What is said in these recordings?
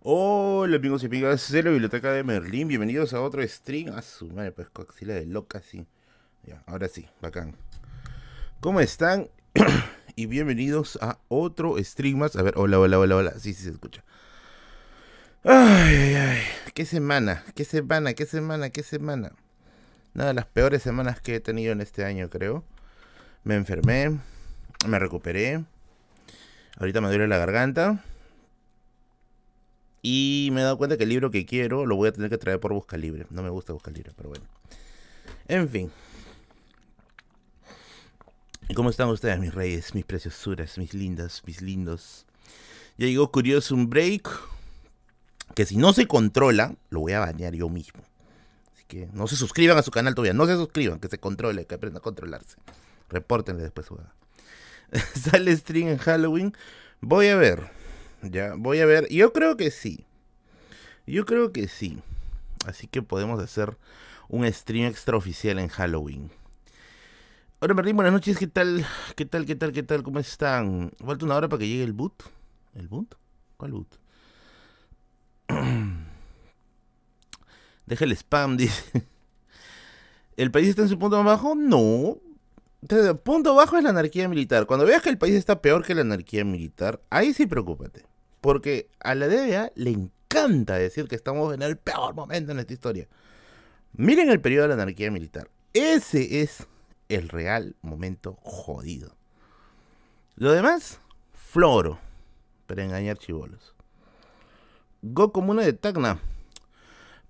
Hola amigos y amigas de la biblioteca de Merlín, bienvenidos a otro stream. A su madre, pues coxila de loca, sí. Ya, ahora sí, bacán. ¿Cómo están? y bienvenidos a otro stream más. A ver, hola, hola, hola, hola. Sí, sí se escucha. Ay, ay, ay. Qué semana, qué semana, qué semana, qué semana. Nada de las peores semanas que he tenido en este año, creo. Me enfermé, me recuperé. Ahorita me duele la garganta. Y me he dado cuenta que el libro que quiero lo voy a tener que traer por Busca Libre. No me gusta Busca Libre, pero bueno. En fin. ¿Y cómo están ustedes, mis reyes, mis preciosuras, mis lindas, mis lindos? Ya llegó Curioso un break. Que si no se controla, lo voy a bañar yo mismo. Así que no se suscriban a su canal todavía. No se suscriban, que se controle, que aprenda a controlarse. Repórtenle después. Sale stream en Halloween. Voy a ver. Ya, voy a ver. Yo creo que sí. Yo creo que sí. Así que podemos hacer un stream extraoficial en Halloween. Hola Martín, buenas noches, ¿qué tal? ¿Qué tal, qué tal, qué tal? ¿Cómo están? Falta una hora para que llegue el boot. ¿El boot? ¿Cuál boot? Deja el spam, dice. ¿El país está en su punto más bajo? No. Entonces, punto bajo es la anarquía militar. Cuando veas que el país está peor que la anarquía militar, ahí sí preocúpate. Porque a la DBA le encanta decir que estamos en el peor momento en esta historia. Miren el periodo de la anarquía militar. Ese es el real momento jodido. Lo demás, floro. Para engañar chivolos. Go Comuna de Tacna.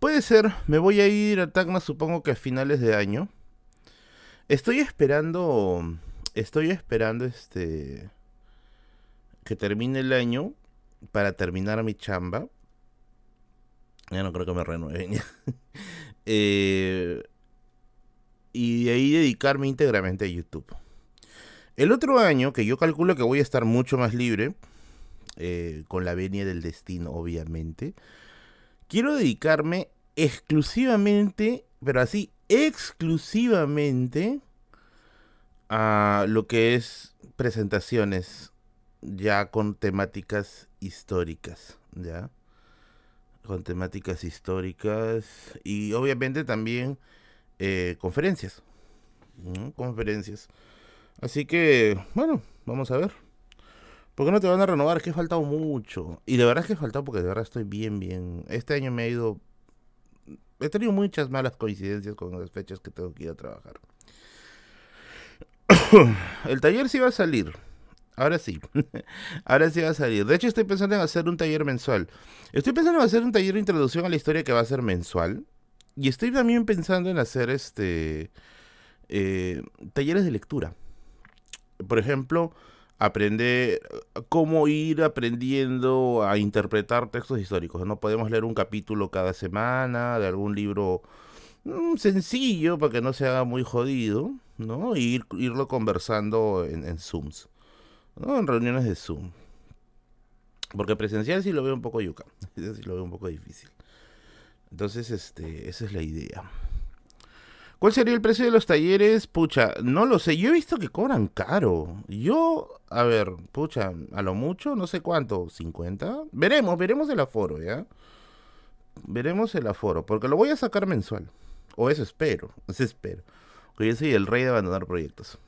Puede ser, me voy a ir a Tacna supongo que a finales de año. Estoy esperando. Estoy esperando este. Que termine el año. Para terminar mi chamba. Ya no creo que me renueven. eh, y de ahí dedicarme íntegramente a YouTube. El otro año, que yo calculo que voy a estar mucho más libre. Eh, con la venia del destino, obviamente. Quiero dedicarme exclusivamente, pero así exclusivamente a lo que es presentaciones ya con temáticas históricas, ¿ya? Con temáticas históricas y obviamente también eh, conferencias, conferencias. Así que, bueno, vamos a ver. ¿Por qué no te van a renovar? Que he faltado mucho. Y de verdad es que he faltado porque de verdad estoy bien, bien. Este año me ha ido he tenido muchas malas coincidencias con las fechas que tengo que ir a trabajar. El taller sí va a salir. Ahora sí. Ahora sí va a salir. De hecho, estoy pensando en hacer un taller mensual. Estoy pensando en hacer un taller de introducción a la historia que va a ser mensual. Y estoy también pensando en hacer este eh, talleres de lectura. Por ejemplo, aprender cómo ir aprendiendo a interpretar textos históricos. No podemos leer un capítulo cada semana de algún libro mm, sencillo para que no se haga muy jodido, ¿no? Y ir, irlo conversando en, en Zooms, ¿no? En reuniones de Zoom. Porque presencial sí lo veo un poco yuca, sí lo veo un poco difícil. Entonces, este, esa es la idea. ¿Cuál sería el precio de los talleres? Pucha, no lo sé. Yo he visto que cobran caro. Yo, a ver, pucha, a lo mucho, no sé cuánto, ¿50? Veremos, veremos el aforo, ¿ya? Veremos el aforo, porque lo voy a sacar mensual. O eso espero, eso espero. Porque yo soy el rey de abandonar proyectos.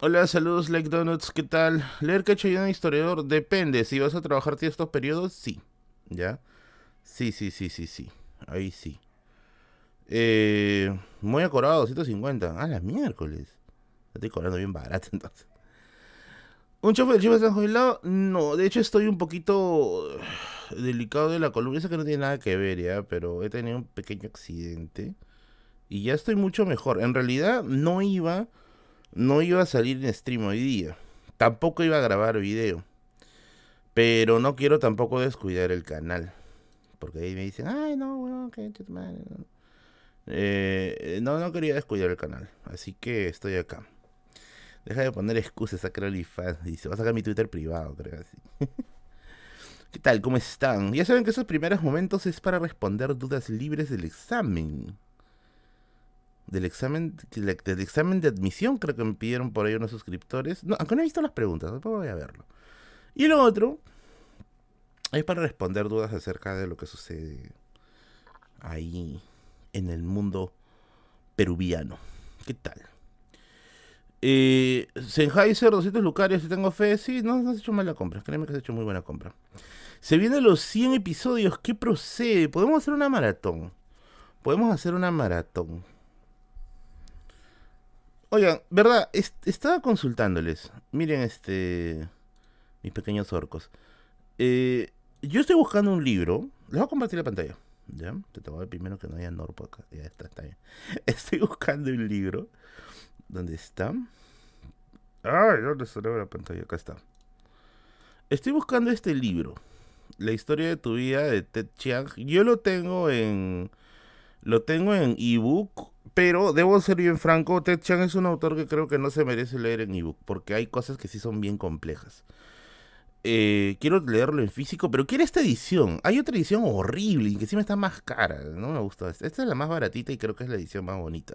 Hola, saludos, Like Donuts, ¿qué tal? Leer que hecho yo un historiador depende. Si vas a trabajar estos periodos, sí. ¿Ya? Sí, sí, sí, sí, sí. Ahí sí. Eh, muy acorado, 250. Ah, la miércoles. Estoy cobrando bien barato entonces. ¿Un chofer del chivo está jubilado? No, de hecho estoy un poquito delicado de la columna. Eso que no tiene nada que ver pero he tenido un pequeño accidente. Y ya estoy mucho mejor. En realidad no iba, no iba a salir en stream hoy día. Tampoco iba a grabar video. Pero no quiero tampoco descuidar el canal. Porque ahí me dicen, ay no, weón, que madre. Eh, no, no quería descuidar el canal. Así que estoy acá. Deja de poner excusas a OnlyFans. Dice, va a sacar mi Twitter privado, creo así. ¿Qué tal? ¿Cómo están? Ya saben que esos primeros momentos es para responder dudas libres del examen. Del examen, del examen de admisión, creo que me pidieron por ahí unos suscriptores. No, aunque no he visto las preguntas, después voy a verlo. Y lo otro es para responder dudas acerca de lo que sucede ahí en el mundo peruviano. ¿Qué tal? Eh, Sennheiser, 200 lucarios, si tengo fe. Sí, no, no has hecho mala compra. Créeme que has hecho muy buena compra. Se vienen los 100 episodios. ¿Qué procede? Podemos hacer una maratón. Podemos hacer una maratón. Oigan, verdad, estaba consultándoles. Miren, este. Mis pequeños orcos. Eh, yo estoy buscando un libro. Les voy a compartir la pantalla. ¿Ya? Te tengo que primero que no haya Norpo acá. Ya está, está bien. Estoy buscando un libro. ¿Dónde está? Ay, ¿dónde está la pantalla? Acá está. Estoy buscando este libro. La historia de tu vida de Ted Chiang. Yo lo tengo en. Lo tengo en ebook. Pero debo ser bien franco. Ted Chiang es un autor que creo que no se merece leer en ebook. Porque hay cosas que sí son bien complejas. Eh, quiero leerlo en físico, pero quiero esta edición. Hay otra edición horrible y que me está más cara. No me gusta. Esta es la más baratita y creo que es la edición más bonita.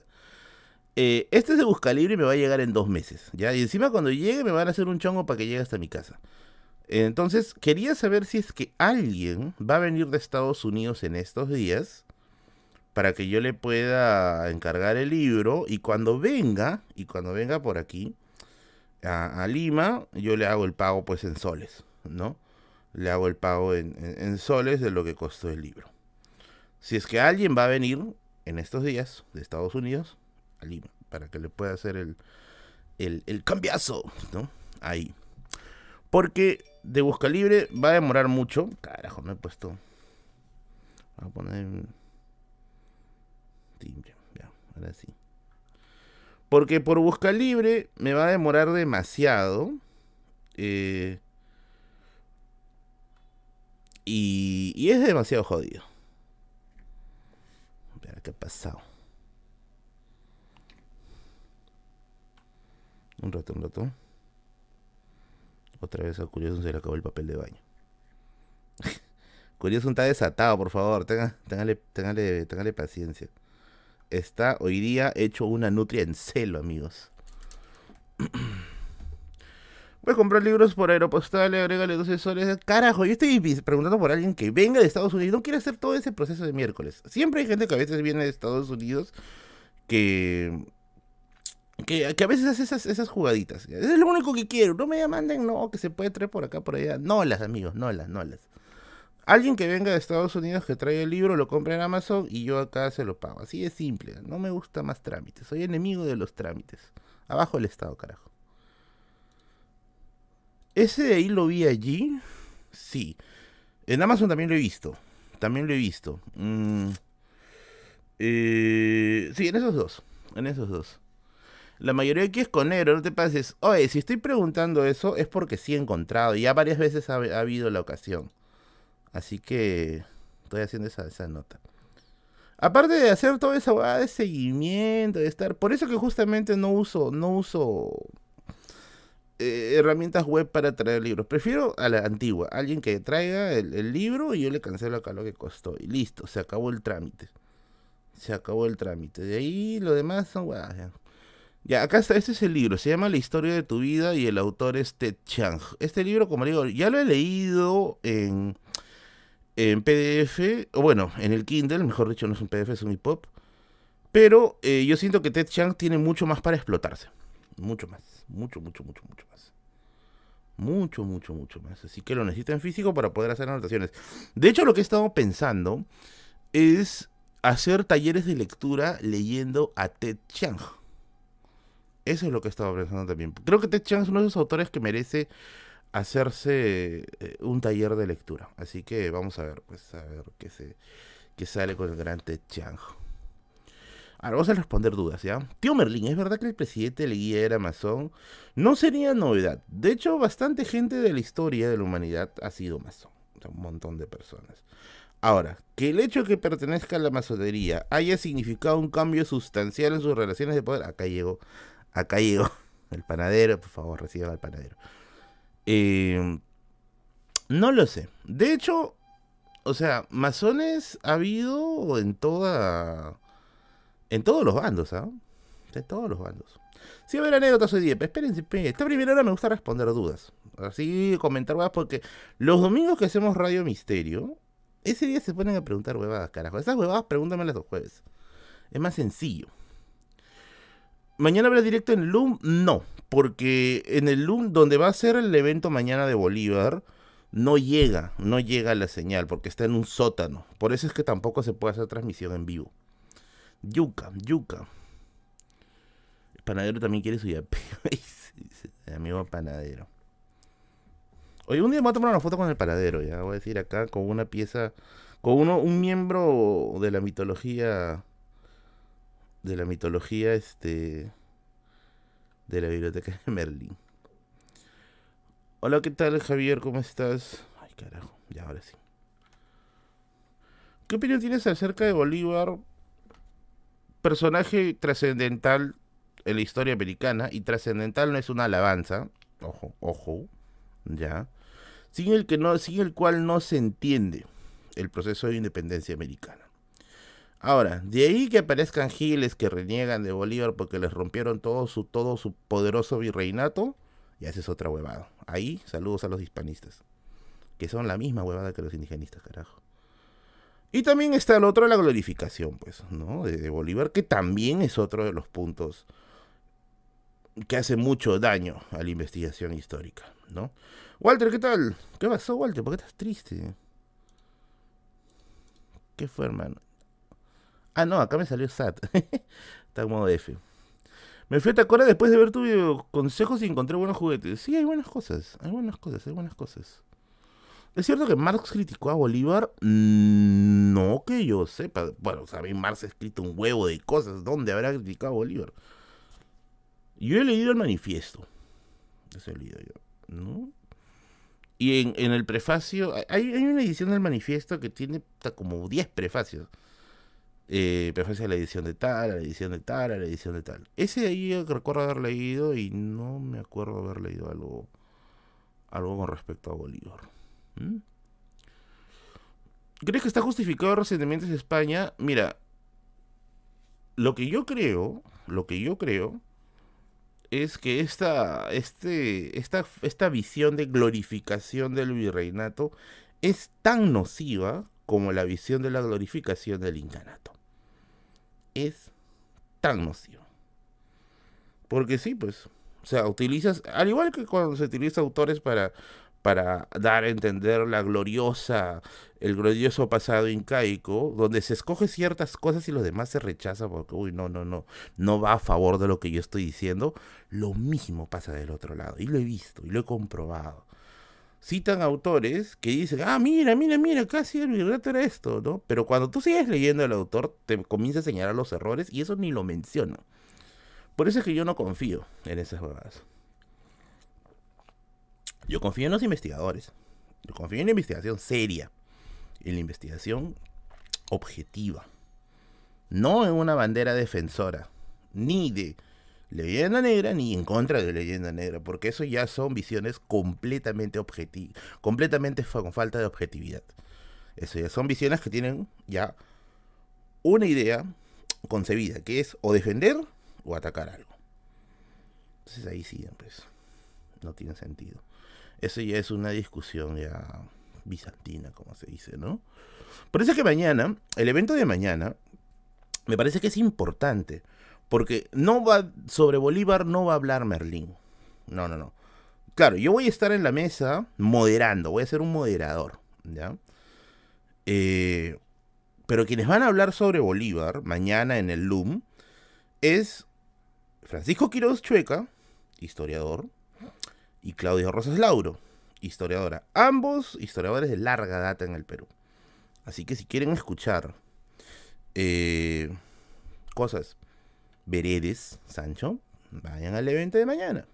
Este es de Buscalibre y me va a llegar en dos meses. ¿ya? Y encima cuando llegue me van a hacer un chongo para que llegue hasta mi casa. Entonces, quería saber si es que alguien va a venir de Estados Unidos en estos días para que yo le pueda encargar el libro y cuando venga, y cuando venga por aquí, a, Lima, yo le hago el pago pues en soles, ¿no? Le hago el pago en, soles de lo que costó el libro. Si es que alguien va a venir en estos días de Estados Unidos a Lima, para que le pueda hacer el, el, el cambiazo, ¿no? Ahí. Porque de Busca Libre va a demorar mucho. Carajo, me he puesto. A poner. Timbre, ya, ahora sí. Porque por busca libre me va a demorar demasiado. Eh, y, es demasiado jodido. Espera, ¿qué ha pasado? Un rato, un rato. Otra vez a Curioso se le acabó el papel de baño. Curioso está desatado, por favor. Tenga, téngale, téngale paciencia está hoy día hecho una nutria en celo, amigos. Voy a comprar libros por Aeropostale, agrégale 12 soles. Carajo, yo estoy preguntando por alguien que venga de Estados Unidos. No quiere hacer todo ese proceso de miércoles. Siempre hay gente que a veces viene de Estados Unidos que. Que, a veces hace esas, jugaditas. Es lo único que quiero. No me manden, no, que se puede traer por acá, por allá. No las, amigos, no las, no las. Alguien que venga de Estados Unidos que traiga el libro, lo compre en Amazon y yo acá se lo pago. Así de simple. No me gusta más trámites. Soy enemigo de los trámites. Abajo el Estado, carajo. Ese de ahí lo vi allí. Sí. En Amazon también lo he visto. También lo he visto. Mm. Eh, sí, en esos dos. En esos dos. La mayoría aquí es con negro, no te pases. Oye, si estoy preguntando eso es porque sí he encontrado. Ya varias veces ha habido la ocasión. Así que estoy haciendo esa, nota. Aparte de hacer toda esa hueá de seguimiento, de estar. Por eso que justamente no uso, no uso eh, herramientas web para traer libros. Prefiero a la antigua. Alguien que traiga el, libro y yo le cancelo acá lo que costó. Y listo, se acabó el trámite. Se acabó el trámite. De ahí lo demás son. Ya. ya. acá está, este es el libro. Se llama La historia de tu vida y el autor es Ted Chang. Este libro, como digo, ya lo he leído en en PDF, o bueno, en el Kindle, mejor dicho, no es un PDF, es un EPUB. Pero eh, yo siento que Ted Chiang tiene mucho más para explotarse. Mucho más. Mucho, mucho, mucho, mucho más. Mucho, mucho, mucho más. Así que lo necesito en físico para poder hacer anotaciones. De hecho, lo que he estado pensando es hacer talleres de lectura leyendo a Ted Chiang. Eso es lo que he estado pensando también. Creo que Ted Chiang es uno de esos autores que merece hacerse eh, un taller de lectura. Así que vamos a ver, pues a ver qué se qué sale con el gran Ted. Ahora vamos a responder dudas, ¿ya? Tío Merlin, ¿es verdad que el presidente del guía era masón? No sería novedad. De hecho, bastante gente de la historia de la humanidad ha sido masón. un montón de personas. Ahora, que el hecho de que pertenezca a la masonería haya significado un cambio sustancial en sus relaciones de poder. Acá llegó, acá llegó. El panadero, por favor, reciba al panadero. Eh, no lo sé. De hecho, o sea, masones ha habido en toda. En todos los bandos, ¿ah? En todos los bandos. Si a ver anécdotas hoy día, espérense, esta primera hora me gusta responder dudas. Así comentar huevadas porque los domingos que hacemos Radio Misterio, ese día se ponen a preguntar huevadas, carajo. Esas huevadas pregúntamelas los jueves. Es más sencillo. ¿Mañana habrá directo en Loom? No, porque en el Loom, donde va a ser el evento mañana de Bolívar, no llega, no llega la señal, porque está en un sótano. Por eso es que tampoco se puede hacer transmisión en vivo. Yuca, yuca. El panadero también quiere su yape. amigo panadero. Oye, un día me voy a tomar una foto con el panadero, ya voy a decir acá, con una pieza, con uno, un miembro de la mitología, de la mitología, este, de la biblioteca de Merlin. Hola, ¿qué tal, Javier? ¿Cómo estás? Ay, carajo, ya ahora sí. ¿Qué opinión tienes acerca de Bolívar? Personaje trascendental en la historia americana, y trascendental no es una alabanza, ojo, ojo, ya, sin el, que no, sin el cual no se entiende el proceso de independencia americana. Ahora, de ahí que aparezcan giles que reniegan de Bolívar porque les rompieron todo su, todo su poderoso virreinato, y haces otra huevada. Ahí, saludos a los hispanistas, que son la misma huevada que los indigenistas, carajo. Y también está el otro, la glorificación, pues, ¿no? De, Bolívar, que también es otro de los puntos que hace mucho daño a la investigación histórica, ¿no? Walter, ¿qué tal? ¿Qué pasó, Walter? ¿Por qué estás triste? ¿Qué fue, hermano? Ah, no, acá me salió SAT. Está en modo F. Me fui a Tacora después de ver tu consejos y encontré buenos juguetes. Sí, hay buenas cosas. Hay buenas cosas, hay buenas cosas. ¿Es cierto que Marx criticó a Bolívar? Mm, no que yo sepa. Bueno, o Marx ha escrito un huevo de cosas. ¿Dónde habrá criticado a Bolívar? Yo he leído el manifiesto. Eso he leído yo. ¿No? Y en, el prefacio, hay, hay, una edición del manifiesto que tiene como 10 prefacios. Eh, prefacio a la edición de tal, a la edición de tal, a la edición de tal. Ese de ahí recuerdo haber leído y no me acuerdo haber leído algo, algo con respecto a Bolívar. ¿Crees que está justificado el resentimiento de España? Mira, lo que yo creo, lo que yo creo es que esta, este, esta, esta visión de glorificación del virreinato es tan nociva como la visión de la glorificación del incanato. Es tan nociva. Porque sí, pues, o sea, utilizas, al igual que cuando se utiliza autores para para dar a entender la gloriosa, el glorioso pasado incaico, donde se escoge ciertas cosas y los demás se rechazan porque, uy, no, no, no, no va a favor de lo que yo estoy diciendo, lo mismo pasa del otro lado, y lo he visto, y lo he comprobado. Citan autores que dicen, ah, mira, mira, mira, casi el virreinato era esto, ¿no? Pero cuando tú sigues leyendo al autor, te comienza a señalar los errores y eso ni lo menciona. Por eso es que yo no confío en esas huevadas. Yo confío en los investigadores. Yo confío en la investigación seria. En la investigación objetiva. No en una bandera defensora. Ni de leyenda negra ni en contra de leyenda negra. Porque eso ya son visiones completamente objetivas. Completamente con falta de objetividad. Eso ya son visiones que tienen ya una idea concebida. Que es o defender o atacar algo. Entonces ahí sí, pues. No tiene sentido. Eso ya es una discusión ya bizantina, como se dice, ¿no? Por eso es que mañana, el evento de mañana, me parece que es importante, porque no va, sobre Bolívar no va a hablar Merlín. No, no, no. Claro, yo voy a estar en la mesa moderando, voy a ser un moderador, ¿ya? Eh, pero quienes van a hablar sobre Bolívar mañana en el LUM es Francisco Quiroz Chueca, historiador, y Claudia Rosas Lauro, historiadora. Ambos historiadores de larga data en el Perú. Así que si quieren escuchar eh, cosas veredes, Sancho, vayan al evento de mañana.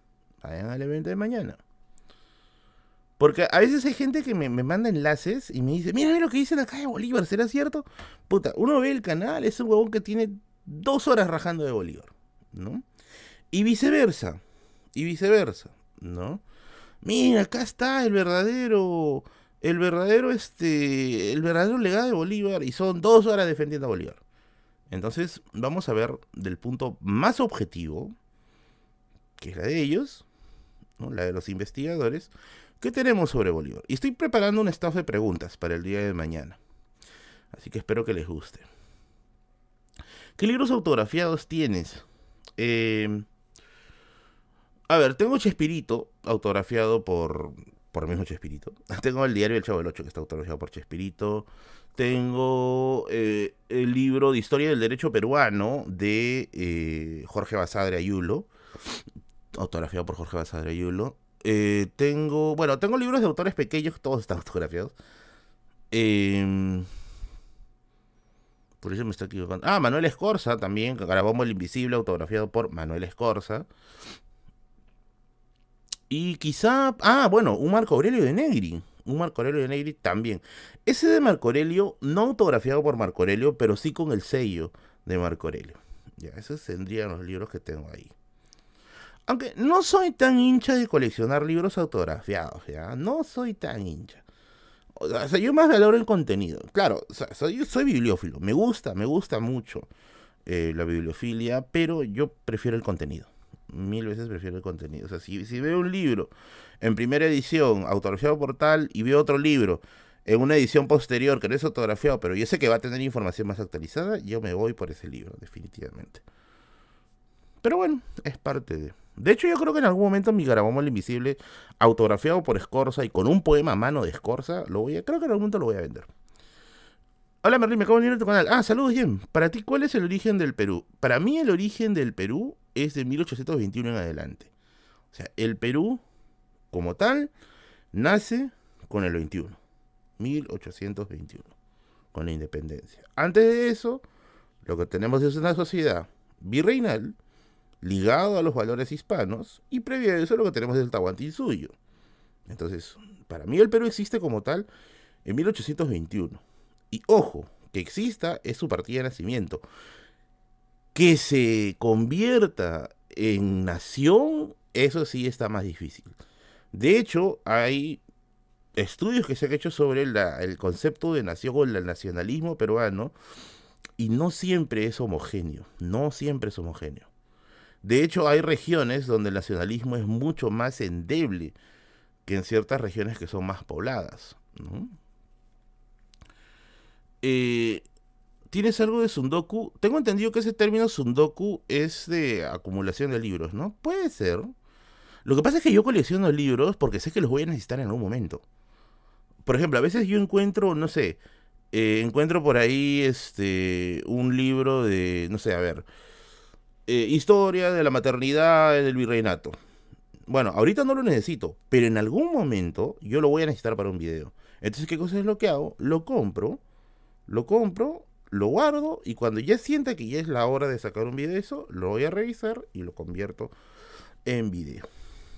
Vayan al evento de mañana. Porque a veces hay gente que me, manda enlaces y me dice, mira, mira lo que dicen acá de Bolívar, ¿será cierto? Puta, uno ve el canal, es un huevón que tiene dos horas rajando de Bolívar, ¿no? Y viceversa, y viceversa. ¿no? Mira, acá está el verdadero, el verdadero, este, el verdadero legado de Bolívar y son dos horas defendiendo a Bolívar. Entonces, vamos a ver del punto más objetivo, que es la de ellos, la de los investigadores, ¿qué tenemos sobre Bolívar? Y estoy preparando un staff de preguntas para el día de mañana. Así que espero que les guste. ¿Qué libros autografiados tienes? Eh, a ver, tengo Chespirito, autografiado por, por el mismo Chespirito. Tengo el diario El Chavo del Ocho, que está autografiado por Chespirito. Tengo eh, el libro de Historia del Derecho Peruano de eh, Jorge Basadre Ayulo, autografiado por Jorge Basadre Ayulo. Eh, tengo, bueno, tengo libros de autores pequeños, todos están autografiados. Em, por eso me está equivocando. Ah, Manuel Escorza también, Carabombo el Invisible, autografiado por Manuel Escorza. Y quizá, ah, bueno, un Marco Aurelio de Negri. Un Marco Aurelio de Negri también. Ese de Marco Aurelio, no autografiado por Marco Aurelio, pero sí con el sello de Marco Aurelio. Ya, esos tendrían los libros que tengo ahí. Aunque no soy tan hincha de coleccionar libros autografiados, ¿ya? No soy tan hincha. O sea, yo más valoro el contenido. Claro, o soy bibliófilo. Me gusta, me gusta mucho eh, la bibliofilia, pero yo prefiero el contenido mil veces prefiero el contenido. O sea, si, si veo un libro en primera edición, autografiado por tal, y veo otro libro en una edición posterior que no es autografiado, pero yo sé que va a tener información más actualizada, yo me voy por ese libro, definitivamente. Pero bueno, es parte de... De hecho, yo creo que en algún momento mi Garabomo el Invisible, autografiado por Escorza y con un poema a mano de Escorza, lo voy a, creo que en algún momento lo voy a vender. Hola Merlin, me acabo de unir a tu canal. Ah, saludos, Jen. Para ti, ¿cuál es el origen del Perú? Para mí, el origen del Perú es de 1821 en adelante. O sea, el Perú, como tal, nace con el 21. 1821, con la independencia. Antes de eso, lo que tenemos es una sociedad virreinal ligado a los valores hispanos y previo a eso lo que tenemos es el Tahuantinsuyo. Entonces, para mí el Perú existe como tal en 1821. Y ojo, que exista es su partida de nacimiento que se convierta en nación, eso sí está más difícil. De hecho, hay estudios que se han hecho sobre el concepto de nación o el nacionalismo peruano y no siempre es homogéneo, no siempre es homogéneo. De hecho, hay regiones donde el nacionalismo es mucho más endeble que en ciertas regiones que son más pobladas. Eh, ¿Tienes algo de Sundoku? Tengo entendido que ese término Sundoku es de acumulación de libros, ¿no? Puede ser. Lo que pasa es que yo colecciono libros porque sé que los voy a necesitar en algún momento. Por ejemplo, a veces yo encuentro, no sé, eh, encuentro por ahí este un libro de, no sé, a ver, eh, historia de la maternidad del virreinato. Bueno, ahorita no lo necesito, pero en algún momento yo lo voy a necesitar para un video. Entonces, ¿qué cosa es lo que hago? Lo compro, lo compro lo guardo y cuando ya sienta que ya es la hora de sacar un video de eso, lo voy a revisar y lo convierto en video.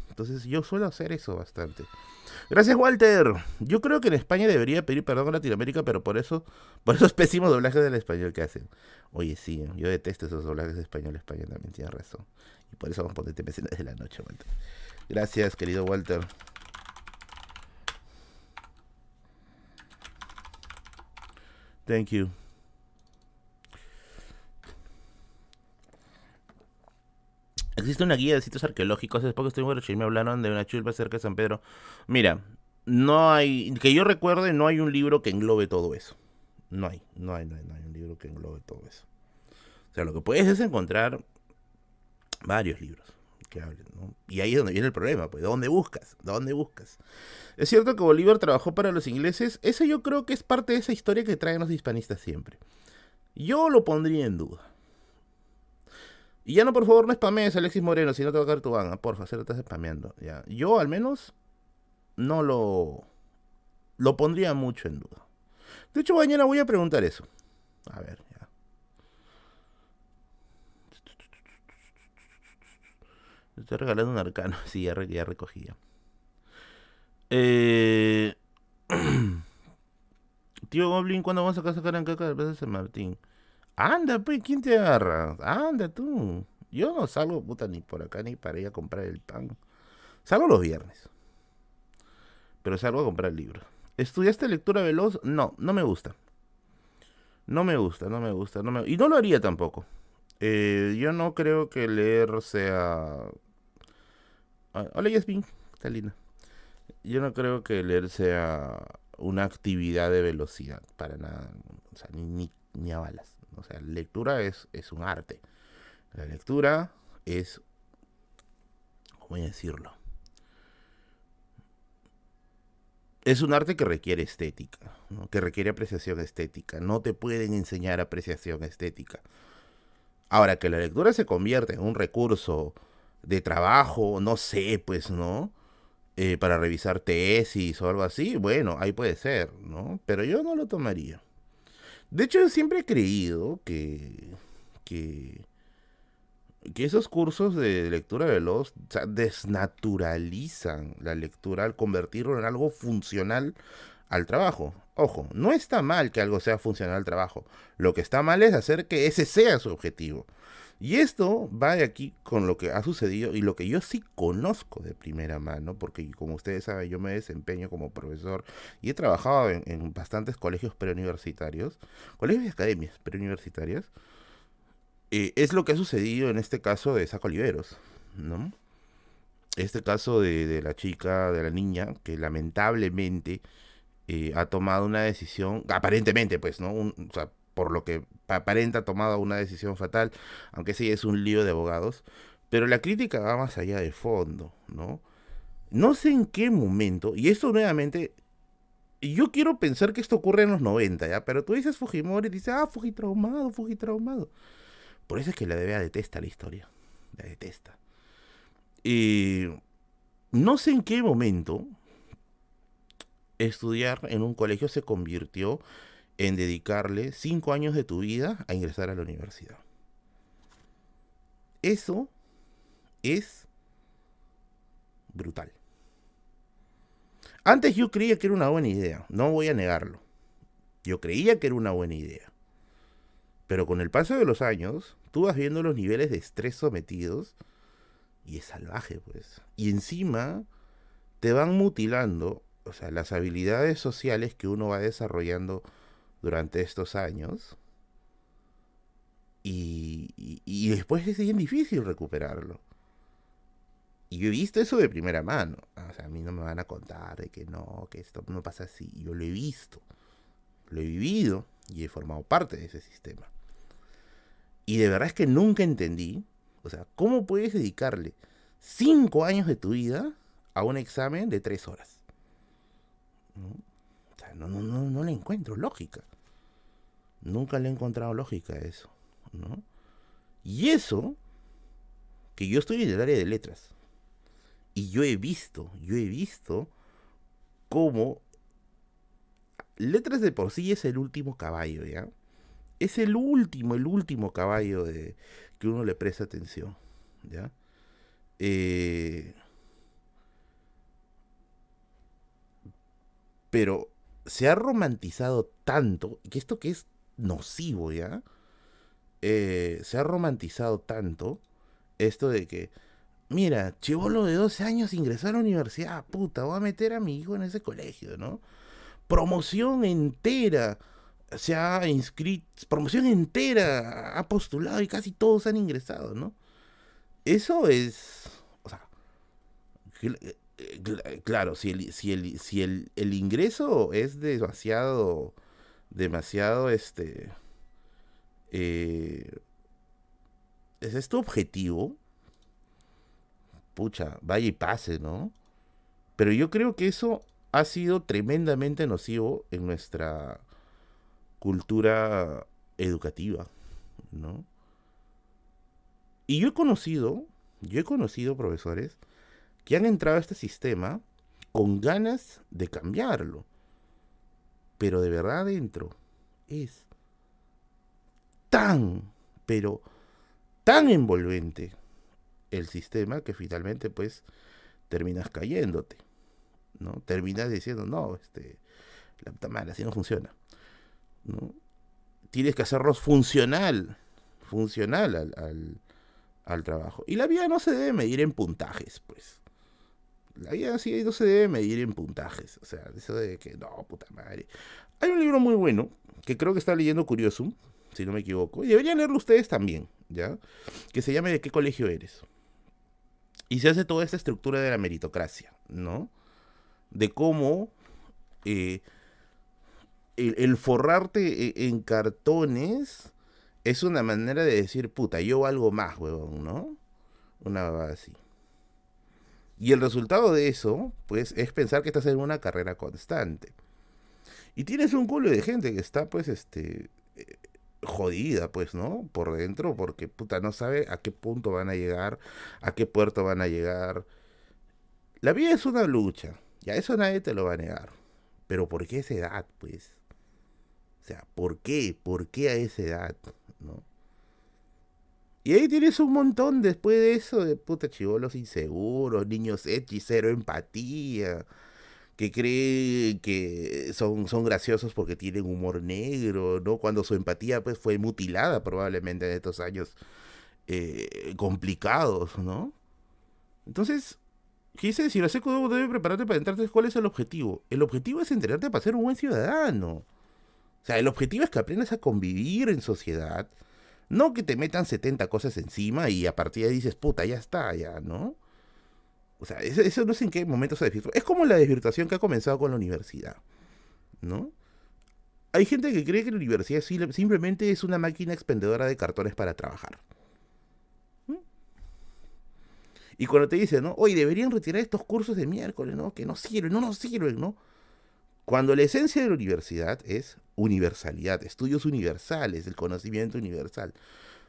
Entonces yo suelo hacer eso bastante. Gracias Walter. Yo creo que en España debería pedir perdón a Latinoamérica, pero por eso, por esos pésimos doblajes del español que hacen. Oye, sí, yo detesto esos doblajes de español. España también tiene razón. Y por eso vamos a ponerte desde la noche, Walter. Gracias, querido Walter. Thank you. Existe una guía de sitios arqueológicos. Hace poco estoy en me hablaron de una chulpa cerca de San Pedro. Mira, no hay, que yo recuerde, no hay un libro que englobe todo eso. No hay, no hay, no hay, no hay un libro que englobe todo eso. O sea, lo que puedes es encontrar varios libros que hablen, ¿no? Y ahí es donde viene el problema, pues, ¿dónde buscas? ¿Dónde buscas? Es cierto que Bolívar trabajó para los ingleses. Eso yo creo que es parte de esa historia que traen los hispanistas siempre. Yo lo pondría en duda. Y ya no, por favor, no spamees Alexis Moreno, si no te va a caer tu banda. Porfa, se lo estás spameando. Ya. Yo al menos no lo, lo pondría mucho en duda. De hecho, mañana voy a preguntar eso. A ver, ya. estoy regalando un arcano. Sí, ya, recogía. Eh... Tío Goblin, ¿cuándo vamos a sacar en caca de Martín? Anda, pues, ¿quién te agarra? Anda tú. Yo no salgo, puta, ni por acá ni para ir a comprar el pan. Salgo los viernes. Pero salgo a comprar libros. ¿Estudiaste lectura veloz? No, no me gusta. No me gusta, no me gusta. No me... Y no lo haría tampoco. Eh, yo no creo que leer sea Ah, Hola Yasmin, está linda. Yo no creo que leer sea una actividad de velocidad, para nada. O sea, ni, ni, ni a balas. O sea, la lectura es, es un arte. La lectura es, ¿cómo decirlo? Es un arte que requiere estética, que requiere apreciación estética. No te pueden enseñar apreciación estética. Ahora, que la lectura se convierte en un recurso de trabajo, no sé, pues, ¿no? Eh, para revisar tesis o algo así, bueno, ahí puede ser, ¿no? Pero yo no lo tomaría. De hecho, yo siempre he creído que, que, que esos cursos de lectura veloz desnaturalizan la lectura al convertirlo en algo funcional al trabajo. Ojo, no está mal que algo sea funcional al trabajo. Lo que está mal es hacer que ese sea su objetivo. Y esto va de aquí con lo que ha sucedido y lo que yo sí conozco de primera mano, porque como ustedes saben, yo me desempeño como profesor y he trabajado en, bastantes colegios preuniversitarios, colegios y academias preuniversitarias. Eh, es lo que ha sucedido en este caso de Saco Oliveros, ¿no? Este caso de, de la chica, de la niña, que lamentablemente eh, ha tomado una decisión, aparentemente, pues, ¿no? Un, o sea, por lo que aparenta ha tomado una decisión fatal, aunque sí es un lío de abogados, pero la crítica va más allá de fondo, ¿no? No sé en qué momento, y esto nuevamente, yo quiero pensar que esto ocurre en los 90, ¿ya? Pero tú dices Fujimori y dices, ah, Fujitraumado, Fujitraumado. Por eso es que la DBA detesta la historia, la detesta. Y no sé en qué momento estudiar en un colegio se convirtió en dedicarle cinco años de tu vida a ingresar a la universidad. Eso es brutal. Antes yo creía que era una buena idea, no voy a negarlo. Yo creía que era una buena idea. Pero con el paso de los años, tú vas viendo los niveles de estrés sometidos y es salvaje, pues. Y encima te van mutilando, o sea, las habilidades sociales que uno va desarrollando durante estos años. Y, y, después es bien difícil recuperarlo. Y yo he visto eso de primera mano. O sea, a mí no me van a contar de que no, que esto no pasa así. Yo lo he visto. Lo he vivido y he formado parte de ese sistema. Y de verdad es que nunca entendí, o sea, ¿cómo puedes dedicarle cinco años de tu vida a un examen de tres horas? ¿No? No, no, no, no le encuentro lógica. Nunca le he encontrado lógica a eso, ¿no? Y eso, que yo estoy en el área de letras. Y yo he visto, yo he visto cómo letras de por sí es el último caballo, ¿ya? Es el último, el último caballo de que uno le presta atención, ¿ya? Eh, pero se ha romantizado tanto, que esto que es nocivo, ¿ya? Eh, se ha romantizado tanto esto de que, mira, chivolo de 12 años ingresó a la universidad, puta, voy a meter a mi hijo en ese colegio, ¿no? Promoción entera se ha inscrito, promoción entera ha postulado y casi todos han ingresado, ¿no? Eso es, o sea, claro, si el, si el, si el, el ingreso es demasiado demasiado este eh, es tu objetivo pucha vaya y pase no pero yo creo que eso ha sido tremendamente nocivo en nuestra cultura educativa no y yo he conocido yo he conocido profesores que han entrado a este sistema con ganas de cambiarlo pero de verdad adentro es tan, pero tan envolvente el sistema que finalmente pues terminas cayéndote, ¿no? Terminas diciendo, no, este, la puta madre, así no funciona, ¿no? Tienes que hacerlos funcional, funcional al, al, al trabajo. Y la vida no se debe medir en puntajes, pues. La vida sí no se debe medir en puntajes. O sea, eso de que, no, puta madre. Hay un libro muy bueno que creo que está leyendo Curioso, si no me equivoco. Y deberían leerlo ustedes también, ¿ya? Que se llama ¿De qué colegio eres? Y se hace toda esta estructura de la meritocracia, ¿no? De cómo eh, el, forrarte e, en cartones es una manera de decir, puta, yo algo más, huevón, ¿no? Una así. Y el resultado de eso, pues, es pensar que estás en una carrera constante. Y tienes un culo de gente que está, pues, este, eh, jodida, pues, ¿no? Por dentro, porque, puta, no sabe a qué punto van a llegar, a qué puerto van a llegar. La vida es una lucha, ya eso nadie te lo va a negar. Pero ¿por qué esa edad, pues? O sea, ¿por qué? ¿Por qué a esa edad? ¿No? Y ahí tienes un montón después de eso de puta chivolos inseguros, niños hechicero empatía, que creen que son, son graciosos porque tienen humor negro, ¿no? Cuando su empatía pues fue mutilada probablemente en estos años eh, complicados, ¿no? Entonces, quise decir, seco debe prepararte para entrarte. ¿Cuál es el objetivo? El objetivo es entrenarte para ser un buen ciudadano. O sea, el objetivo es que aprendas a convivir en sociedad, no que te metan 70 cosas encima y a partir de ahí dices, puta, ya está, ya, ¿no? O sea, eso, no sé en qué momento se desvirtúa. Es como la desvirtuación que ha comenzado con la universidad, ¿no? Hay gente que cree que la universidad simplemente es una máquina expendedora de cartones para trabajar. ¿Mm? Y cuando te dicen, ¿no? Oye, deberían retirar estos cursos de miércoles, ¿no? Que no sirven, no nos sirven, ¿no? Cuando la esencia de la universidad es universalidad, estudios universales, el conocimiento universal.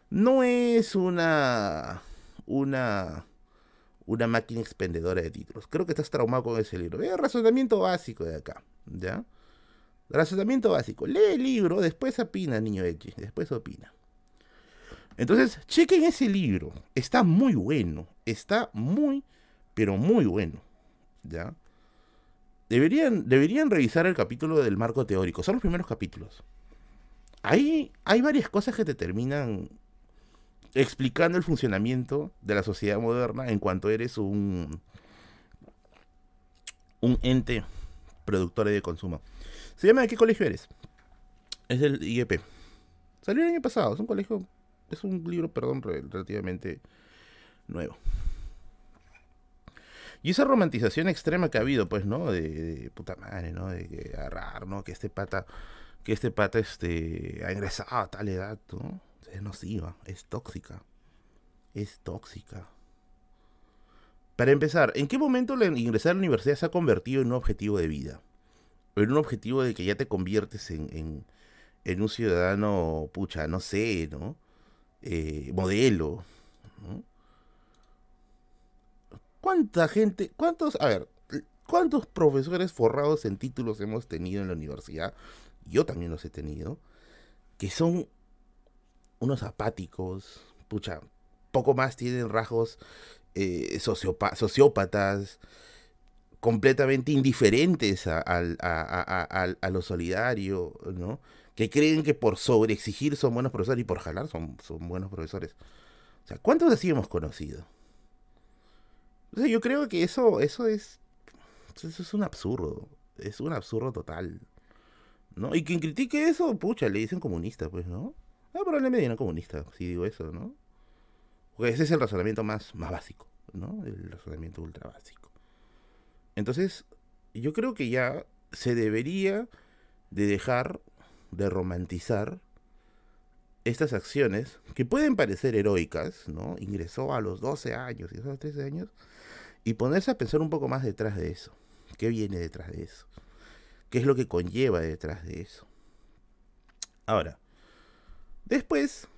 No es una, una, una máquina expendedora de títulos. Creo que estás traumado con ese libro. Es razonamiento básico de acá, ¿ya? Razonamiento básico. Lee el libro, después opina, niño X, después opina. Entonces, chequen ese libro. Está muy bueno. Está muy, pero muy bueno. ¿Ya? Deberían, deberían revisar el capítulo del marco teórico. Son los primeros capítulos. Ahí hay varias cosas que te terminan explicando el funcionamiento de la sociedad moderna en cuanto eres un, un ente productor de consumo. Se llama ¿De qué colegio eres? Es el IEP. Salió el año pasado. Es un colegio. Es un libro, perdón, relativamente nuevo. Y esa romantización extrema que ha habido, pues, ¿no? De, puta madre, ¿no? De agarrar, ¿no? Que este pata, que este pata, este, ha ingresado a tal edad, ¿no? Es nociva, es tóxica. Es tóxica. Para empezar, ¿en qué momento ingresar a la universidad se ha convertido en un objetivo de vida? En un objetivo de que ya te conviertes en un ciudadano, pucha, no sé, ¿no? Eh, modelo, ¿no? ¿Cuánta gente, cuántos, profesores forrados en títulos hemos tenido en la universidad? Yo también los he tenido, que son unos apáticos, pucha, poco más tienen rasgos eh, sociópatas, completamente indiferentes a, a, lo solidario. Que creen que por sobreexigir son buenos profesores y por jalar son, son buenos profesores. O sea, ¿cuántos así hemos conocido? Yo creo que eso, eso es. Eso es un absurdo. Es un absurdo total. ¿No? Y quien critique eso, pucha, le dicen comunista, pues, ¿no? Ah, probablemente no comunista, si digo eso, ¿no? Porque ese es el razonamiento más, más básico, ¿no? El razonamiento ultra básico. Entonces, yo creo que ya se debería de dejar de romantizar estas acciones que pueden parecer heroicas, ¿no? Ingresó a los 12 años y a los 13 años, y ponerse a pensar un poco más detrás de eso. ¿Qué viene detrás de eso? ¿Qué es lo que conlleva detrás de eso? Ahora, después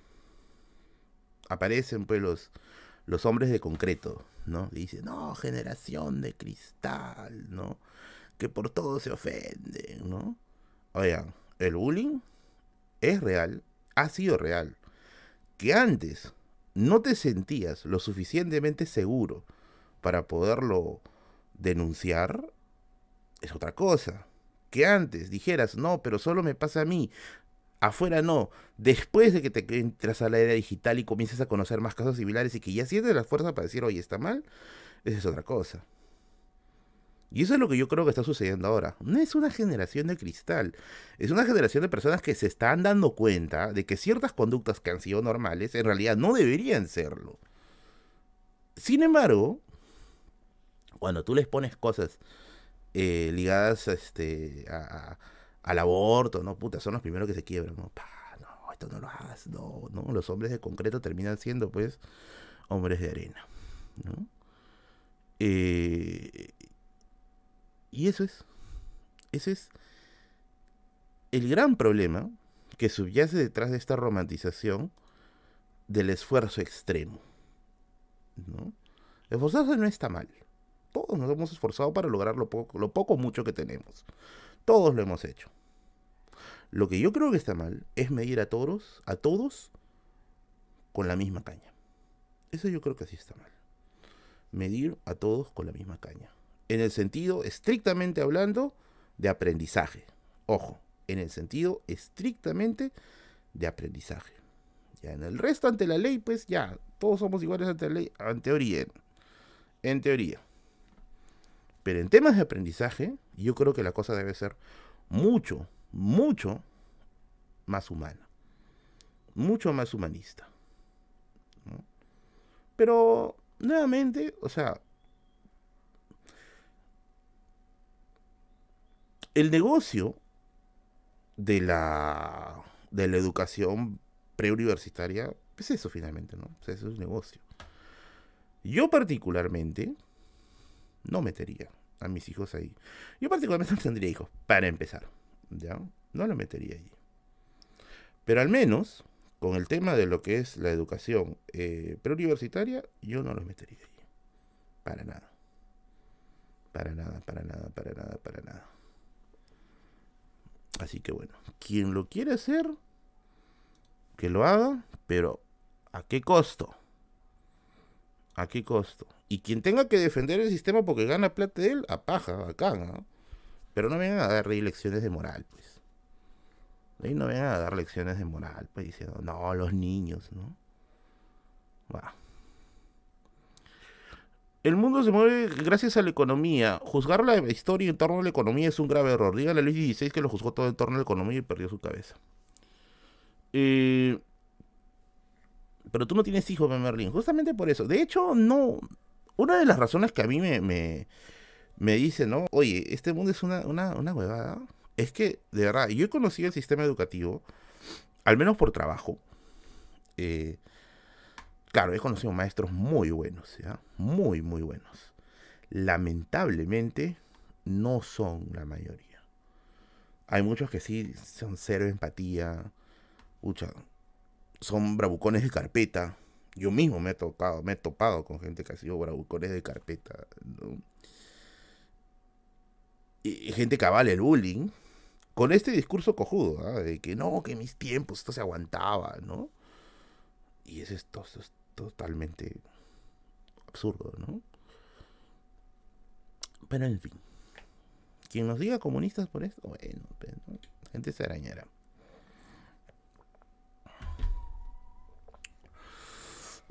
aparecen pues los, los hombres de concreto, ¿no? dicen, no, generación de cristal, ¿no? Que por todo se ofenden, ¿no? Oigan, el bullying es real, ha sido real. Que antes no te sentías lo suficientemente seguro para poderlo denunciar, es otra cosa. Que antes dijeras, no, pero solo me pasa a mí, afuera no, después de que te entras a la era digital y comiences a conocer más casos similares y que ya sientes la fuerza para decir, oye, está mal, esa es otra cosa. Y eso es lo que yo creo que está sucediendo ahora. No es una generación de cristal, es una generación de personas que se están dando cuenta de que ciertas conductas que han sido normales en realidad no deberían serlo. Sin embargo, cuando tú les pones cosas eh, ligadas este, al aborto, ¿no? Puta, son los primeros que se quiebran, ¿no? no, esto no lo hagas, no, no. Los hombres de concreto terminan siendo, pues, hombres de arena, ¿no? Eh, y eso es, ese es el gran problema que subyace detrás de esta romantización del esfuerzo extremo. ¿no? Esforzarse no está mal. Nos hemos esforzado para lograr lo poco, lo poco mucho que tenemos. Todos lo hemos hecho. Lo que yo creo que está mal es medir a todos, a todos con la misma caña. Eso yo creo que sí está mal. Medir a todos con la misma caña. En el sentido, estrictamente hablando, de aprendizaje. Ojo, en el sentido estrictamente de aprendizaje. Ya en el resto, ante la ley, pues ya, todos somos iguales ante la ley, en teoría. En teoría. Pero en temas de aprendizaje, yo creo que la cosa debe ser mucho, mucho más humana. Mucho más humanista. Pero, nuevamente, o sea, el negocio de la, de la educación preuniversitaria es eso finalmente, ¿no? Sea, eso es un negocio. Yo particularmente no metería a mis hijos ahí. Yo particularmente no tendría hijos, para empezar. ¿Ya? No lo metería allí. Pero al menos, con el tema de lo que es la educación eh, preuniversitaria, yo no los metería allí. Para nada. Para nada, para nada, para nada, para nada. Así que bueno, quien lo quiere hacer, que lo haga, pero ¿a qué costo? ¿A qué costo? Y quien tenga que defender el sistema porque gana plata de él, a paja, bacán, ¿no? Pero no vengan a dar lecciones de moral, pues. Y no vengan a dar lecciones de moral, pues diciendo, no, los niños, ¿no? Va. El mundo se mueve gracias a la economía. Juzgar la historia en torno a la economía es un grave error. Dígale a Luis XVI que lo juzgó todo en torno a la economía y perdió su cabeza. Eh, pero tú no tienes hijos, Merlin. Justamente por eso. De hecho, no. Una de las razones que a mí me, me, dice, ¿no? Oye, este mundo es una, una, una huevada. Es que, de verdad, yo he conocido el sistema educativo, al menos por trabajo. Eh, Claro, he conocido maestros muy buenos, ¿ya? Muy, muy buenos. Lamentablemente, no son la mayoría. Hay muchos que sí son cero empatía. son bravucones de carpeta. Yo mismo me he tocado, me he topado con gente que ha sido bravucones de carpeta. Y gente que vale el bullying. Con este discurso cojudo, ¿ah? de que no, que mis tiempos esto se aguantaba, ¿no? Y es esto, esto, totalmente absurdo, ¿no? Pero en fin, quien nos diga comunistas por esto, bueno, pues, gente se arañará.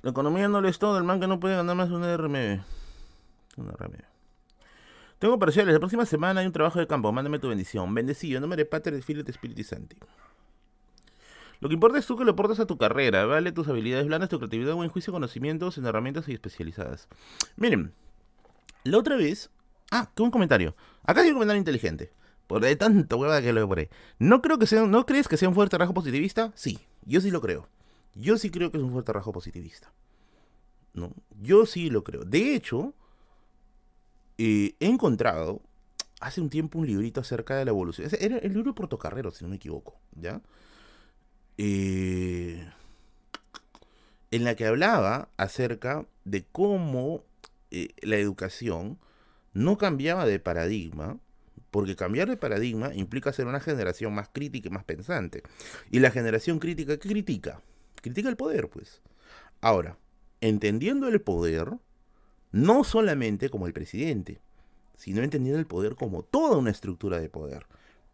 La economía no le es todo, el man que no puede ganar más una RMB. Una RMB. Tengo parciales, la próxima semana hay un trabajo de campo, mándame tu bendición. Bendecido, nombre Pater, Espíritu Espíritu Santi. Lo que importa es tú que lo aportas a tu carrera, ¿vale? Tus habilidades blandas, tu creatividad, buen juicio, conocimientos en herramientas y especializadas. Miren, la otra vez... Ah, qué un comentario. Acá hay un comentario inteligente. Por de tanta hueva que lo por ahí. ¿No, creo que sea, ¿No crees que sea un fuerte rasgo positivista? Sí, yo sí lo creo. Yo sí creo que es un fuerte rasgo positivista. ¿No? Yo sí lo creo. De hecho, eh, he encontrado hace un tiempo un librito acerca de la evolución. Era el libro Portocarrero, si no me equivoco. ¿Ya? Eh, en la que hablaba acerca de cómo eh, la educación no cambiaba de paradigma, porque cambiar de paradigma implica ser una generación más crítica y más pensante. Y la generación crítica, ¿qué critica? Critica el poder, pues. Ahora, entendiendo el poder, no solamente como el presidente, sino entendiendo el poder como toda una estructura de poder.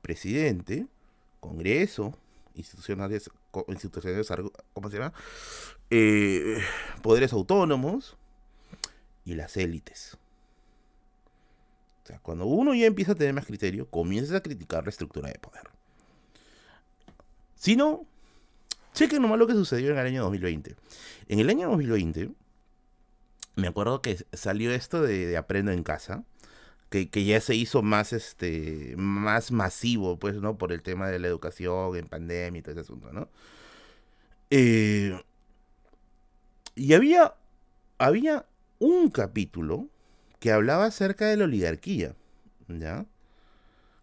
Presidente, Congreso, institucionales ¿cómo se llama? Eh, poderes autónomos y las élites. O sea, cuando uno ya empieza a tener más criterio, comienza a criticar la estructura de poder. Si no, chequen nomás lo que sucedió en el año 2020. En el año 2020, me acuerdo que salió esto de, Aprendo en Casa, que, ya se hizo más, este, más masivo, pues, ¿no? Por el tema de la educación en pandemia y todo ese asunto, ¿no? Eh, y había, había un capítulo que hablaba acerca de la oligarquía, ¿ya?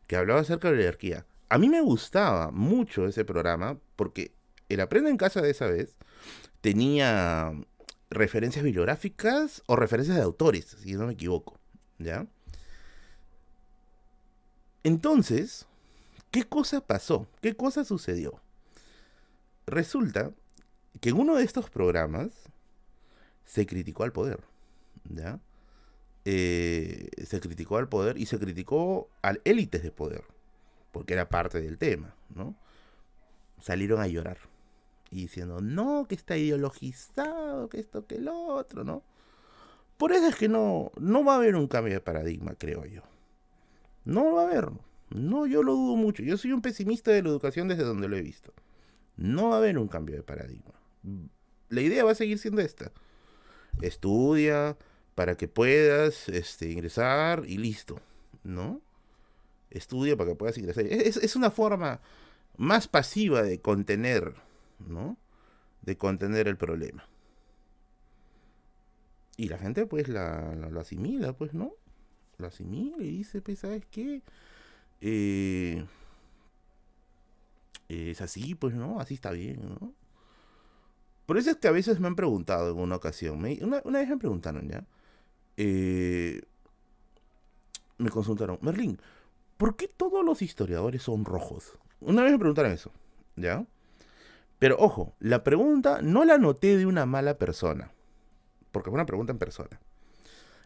Que hablaba acerca de la oligarquía. A mí me gustaba mucho ese programa porque el Aprende en Casa de esa vez tenía referencias bibliográficas o referencias de autores, si no me equivoco, ¿ya? Entonces, ¿qué cosa pasó? ¿Qué cosa sucedió? Resulta que en uno de estos programas se criticó al poder, ¿ya? Eh, se criticó al poder y se criticó al élites de poder, porque era parte del tema, ¿no? Salieron a llorar y diciendo, no, que está ideologizado, que esto, que lo otro, ¿no? Por eso es que no, no va a haber un cambio de paradigma, creo yo. No va a haber. No, yo lo dudo mucho. Yo soy un pesimista de la educación desde donde lo he visto. No va a haber un cambio de paradigma. La idea va a seguir siendo esta. Estudia para que puedas este, ingresar y listo, ¿no? Estudia para que puedas ingresar. Es, es una forma más pasiva de contener ¿no? De contener el problema. Y la gente pues la, asimila, pues, ¿no? Lo asimila y dice, pues, ¿sabes qué? Eh, es así, pues, ¿no? Así está bien, ¿no? Por eso es que a veces me han preguntado en una ocasión, una, vez me preguntaron ya, eh, me consultaron, Merlín, ¿por qué todos los historiadores son rojos? Una vez me preguntaron eso, ¿ya? Pero ojo, la pregunta no la noté de una mala persona, porque fue una pregunta en persona.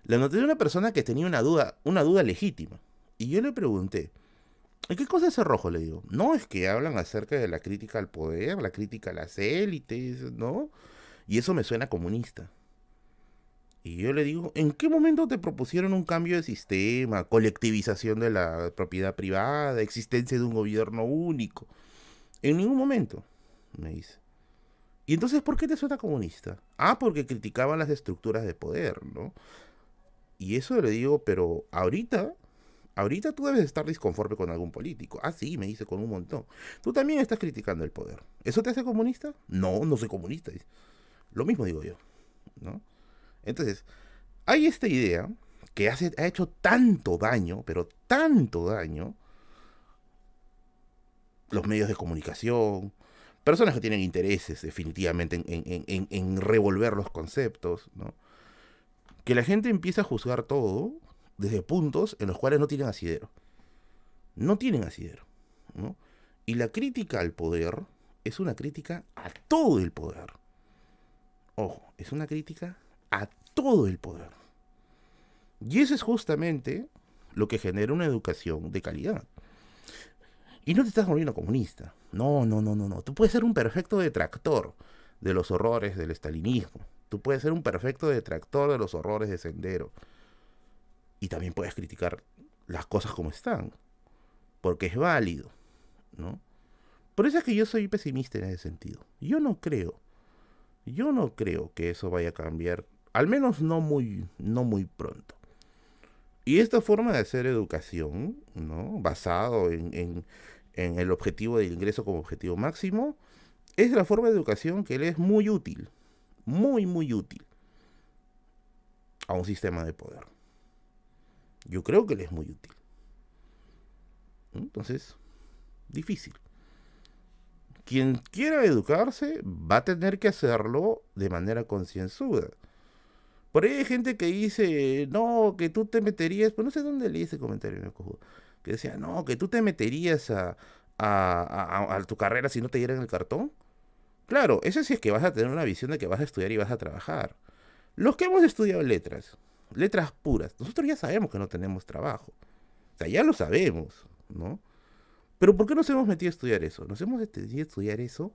La noté de una persona que tenía una duda, una duda legítima. Y yo le pregunté, ¿qué cosa es el rojo? Le digo, no es que hablan acerca de la crítica al poder, la crítica a las élites, ¿no? Y eso me suena comunista. Y yo le digo, ¿en qué momento te propusieron un cambio de sistema, colectivización de la propiedad privada, existencia de un gobierno único? En ningún momento me dice. ¿Y entonces por qué te suena comunista? Ah, porque criticaban las estructuras de poder, ¿no? Y eso le digo, pero ahorita, ahorita tú debes estar disconforme con algún político. Ah, sí, me dice con un montón. Tú también estás criticando el poder. ¿Eso te hace comunista? No, no soy comunista. Lo mismo digo yo, ¿no? Entonces, hay esta idea que hace, ha hecho tanto daño, pero tanto daño, los medios de comunicación, personas que tienen intereses definitivamente en, revolver los conceptos. Que la gente empieza a juzgar todo desde puntos en los cuales no tienen asidero. No tienen asidero. Y la crítica al poder es una crítica a todo el poder. Ojo, es una crítica a todo el poder. Y eso es justamente lo que genera una educación de calidad. Y no te estás volviendo comunista. No, no, no, no, no. Tú puedes ser un perfecto detractor de los horrores del estalinismo. Tú puedes ser un perfecto detractor de los horrores de Sendero. Y también puedes criticar las cosas como están. Porque es válido, ¿no? Por eso es que yo soy pesimista en ese sentido. Yo no creo. Yo no creo que eso vaya a cambiar. Al menos no muy, no muy pronto. Y esta forma de hacer educación, ¿no? Basado en en el objetivo del ingreso como objetivo máximo, es la forma de educación que le es muy útil, muy, muy útil a un sistema de poder. Yo creo que le es muy útil. Entonces, difícil. Quien quiera educarse va a tener que hacerlo de manera concienzuda. Por ahí hay gente que dice, no, que tú te meterías, pues no sé dónde leí ese comentario, me cojo que decía, no, que tú te meterías a, a, tu carrera si no te dieran el cartón. Claro, eso sí es que vas a tener una visión de que vas a estudiar y vas a trabajar. Los que hemos estudiado letras, letras puras, nosotros ya sabemos que no tenemos trabajo. O sea, ya lo sabemos, ¿no? Pero ¿por qué nos hemos metido a estudiar eso? Nos hemos metido a estudiar eso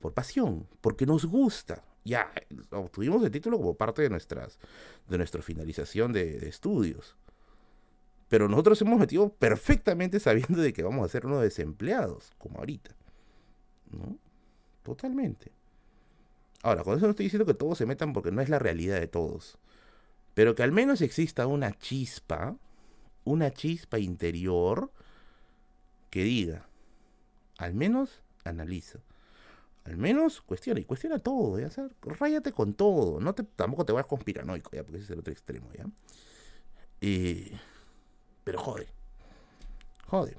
por pasión, porque nos gusta. Ya obtuvimos el título como parte de nuestras de nuestra finalización de estudios. Pero nosotros hemos metido perfectamente sabiendo de que vamos a ser unos desempleados, como ahorita. ¿No? Totalmente. Ahora, con eso no estoy diciendo que todos se metan porque no es la realidad de todos. Pero que al menos exista una chispa, una chispa interior que diga, al menos analiza. Al menos cuestiona, y cuestiona todo, ¿ya? Ráyate con todo. No te, tampoco te vayas conspiranoico, ¿ya? Porque ese es el otro extremo, ¿ya? Y... Pero jode. Jode.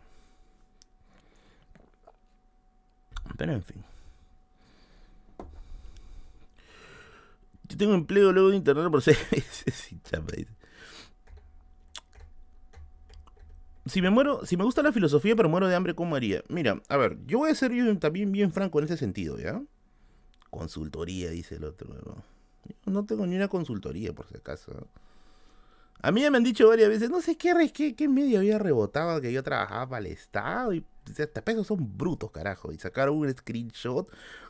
Pero en fin. Yo tengo empleo luego de internet por seis meses. Si me muero, si me gusta la filosofía pero muero de hambre, ¿cómo haría? Mira, a ver, yo voy a ser yo también bien franco en ese sentido, ¿ya? Consultoría, dice el otro. No tengo ni una consultoría, por si acaso. A mí ya me han dicho varias veces, no sé qué, qué, qué medio había rebotado que yo trabajaba para el Estado y hasta pesos son brutos, carajo. Y sacaron un screenshot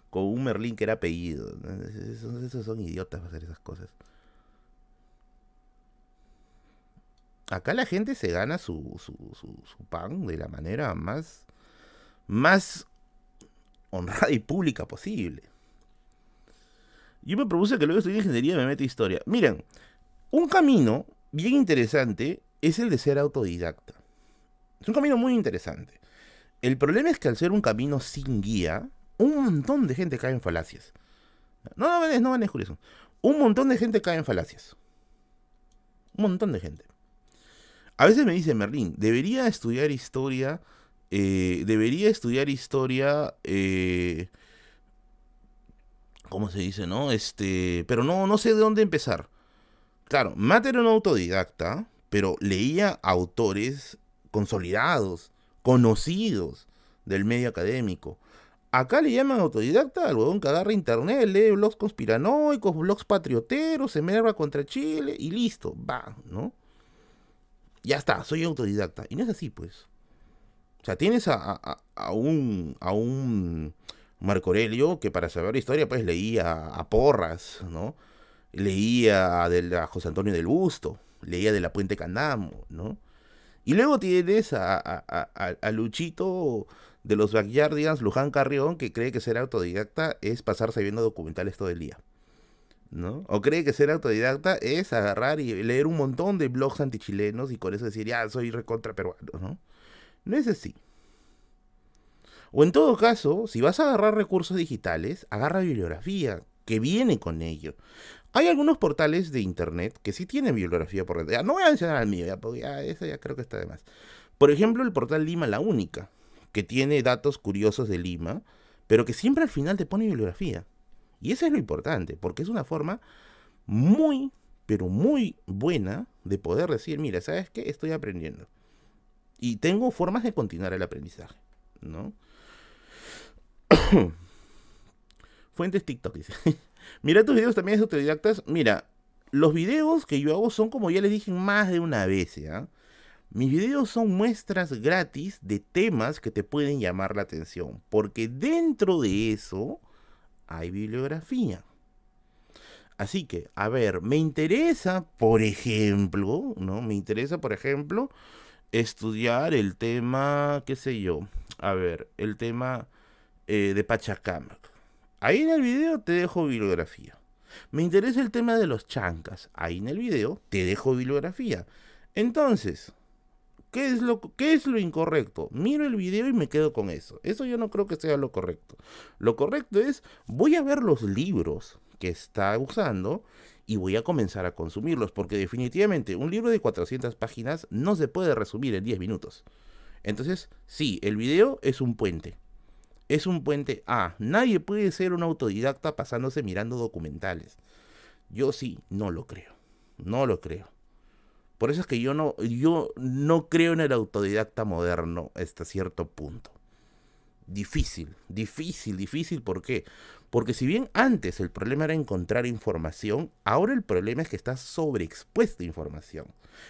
con un Merlín que era apellido. Esos, son idiotas para hacer esas cosas. Acá la gente se gana su, su, su, pan de la manera más, más honrada y pública posible. Yo me propuse que luego estudié ingeniería y me mete historia. Miren, un camino bien interesante es el de ser autodidacta. Es un camino muy interesante. El problema es que al ser un camino sin guía, un montón de gente cae en falacias. No, no, no, no eso. Un montón de gente cae en falacias. Un montón de gente. A veces me dice Merlín, debería estudiar historia, eh, debería estudiar historia, eh, ¿cómo se dice, no? Este, pero no, no sé de dónde empezar. Claro, Matt era un autodidacta, pero leía autores consolidados, conocidos del medio académico. Acá le llaman autodidacta al huevón que agarra internet, lee blogs conspiranoicos, blogs patrioteros, se merva contra Chile y listo, va, ¿no? Ya está, soy autodidacta. Y no es así, pues. O sea, tienes a, a, un, a un Marco Aurelio que para saber historia, pues leía a Porras, ¿no? Leía de a José Antonio del Busto, leía de la Puente Candamo, ¿no? Y luego tienes a, a, Luchito de los Backyardigans, Luján Carrión, que cree que ser autodidacta es pasarse viendo documentales todo el día. ¿No? O cree que ser autodidacta es agarrar y leer un montón de blogs antichilenos y con eso decir, ya, soy recontra peruano, ¿no? No es así. O en todo caso, si vas a agarrar recursos digitales, agarra bibliografía que viene con ello. Hay algunos portales de internet que sí tienen bibliografía por dentro. no voy a mencionar al mío, ya, porque ya, eso ya creo que está de más. Por ejemplo, el portal Lima La Única, que tiene datos curiosos de Lima, pero que siempre al final te pone bibliografía. Y eso es lo importante, porque es una forma muy, pero muy buena de poder decir, mira, ¿sabes qué? Estoy aprendiendo. Y tengo formas de continuar el aprendizaje, ¿no? Fuentes TikTok, dice. Mira tus videos también de autodidactas. Mira, los videos que yo hago son como ya les dije más de una vez. Mis videos son muestras gratis de temas que te pueden llamar la atención, porque dentro de eso hay bibliografía. Así que, a ver, me interesa, por ejemplo, ¿no? Me interesa, por ejemplo, estudiar el tema, qué sé yo, a ver, el tema eh, de Pachacamac. Ahí en el video te dejo bibliografía. Me interesa el tema de los chancas. Ahí en el video te dejo bibliografía. Entonces, ¿qué es lo, es lo incorrecto? Miro el video y me quedo con eso. Eso yo no creo que sea lo correcto. Lo correcto es, voy a ver los libros que está usando y voy a comenzar a consumirlos, porque definitivamente un libro de 400 páginas no se puede resumir en 10 minutos. Entonces, sí, el video es un puente es un puente A. Nadie puede ser un autodidacta pasándose mirando documentales. Yo sí, no lo creo. No lo creo. Por eso es que yo no, yo no creo en el autodidacta moderno hasta cierto punto. Difícil, difícil, difícil. ¿Por qué? Porque si bien antes el problema era encontrar información, ahora el problema es que está sobreexpuesta información.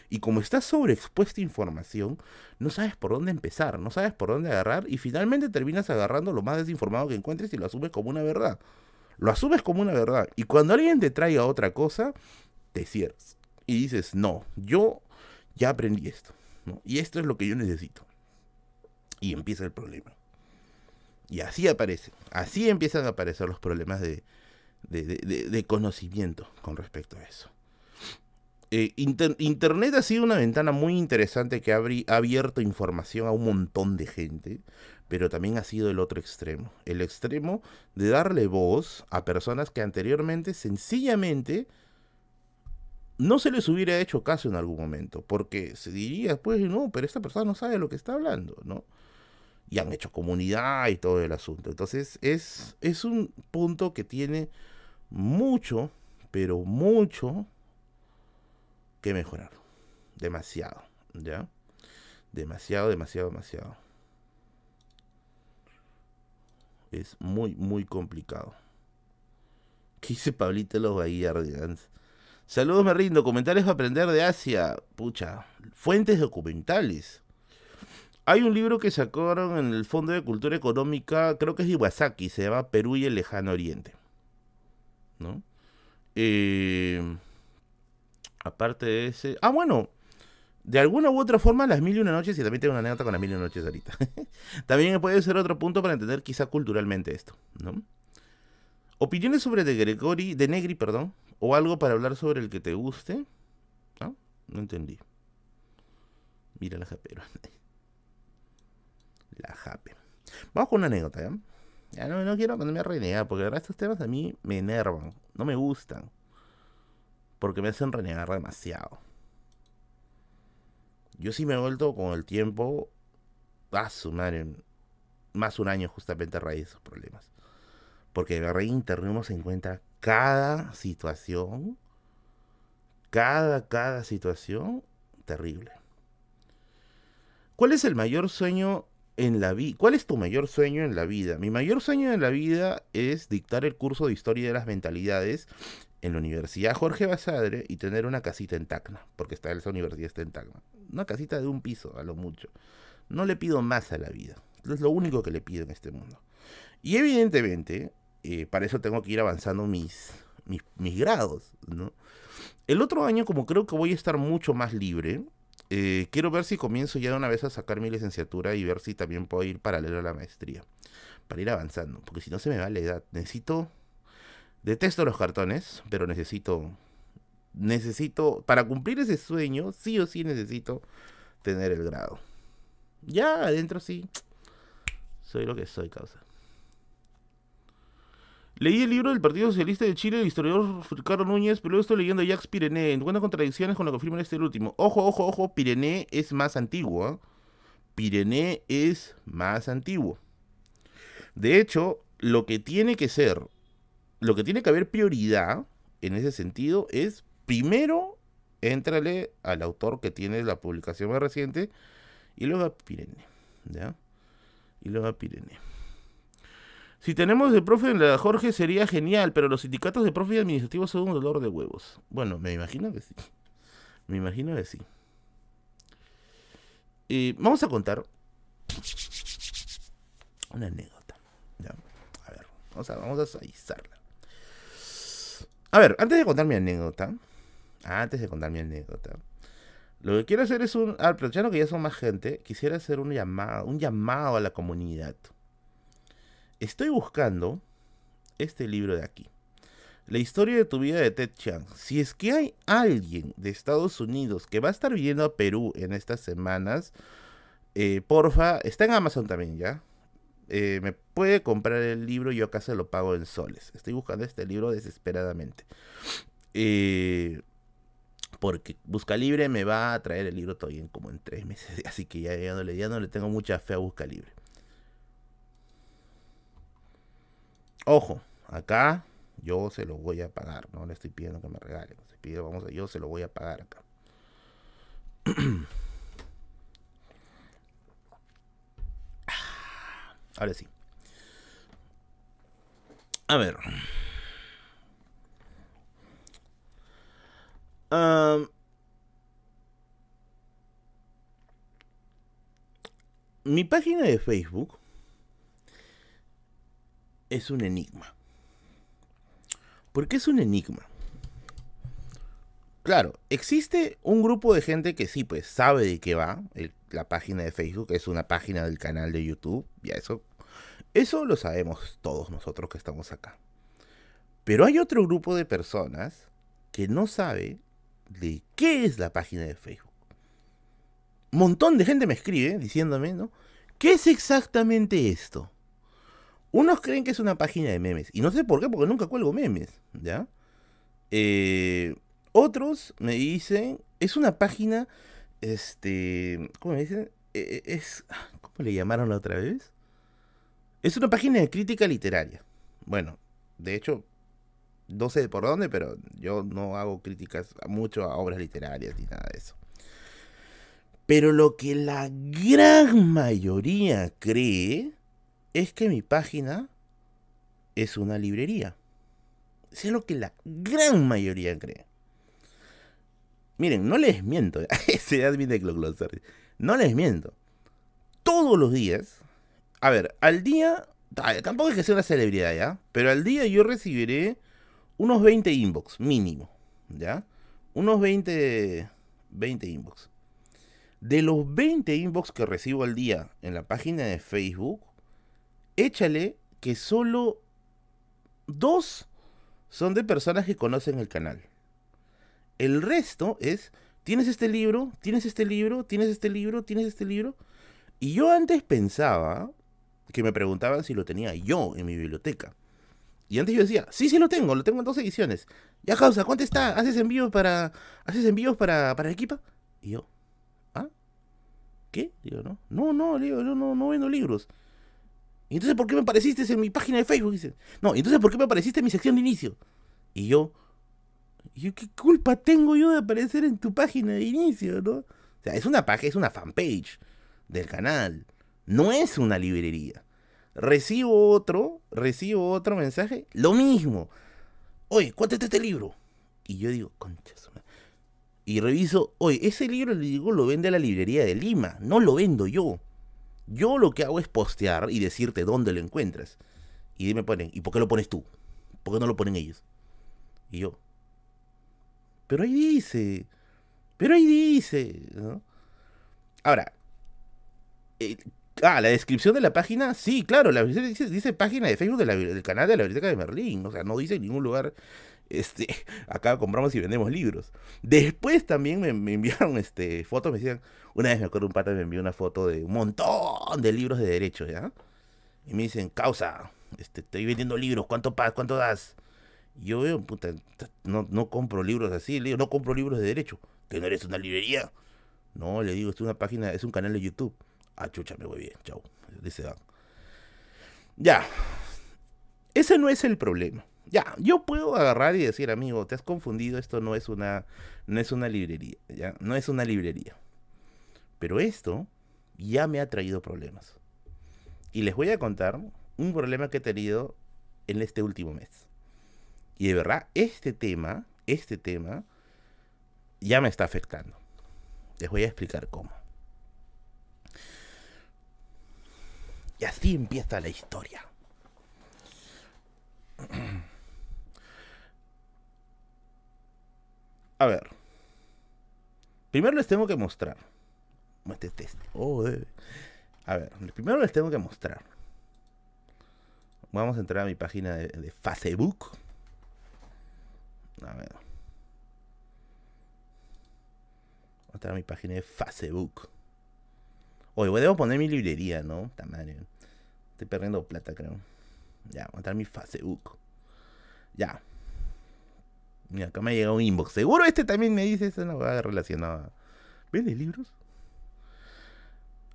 Y como está sobreexpuesta información, no sabes por dónde empezar, no sabes por dónde agarrar y finalmente terminas agarrando lo más desinformado que encuentres y lo asumes como una verdad. Lo asumes como una verdad. Y cuando alguien te traiga otra cosa, te cierras. Y dices, no, yo ya aprendí esto. Y esto es lo que yo necesito. Y empieza el problema. Y así aparece. Así empiezan a aparecer los problemas de, de, conocimiento con respecto a eso. Eh, Internet ha sido una ventana muy interesante que ha abierto información a un montón de gente, pero también ha sido el otro extremo. El extremo de darle voz a personas que anteriormente sencillamente no se les hubiera hecho caso en algún momento, porque se diría, pues, no, pero esta persona no sabe lo que está hablando, ¿no? Y han hecho comunidad y todo el asunto. Entonces, es, es un punto que tiene mucho, pero mucho que mejorar. Demasiado, ¿ya? Demasiado, demasiado, demasiado. Es muy, muy complicado. ¿Qué dice Pablito los Bahías? Saludos, me rindo. Comentarios para aprender de Asia. Pucha, fuentes documentales. Hay un libro que sacaron en el Fondo de Cultura Económica, creo que es Iwasaki, se llama Perú y el Lejano Oriente. ¿No? Eh, aparte de ese. Ah, bueno. De alguna u otra forma, las mil y una noches, y también tengo una anécdota con las mil y una noches ahorita. también puede ser otro punto para entender quizá culturalmente esto, ¿no? Opiniones sobre de Gregory, de Negri, perdón, o algo para hablar sobre el que te guste. ¿No? No entendí. Mira la japera. La jape. Vamos con una anécdota, ¿ya? Ya no, no quiero ponerme a renegar, porque estos temas a mí me enervan, no me gustan. Porque me hacen renegar demasiado. Yo sí me he vuelto con el tiempo a sumar más un año justamente a raíz de esos problemas. Porque en la red internet se encuentra cada situación, cada, cada situación terrible. ¿Cuál es el mayor sueño en la vida? ¿Cuál es tu mayor sueño en la vida? Mi mayor sueño en la vida es dictar el curso de historia de las mentalidades en la Universidad Jorge Basadre y tener una casita en Tacna, porque está esa universidad está en Tacna. Una casita de un piso, a lo mucho. No le pido más a la vida. Es lo único que le pido en este mundo. Y evidentemente, eh, para eso tengo que ir avanzando mis, mis, grados, ¿no? El otro año, como creo que voy a estar mucho más libre, eh, quiero ver si comienzo ya de una vez a sacar mi licenciatura y ver si también puedo ir paralelo a la maestría, para ir avanzando, porque si no se me va la edad. Necesito, detesto los cartones, pero necesito, necesito, para cumplir ese sueño, sí o sí necesito tener el grado. Ya adentro sí, soy lo que soy, causa. Leí el libro del Partido Socialista de Chile del historiador Ricardo Núñez, pero luego estoy leyendo Jacques Pirené. Encuentra contradicciones con lo que afirma este último. Ojo, ojo, ojo, Pirené es más antiguo. ¿eh? Pirené es más antiguo. De hecho, lo que tiene que ser, lo que tiene que haber prioridad en ese sentido es primero éntrale al autor que tiene la publicación más reciente y luego a Pirené. ¿Ya? Y luego a Pirené. Si tenemos de profe en la Jorge sería genial, pero los sindicatos de profe y administrativos son un dolor de huevos. Bueno, me imagino que sí. Me imagino que sí. vamos a contar una anécdota. A ver, vamos a, vamos a ver, antes de contar mi anécdota, antes de contar mi anécdota, lo que quiero hacer es un, aprovechando que ya son más gente, quisiera hacer un llamado, un llamado a la comunidad estoy buscando este libro de aquí. La historia de tu vida de Ted Chiang. Si es que hay alguien de Estados Unidos que va a estar viniendo a Perú en estas semanas, eh, porfa, está en Amazon también ya. Eh, me puede comprar el libro, yo acá se lo pago en soles. Estoy buscando este libro desesperadamente. Eh, porque Busca Libre me va a traer el libro todavía en como en tres meses. Así que ya, no, ya no le tengo mucha fe a Busca Libre. Ojo, acá yo se lo voy a pagar, no le estoy pidiendo que me regale, pido, vamos a, yo se lo voy a pagar acá. Ahora sí. A ver. mi página de Facebook es un enigma. ¿Por qué es un enigma? Claro, existe un grupo de gente que sí, pues sabe de qué va. la página de Facebook es una página del canal de YouTube. Ya eso, eso lo sabemos todos nosotros que estamos acá. Pero hay otro grupo de personas que no sabe de qué es la página de Facebook. Un montón de gente me escribe diciéndome, ¿no? ¿Qué es exactamente esto? Unos creen que es una página de memes. Y no sé por qué, porque nunca cuelgo memes, ¿ya? Eh, otros me dicen, es una página, este, ¿cómo me dicen? Eh, es, ¿cómo le llamaron la otra vez? Es una página de crítica literaria. Bueno, de hecho, no sé por dónde, pero yo no hago críticas mucho a obras literarias ni nada de eso. Pero lo que la gran mayoría cree es que mi página es una librería. Eso es lo que la gran mayoría cree. Miren, no les miento. Ese admin de No les miento. Todos los días. A ver, al día. Tampoco es que sea una celebridad, ¿ya? Pero al día yo recibiré unos 20 inbox, mínimo. ¿Ya? Unos 20. 20 inbox. De los 20 inbox que recibo al día en la página de Facebook, échale que solo dos son de personas que conocen el canal. El resto es, tienes este libro, tienes este libro, tienes este libro, tienes este libro. Y yo antes pensaba que me preguntaban si lo tenía yo en mi biblioteca. Y antes yo decía, sí, sí lo tengo, lo tengo en dos ediciones. Ya causa, ¿cuánto está? ¿Haces envíos para. ¿Haces envíos para, para Equipa? Y yo, ¿ah? ¿Qué? Digo, no, no, no, digo, no, no, no vendo libros. ¿Y entonces por qué me apareciste en mi página de Facebook? Dice. No, ¿y entonces por qué me apareciste en mi sección de inicio? Y yo, ¿qué culpa tengo yo de aparecer en tu página de inicio, no? O sea, es una página, es una fanpage del canal. No es una librería. Recibo otro, recibo otro mensaje, lo mismo. Oye, cuéntate este libro. Y yo digo, concha Y reviso, oye, ese libro digo, lo vende a la librería de Lima, no lo vendo yo. Yo lo que hago es postear y decirte dónde lo encuentras. Y me ponen, ¿y por qué lo pones tú? ¿Por qué no lo ponen ellos? Y yo, pero ahí dice, pero ahí dice, Ahora, eh, ah, la descripción de la página, sí, claro, la dice, dice página de Facebook del canal de la Biblioteca de Merlín, o sea, no dice en ningún lugar, este, acá compramos y vendemos libros. Después también me, enviaron este, fotos, me decían, una vez me acuerdo un pata me envió una foto de un montón de libros de derecho, ¿ya? Y me dicen, causa, este, estoy vendiendo libros, ¿cuánto, cuánto das? Y yo veo, puta, no, no compro libros así, le digo, no compro libros de derecho, que no eres una librería. No, le digo, es una página, es un canal de YouTube. Ah, chucha, me voy bien, chau. Dice, Ya, ese no es el problema. Ya, yo puedo agarrar y decir, amigo, te has confundido, esto no es una, no es una librería, ya, no es una librería. Pero esto ya me ha traído problemas. Y les voy a contar un problema que he tenido en este último mes. Y de verdad, este tema, este tema, ya me está afectando. Les voy a explicar cómo. Y así empieza la historia. A ver. Primero les tengo que mostrar. Este oh, eh. A ver, primero les tengo que mostrar. Vamos a entrar a mi página de, Facebook. A ver. Vamos a entrar a mi página de Facebook. Oye, debo poner mi librería, ¿no? Estoy perdiendo plata, creo. Ya, voy entrar a mi Facebook. Ya. Acá me ha llegado un inbox. Seguro este también me dice eso, no va relacionado. ¿Vendes libros?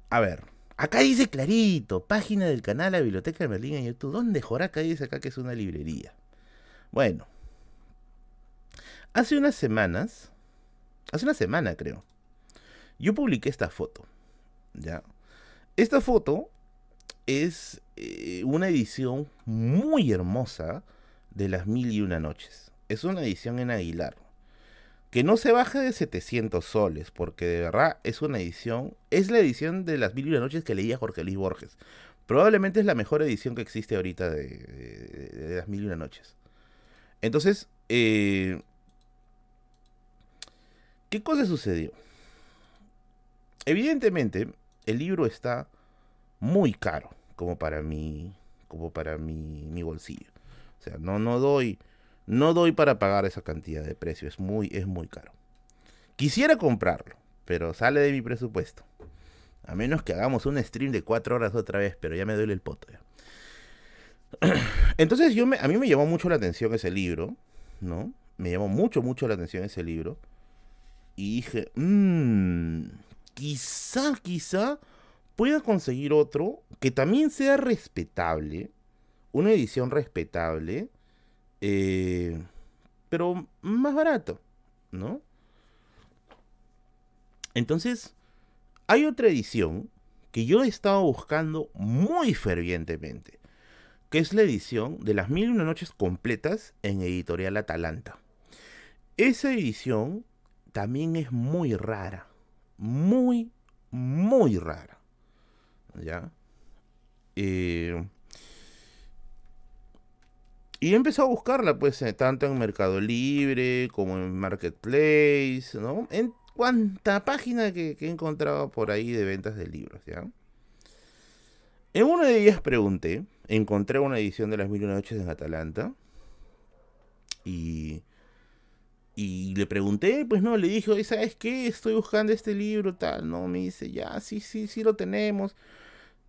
A ver, acá dice clarito, página del canal La Biblioteca de Berlín en YouTube. ¿Dónde Joraca dice acá que es una librería? Bueno, hace unas semanas, hace una semana creo, yo publiqué esta foto. ¿Ya? Esta foto es eh, una edición muy hermosa de las mil y una noches. Es una edición en Aguilar que no se baje de 700 soles, porque de verdad es una edición, es la edición de las mil y una noches que leía Jorge Luis Borges. Probablemente es la mejor edición que existe ahorita de, las mil y una noches. Entonces, eh, ¿qué cosa sucedió? Evidentemente, el libro está muy caro como para mi, como para mi, mi bolsillo. O sea, no, no doy no doy para pagar esa cantidad de precio, es muy, es muy caro. Quisiera comprarlo, pero sale de mi presupuesto. A menos que hagamos un stream de cuatro horas otra vez, pero ya me duele el poto. Entonces yo me, a mí me llamó mucho la atención ese libro, ¿no? Me llamó mucho, mucho la atención ese libro. Y dije, mmm, quizá, quizá pueda conseguir otro que también sea respetable, una edición respetable, eh, pero más barato, ¿no? Entonces, hay otra edición que yo he estado buscando muy fervientemente, que es la edición de las mil y una noches completas en editorial Atalanta. Esa edición también es muy rara, muy, muy rara. ¿Ya? Eh, y he empezado a buscarla, pues, eh, tanto en Mercado Libre como en Marketplace, ¿no? En cuánta página que, encontrado por ahí de ventas de libros, ¿ya? En una de ellas pregunté, encontré una edición de Las Mil y Noches en Atalanta. Y, y le pregunté, pues no, le dije, ¿sabes qué? Estoy buscando este libro, tal, ¿no? Me dice, ya, sí, sí, sí lo tenemos.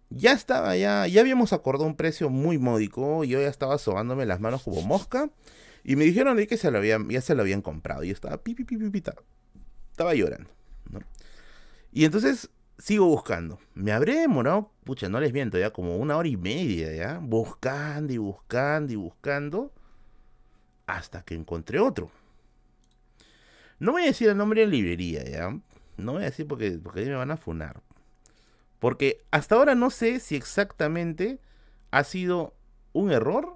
Ya estaba, ya, ya habíamos acordado un precio muy módico. Yo ya estaba sobándome las manos como mosca. Y me dijeron que se lo habían, ya se lo habían comprado. Y yo estaba pi, pi, pi, pi, Estaba llorando. Y entonces sigo buscando. Me habré demorado, pucha, no les miento, ya como una hora y media, ya. Buscando y buscando y buscando. Hasta que encontré otro. No voy a decir el nombre de librería, ya. No voy a decir porque, porque ahí me van a funar. Porque hasta ahora no sé si exactamente ha sido un error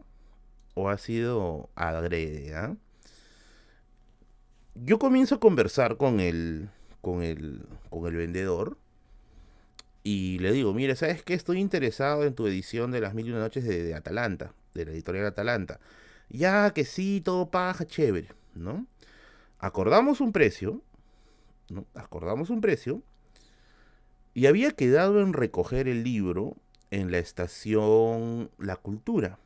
o ha sido agrede. ¿ah? Yo comienzo a conversar con el, con el, con el vendedor y le digo, mire, ¿sabes qué? Estoy interesado en tu edición de las mil y una noches de, Atalanta, de la editorial Atalanta. Ya que sí, todo paja, chévere, ¿no? Acordamos un precio, ¿no? Acordamos un precio y había quedado en recoger el libro en la estación La Cultura,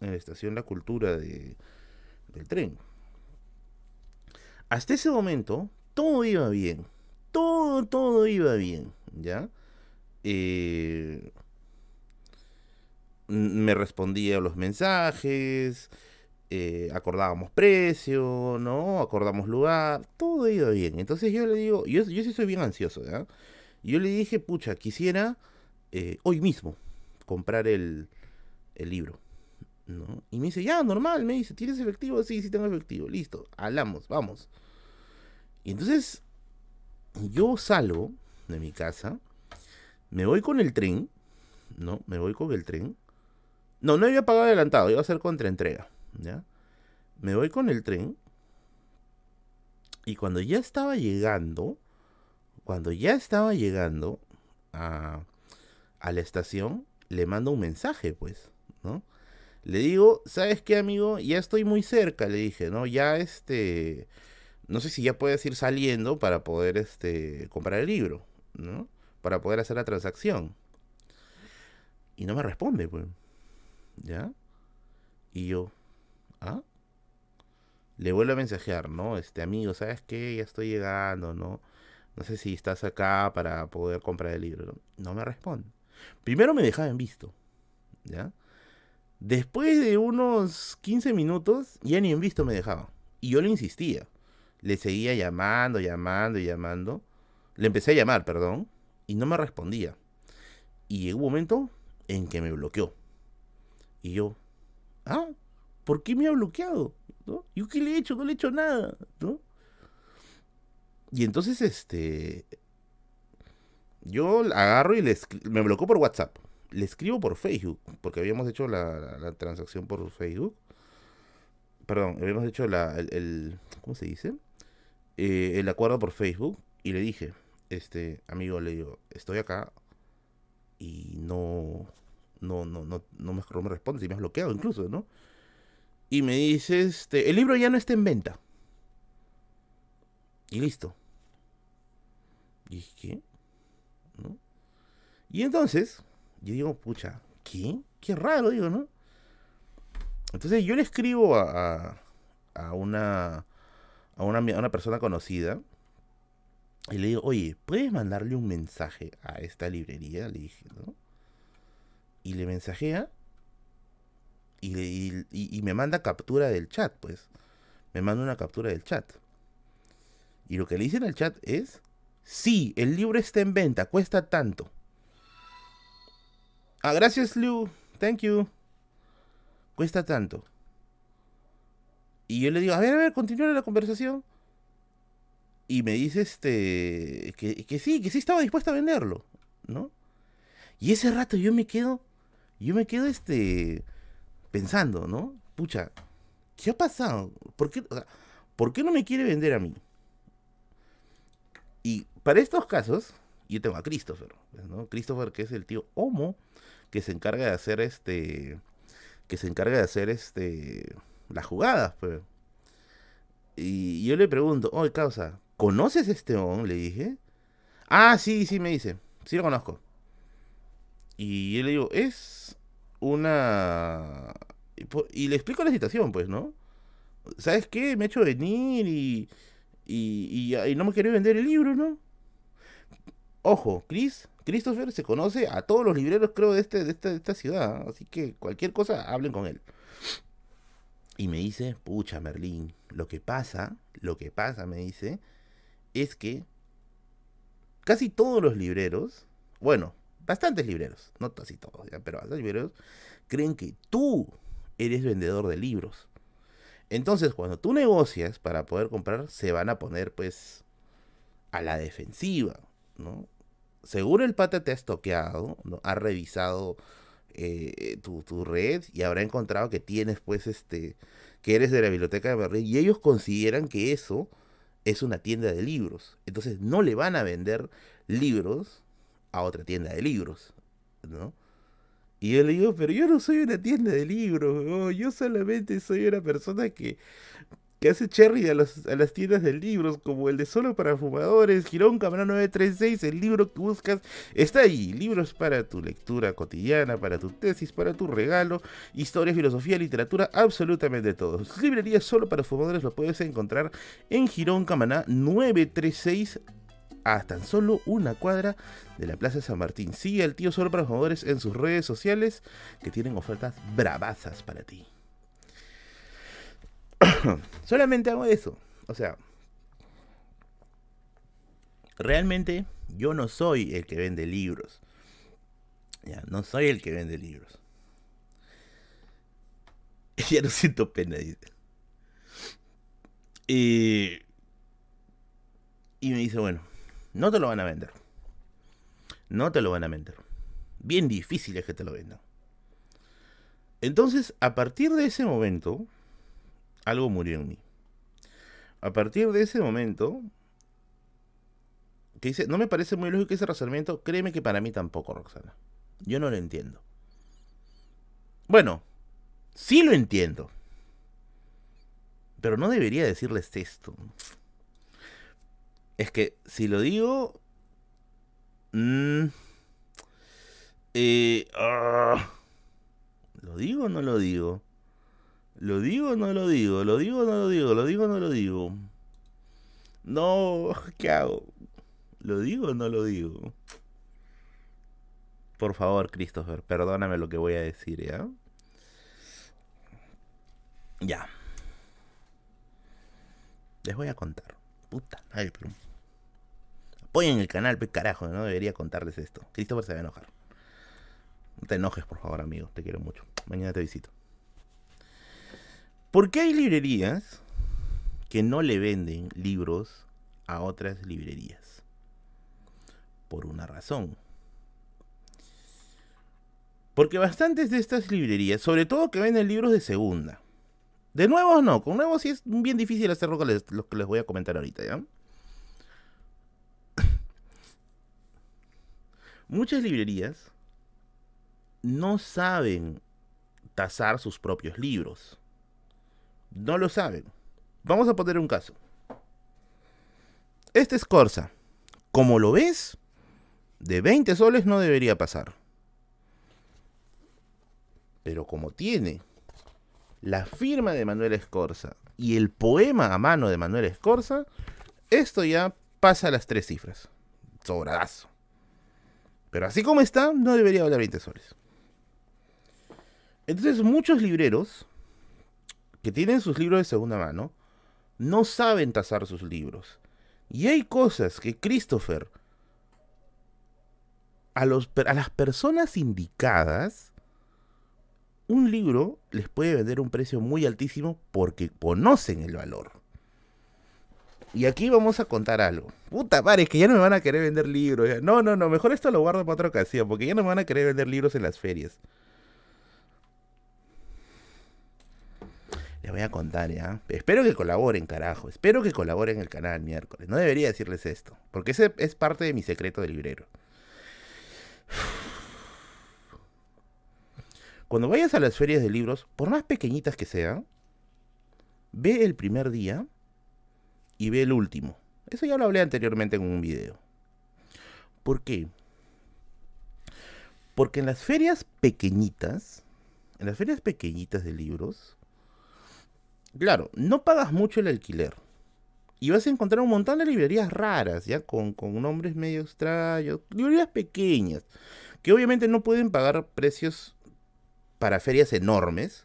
en la estación La Cultura de, del tren. Hasta ese momento, todo iba bien. Todo, todo iba bien, ¿ya? Eh, me respondía a los mensajes, eh, acordábamos precio, ¿no? Acordamos lugar, todo iba bien. Entonces yo le digo, yo, yo sí soy bien ansioso, ¿ya? Yo le dije, pucha, quisiera eh, hoy mismo comprar el, el libro. ¿no? Y me dice, ya, normal, me dice, ¿tienes efectivo? Sí, sí tengo efectivo, listo, hablamos, vamos. Y entonces yo salgo de mi casa, me voy con el tren, ¿no? Me voy con el tren. No, no había pagado adelantado, iba a ser contraentrega, ¿ya? Me voy con el tren. Y cuando ya estaba llegando, cuando ya estaba llegando a, la estación, le mando un mensaje, pues, ¿no? Le digo, ¿sabes qué, amigo? Ya estoy muy cerca, le dije, ¿no? Ya este, no sé si ya puedes ir saliendo para poder, este, comprar el libro, ¿no? Para poder hacer la transacción. Y no me responde, pues, ¿ya? Y yo, ¿ah? Le vuelvo a mensajear, ¿no? Este, amigo, ¿sabes qué? Ya estoy llegando, ¿no? No sé si estás acá para poder comprar el libro. No me responde. Primero me dejaba en visto. ¿Ya? Después de unos 15 minutos, ya ni en visto me dejaba. Y yo le insistía. Le seguía llamando, llamando, llamando. Le empecé a llamar, perdón. Y no me respondía. Y llegó un momento en que me bloqueó. Y yo, ah, ¿por qué me ha bloqueado? ¿Yo qué le he hecho? No le he hecho nada. ¿no? Y entonces, este. Yo agarro y le me bloqueo por WhatsApp. Le escribo por Facebook, porque habíamos hecho la, transacción por Facebook. Perdón, habíamos hecho la, el, ¿Cómo se dice? Eh, el acuerdo por Facebook. Y le dije, este, amigo, le digo, estoy acá y no. No, no, no, no me, no me responde, y me has bloqueado incluso, ¿no? Y me dice, este, el libro ya no está en venta. Y listo. Y ¿qué? ¿No? Y entonces, yo digo, pucha, ¿qué? Qué raro, digo, ¿no? Entonces yo le escribo a, a una, a una, a una persona conocida y le digo, oye, ¿puedes mandarle un mensaje a esta librería? Le dije, ¿no? Y le mensajea y, le- y- y me manda captura del chat, pues. Me manda una captura del chat. Y lo que le dice en el chat es, sí, el libro está en venta, cuesta tanto. Ah, gracias, Liu. Thank you. Cuesta tanto. Y yo le digo, a ver, a ver, continúa la conversación. Y me dice este que, que sí, que sí estaba dispuesta a venderlo, ¿no? Y ese rato yo me quedo, yo me quedo este pensando, ¿no? Pucha, ¿qué ha pasado? ¿Por qué, ¿por qué no me quiere vender a mí? Para estos casos, yo tengo a Christopher, pues, ¿no? Christopher que es el tío Homo que se encarga de hacer este que se encarga de hacer este las jugadas, pues. Y yo le pregunto, oye, causa, ¿conoces este on? Le dije. Ah, sí, sí, me dice. Sí lo conozco. Y yo le digo, es una... Y le explico la situación, pues, ¿no? ¿Sabes qué? Me ha hecho venir y... Y, y, y no me quería vender el libro, ¿no? Ojo, Chris, Christopher se conoce a todos los libreros, creo, de, este, de, esta, de esta ciudad. Así que cualquier cosa, hablen con él. Y me dice, pucha, Merlín, lo que pasa, lo que pasa, me dice, es que casi todos los libreros, bueno, bastantes libreros, no casi todos, ya, pero bastantes libreros, creen que tú eres vendedor de libros. Entonces, cuando tú negocias para poder comprar, se van a poner, pues, a la defensiva, ¿no? Seguro el pata te ha estoqueado, ¿no? Ha revisado eh, tu, tu red y habrá encontrado que tienes, pues, este, que eres de la biblioteca de Berlín y ellos consideran que eso es una tienda de libros. Entonces no le van a vender libros a otra tienda de libros, ¿no? Y yo le digo, pero yo no soy una tienda de libros, yo solamente soy una persona que, que hace cherry a, a las tiendas de libros, como el de Solo para Fumadores, Girón Cámara 936, el libro que buscas está ahí. Libros para tu lectura cotidiana, para tu tesis, para tu regalo, historia, filosofía, literatura, absolutamente todo. Librería Solo para Fumadores lo puedes encontrar en Girón Camaná 936 a tan solo una cuadra de la Plaza San Martín. Sigue al tío Solo para Fumadores en sus redes sociales que tienen ofertas bravazas para ti. Solamente hago eso. O sea, realmente yo no soy el que vende libros. Ya, no soy el que vende libros. Ya no siento pena. Y, y me dice, bueno, no te lo van a vender. No te lo van a vender. Bien difícil es que te lo vendan. Entonces, a partir de ese momento, algo murió en mí. A partir de ese momento, que dice, no me parece muy lógico ese razonamiento, créeme que para mí tampoco, Roxana. Yo no lo entiendo. Bueno, sí lo entiendo. Pero no debería decirles esto. Es que si lo digo... mm, eh, ah, ¿Lo digo o no lo digo? ¿Lo digo o no lo digo? ¿Lo digo o no lo digo? ¿Lo digo o no lo digo? No, ¿qué hago? ¿Lo digo o no lo digo? Por favor, Christopher, perdóname lo que voy a decir, ¿ya? Ya. Les voy a contar. Puta, ay, pero... Apoyen el canal, pe carajo, no debería contarles esto. Christopher se va a enojar. No te enojes, por favor, amigo. Te quiero mucho. Mañana te visito. ¿Por qué hay librerías que no le venden libros a otras librerías? Por una razón. Porque bastantes de estas librerías, sobre todo que venden libros de segunda. De nuevos no, con nuevos sí es bien difícil hacer lo que les, voy a comentar ahorita, ¿ya? Muchas librerías no saben tasar sus propios libros. No lo saben. Vamos a poner un caso. Este es Corsa. Como lo ves, de 20 soles no debería pasar. Pero como tiene la firma de Manuel Escorza y el poema a mano de Manuel Escorza, esto ya pasa a las tres cifras. Sobradazo. Pero así como está, no debería valer 20 soles. Entonces muchos libreros que tienen sus libros de segunda mano no saben tasar sus libros. Y hay cosas que Christopher a, los, a las personas indicadas un libro les puede vender un precio muy altísimo porque conocen el valor. Y aquí vamos a contar algo. Puta madre, es que ya no me van a querer vender libros. No, no, no, mejor esto lo guardo para otra ocasión, porque ya no me van a querer vender libros en las ferias. Voy a contar ya. Espero que colaboren, carajo. Espero que colaboren en el canal miércoles. No debería decirles esto, porque ese es parte de mi secreto de librero. Cuando vayas a las ferias de libros, por más pequeñitas que sean, ve el primer día y ve el último. Eso ya lo hablé anteriormente en un video. ¿Por qué? Porque en las ferias pequeñitas, en las ferias pequeñitas de libros, claro, no pagas mucho el alquiler. Y vas a encontrar un montón de librerías raras, ya con, con nombres medio extraños, librerías pequeñas, que obviamente no pueden pagar precios para ferias enormes,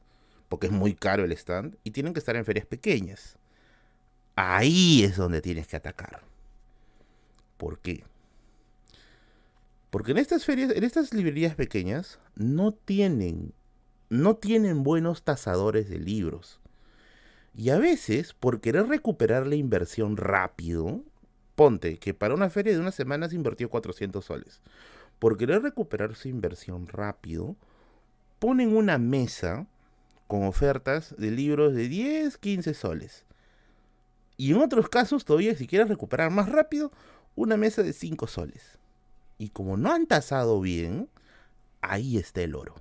porque es muy caro el stand, y tienen que estar en ferias pequeñas. Ahí es donde tienes que atacar. ¿Por qué? Porque en estas ferias, en estas librerías pequeñas, no tienen, no tienen buenos tasadores de libros. Y a veces, por querer recuperar la inversión rápido, ponte que para una feria de una semana se invirtió 400 soles. Por querer recuperar su inversión rápido, ponen una mesa con ofertas de libros de 10, 15 soles. Y en otros casos, todavía si quieres recuperar más rápido, una mesa de 5 soles. Y como no han tasado bien, ahí está el oro.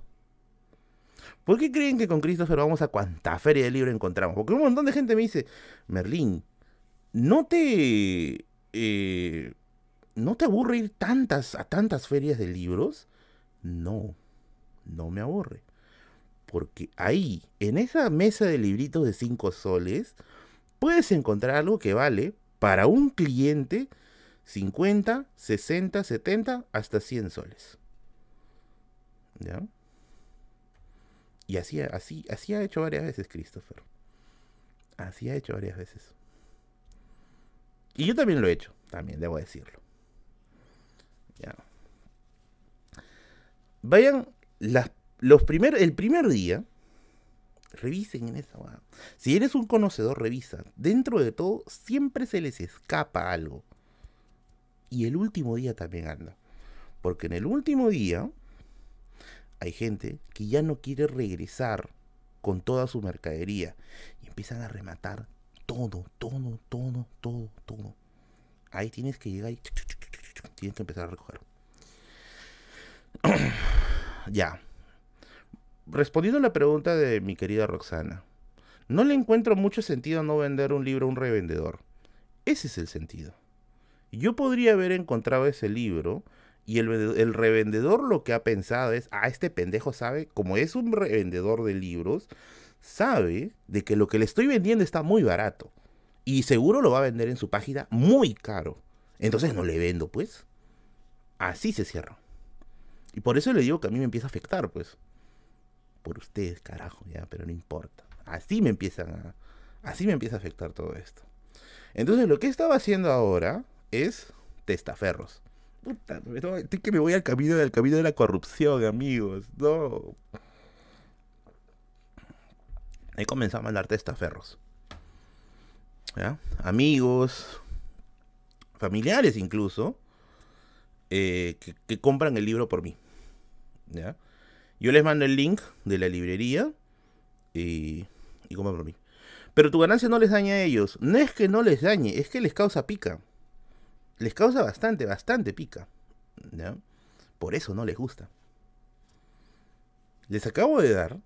¿Por qué creen que con Christopher vamos a cuánta feria de libro encontramos? Porque un montón de gente me dice, Merlín, ¿no te... Eh, ¿No te aburre ir tantas, a tantas ferias de libros? No no me aburre. Porque ahí, en esa mesa de libritos de 5 soles, puedes encontrar algo que vale para un cliente 50, 60, 70, hasta 100 soles. ¿Ya? Y así, así, así ha hecho varias veces Christopher. Así ha hecho varias veces. Y yo también lo he hecho, también debo decirlo. Ya. Vayan los primer, el primer día, revisen en esa. Si eres un conocedor, revisa. Dentro de todo, siempre se les escapa algo. Y el último día también anda. Porque en el último día hay gente que ya no quiere regresar con toda su mercadería. Y empiezan a rematar todo, todo, todo, todo, todo. Ahí tienes que llegar y tienes que empezar a recoger. ya. Respondiendo a la pregunta de mi querida Roxana, no le encuentro mucho sentido no vender un libro a un revendedor. Ese es el sentido. Yo podría haber encontrado ese libro y el, el, revendedor lo que ha pensado es, ah, este pendejo sabe, como es un revendedor de libros, sabe de que lo que le estoy vendiendo está muy barato. Y seguro lo va a vender en su página muy caro. Entonces no le vendo, pues. Así se cierra. Y por eso le digo que a mí me empieza a afectar, pues. Por ustedes, carajo, ya, pero no importa. Así me empiezan a. Así me empieza a afectar todo esto. Entonces lo que estaba haciendo ahora es testaferros. Puta, estoy que me voy al camino del camino de la corrupción, amigos. No. He comenzado a mandar testaferros. ¿Ya? Amigos, familiares incluso, eh, que compran el libro por mí. Yo les mando el link de la librería y, y coman por mí. Pero tu ganancia no les daña a ellos. No es que no les dañe, es que les causa pica. Les causa bastante, bastante pica. Por eso no les gusta. Les acabo de dar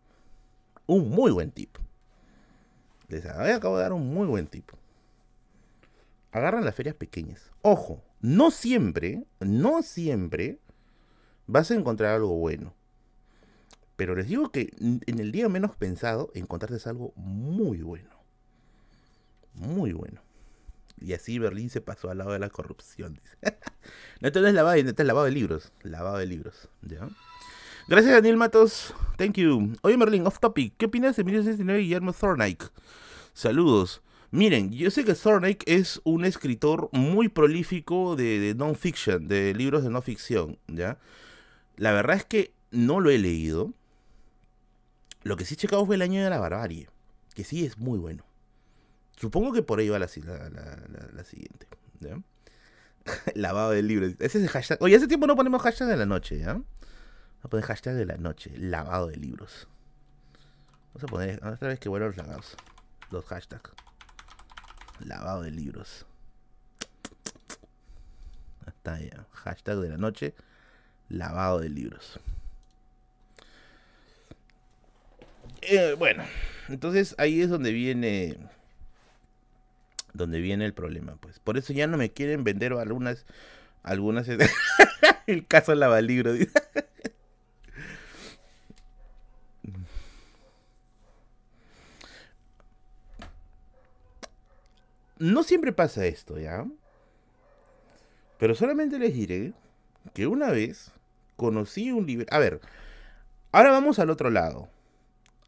un muy buen tip. Les acabo de dar un muy buen tip. Agarran las ferias pequeñas. Ojo, no siempre, no siempre vas a encontrar algo bueno. Pero les digo que en el día menos pensado encontrarte algo muy bueno. Muy bueno. Y así Berlín se pasó al lado de la corrupción. Dice. no, esto no es lavado, esto es lavado de libros. Lavado de libros. ¿ya? Gracias, Daniel Matos. Thank you. Oye, Merlin, off topic. ¿Qué opinas de 1969 Guillermo Thornike? Saludos. Miren, yo sé que Thornike es un escritor muy prolífico de, de non-fiction, de libros de no ficción, ¿ya? La verdad es que no lo he leído. Lo que sí he checado fue El Año de la Barbarie, que sí es muy bueno. Supongo que por ahí va la, la, siguiente. ¿ya? Lavado del libro. Ese es el hashtag. Oye, hace tiempo no ponemos hashtag de la noche, ¿ya? Vamos a poner hashtag de la noche. Lavado de libros. Vamos a poner otra vez que vuelvan los lavados. Los hashtags. Lavado de libros. Está ya. Hashtag de la noche. Lavado de libros. Eh, bueno, entonces ahí es donde viene donde viene el problema, pues. Por eso ya no me quieren vender algunas, algunas, el caso lavalibro. no siempre pasa esto, ¿ya? Pero solamente les diré que una vez conocí un libro. A ver, ahora vamos al otro lado.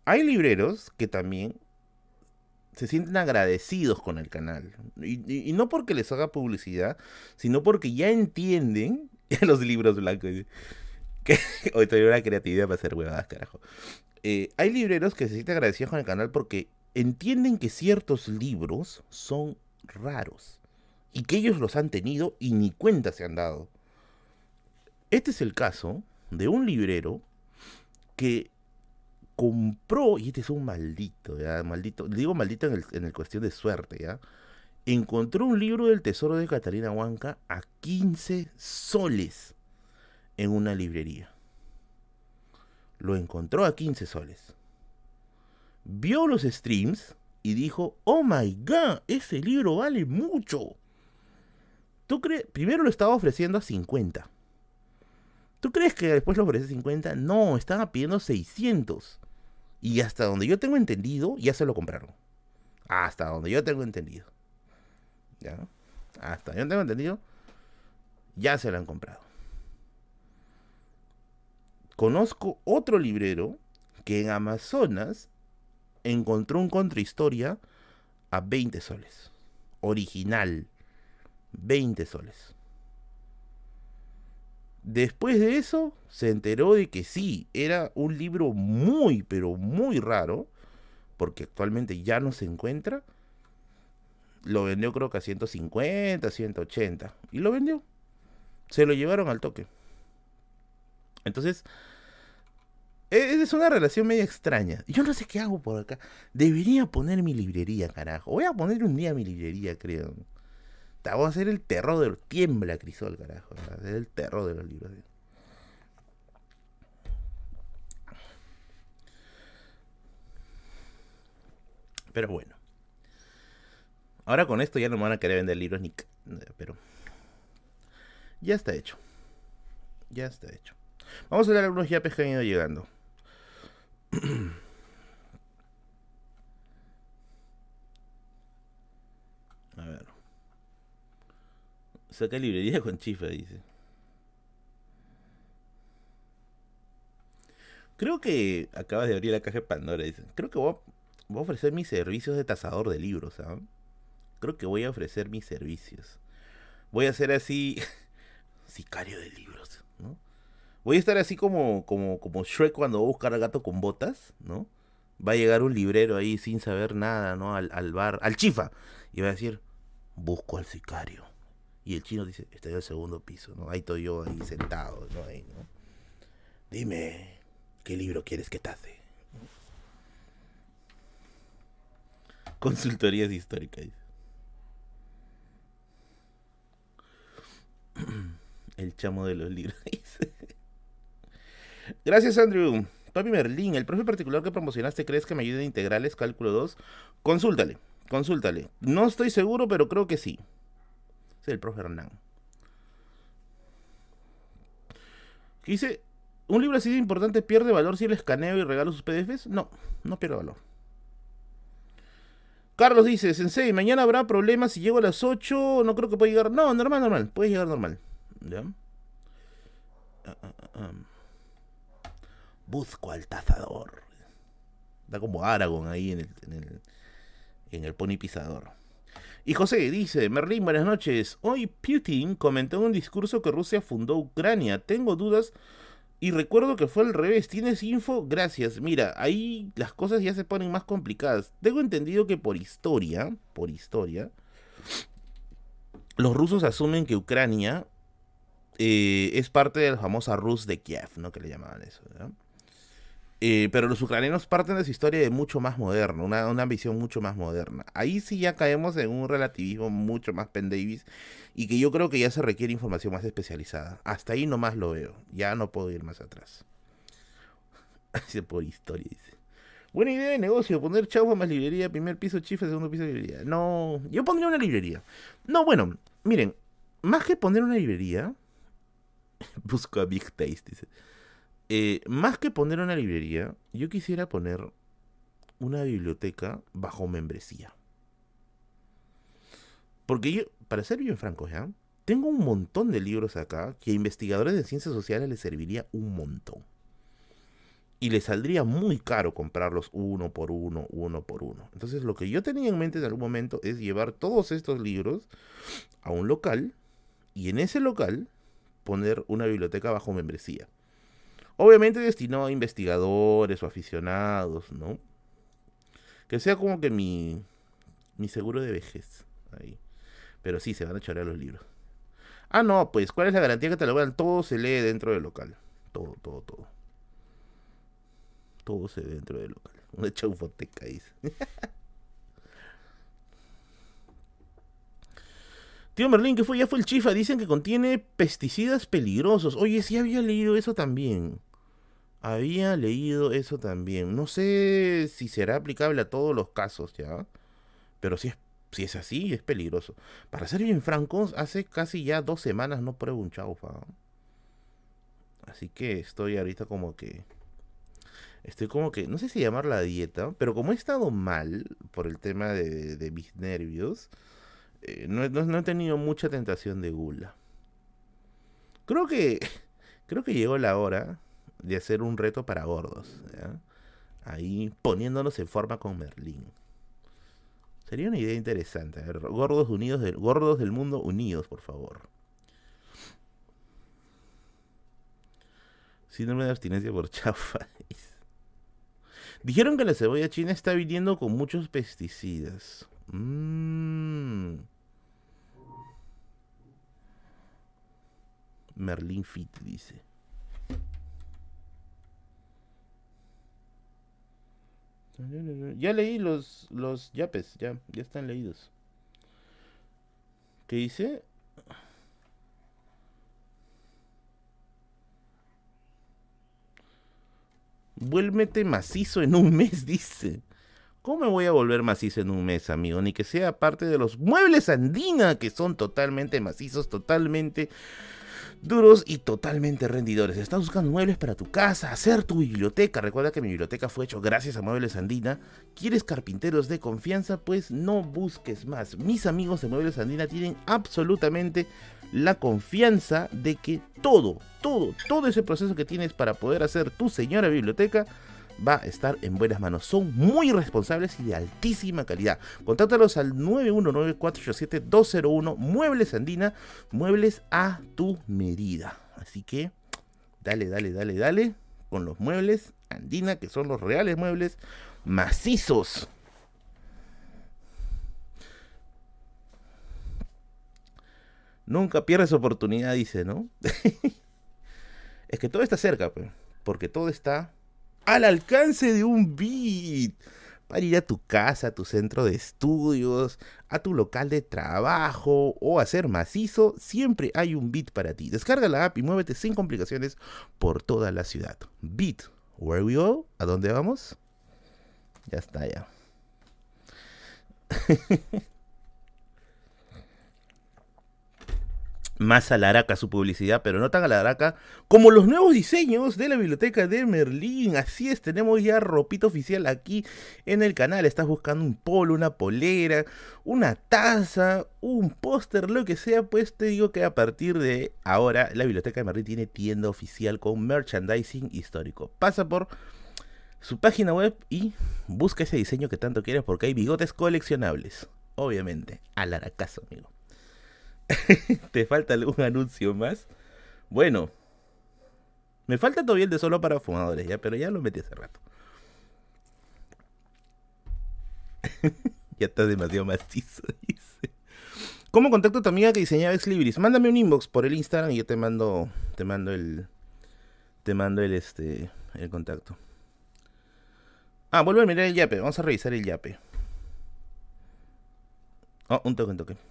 Hay libreros que también se sienten agradecidos con el canal. Y, no porque les haga publicidad, sino porque ya entienden los libros blancos. Que hoy tengo una creatividad para hacer huevadas, carajo. Eh, hay libreros que se sienten agradecidos con el canal porque entienden que ciertos libros son raros. Y que ellos los han tenido y ni cuenta se han dado. Este es el caso de un librero que compró, y este es un maldito, ya, maldito, digo maldito en el, en el cuestión de suerte, ya, encontró un libro del tesoro de Catalina Huanca a 15 soles en una librería. Lo encontró a 15 soles. Vio los streams y dijo, oh my god, ese libro vale mucho. ¿Tú crees? Primero lo estaba ofreciendo a 50. ¿Tú crees que después lo ofrece 50? No, estaba pidiendo 600. Y hasta donde yo tengo entendido, ya se lo compraron. Hasta donde yo tengo entendido. ¿Ya? Hasta yo tengo entendido, ya se lo han comprado. Conozco otro librero que en Amazonas encontró un contrahistoria a 20 soles. Original. 20 soles. Después de eso, se enteró de que sí, era un libro muy, pero muy raro, porque actualmente ya no se encuentra. Lo vendió creo que a 150, 180. Y lo vendió. Se lo llevaron al toque. Entonces, e-, es una relación medio extraña. Yo no sé qué hago por acá. Debería poner mi librería, carajo. Voy a poner un día mi librería, creo. Voy a hacer el terror del tiembla, Crisol, carajo. Es el terror de los libros. Pero bueno. Ahora con esto ya no me van a querer vender libros ni... Pero... Ya está hecho. Ya está hecho. Vamos a ver algunos yapes que han ido llegando. a ver. Saca librería con chifa, dice. Creo que acabas de abrir la caja de Pandora, dice. Creo que voy a, ofrecer mis servicios de tasador de libros, ¿sabes? Creo que voy a ofrecer mis servicios. Voy a ser así sicario de libros, ¿no? Voy a estar así como, como, como Shrek cuando va a buscar al gato con botas, ¿no? Va a llegar un librero ahí sin saber nada, ¿no? Al, al bar, al chifa. Y va a decir, busco al sicario. Y el chino dice, está en el segundo piso, ¿no? Ahí estoy yo ahí sentado, ¿no? Ahí. Dime, ¿qué libro quieres que te hace? Consultorías históricas. El chamo de los libros. Gracias, Andrew. Papi Merlín, el profe particular que promocionaste, ¿crees que me ayude en integrales, cálculo 2? Consúltale, consúltale. No estoy seguro, pero creo que sí. Es el profe Hernán. dice, ¿un libro así de importante pierde valor si le escaneo y regalo sus PDFs? No, no pierde valor. Carlos dice, Sensei, mañana habrá problemas si llego a las 8, no creo que pueda llegar. No, normal, normal, puedes llegar normal. Ah, ah, ah, Busco al tazador. Da como Aragón ahí en el, en el, en. Y José dice, Merlín, buenas noches. Hoy Putin comentó en un discurso que Rusia fundó Ucrania. Tengo dudas y recuerdo que fue al revés. ¿Tienes info? Gracias. Mira, ahí las cosas ya se ponen más complicadas. Tengo entendido que por historia, por historia, los rusos asumen que Ucrania eh, es parte de la famosa Rus de Kiev, ¿no? Que le llamaban eso, ¿no? Eh, pero los ucranianos parten de su historia de mucho más moderno, una, una visión mucho más moderna. Ahí sí ya caemos en un relativismo mucho más Penn Davis y que yo creo que ya se requiere información más especializada. Hasta ahí nomás lo veo, ya no puedo ir más atrás. Dice por historia, dice. Buena idea de negocio, poner chaufa más librería, primer piso chifa, segundo piso librería. No, yo pondría una librería. No, bueno, miren, más que poner una librería, busco a Big Taste, dice. Eh, más que poner una librería, yo quisiera poner una biblioteca bajo membresía. Porque yo, para ser bien franco, ¿ya? Tengo un montón de libros acá que a investigadores de ciencias sociales les serviría un montón. Y les saldría muy caro comprarlos uno por uno, uno por uno. Entonces lo que yo tenía en mente en algún momento es llevar todos estos libros a un local y en ese local poner una biblioteca bajo membresía. Obviamente destinado a investigadores o aficionados, ¿no? Que sea como que mi, mi seguro de vejez. Ahí. Pero sí, se van a echar a los libros. Ah, no, pues, ¿cuál es la garantía que te lo vean? Todo se lee dentro del local. Todo, todo, todo. Todo se lee dentro del local. Una chaufoteca, dice. Tío Merlín, ¿qué fue? Ya fue el chifa. Dicen que contiene pesticidas peligrosos. Oye, sí había leído eso también. Había leído eso también. No sé si será aplicable a todos los casos, ¿ya? Pero si es, si es así, es peligroso. Para ser bien francos, hace casi ya dos semanas no pruebo un chaufa. Así que estoy ahorita como que... Estoy como que, no sé si llamar la dieta, pero como he estado mal por el tema de, mis nervios, eh, no, no he tenido mucha tentación de gula. Creo que, creo que llegó la hora de hacer un reto para gordos. Ahí poniéndonos en forma con Merlín. Sería una idea interesante. gordos unidos del, gordos del mundo unidos, por favor. Síndrome de abstinencia por chafa. Dijeron que la cebolla china está viniendo con muchos pesticidas. Mmm. Merlin Fit dice. Ya leí los, los yapes, ya, ya están leídos. ¿Qué dice? Vuélvete macizo en un mes, dice. ¿Cómo me voy a volver macizo en un mes, amigo? Ni que sea parte de los muebles andina, que son totalmente macizos, totalmente duros y totalmente rendidores. Estás buscando muebles para tu casa, hacer tu biblioteca. Recuerda que mi biblioteca fue hecho gracias a Muebles Andina. ¿Quieres carpinteros de confianza? Pues no busques más. Mis amigos de Muebles Andina tienen absolutamente la confianza de que todo, todo, todo ese proceso que tienes para poder hacer tu señora biblioteca va a estar en buenas manos. Son muy responsables y de altísima calidad. Contáctalos al 919-487-201 Muebles Andina, muebles a tu medida. Así que dale, dale, dale, dale con los muebles Andina, que son los reales muebles macizos. Nunca pierdes oportunidad, dice, ¿no? es que todo está cerca, pues, porque todo está al alcance de un beat. Para ir a tu casa, a tu centro de estudios, a tu local de trabajo o hacer macizo, siempre hay un beat para ti. Descarga la app y muévete sin complicaciones por toda la ciudad. Beat, where we go? ¿A dónde vamos? Ya está, ya. más alaraca su publicidad, pero no tan alaraca como los nuevos diseños de la biblioteca de Merlín. Así es, tenemos ya ropita oficial aquí en el canal. Estás buscando un polo, una polera, una taza, un póster, lo que sea, pues te digo que a partir de ahora la biblioteca de Merlín tiene tienda oficial con merchandising histórico. Pasa por su página web y busca ese diseño que tanto quieres porque hay bigotes coleccionables. Obviamente, alaracazo, amigo. ¿Te falta algún anuncio más? Bueno, me falta todavía el de solo para fumadores, ya, pero ya lo metí hace rato. ya está demasiado macizo, dice. ¿Cómo contacto a tu amiga que diseñaba Ex Mándame un inbox por el Instagram y yo te mando, te mando el, te mando el este, el contacto. Ah, vuelve a mirar el yape. Vamos a revisar el yape. Oh, un toque, un toque.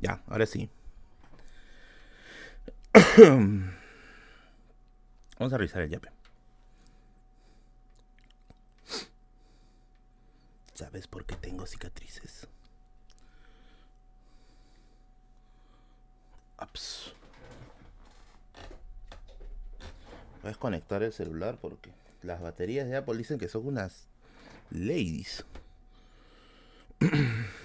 Ya, ahora sí. Vamos a revisar el yape. ¿Sabes por qué tengo cicatrices? Ups. Voy a desconectar el celular porque las baterías de Apple dicen que son unas ladies.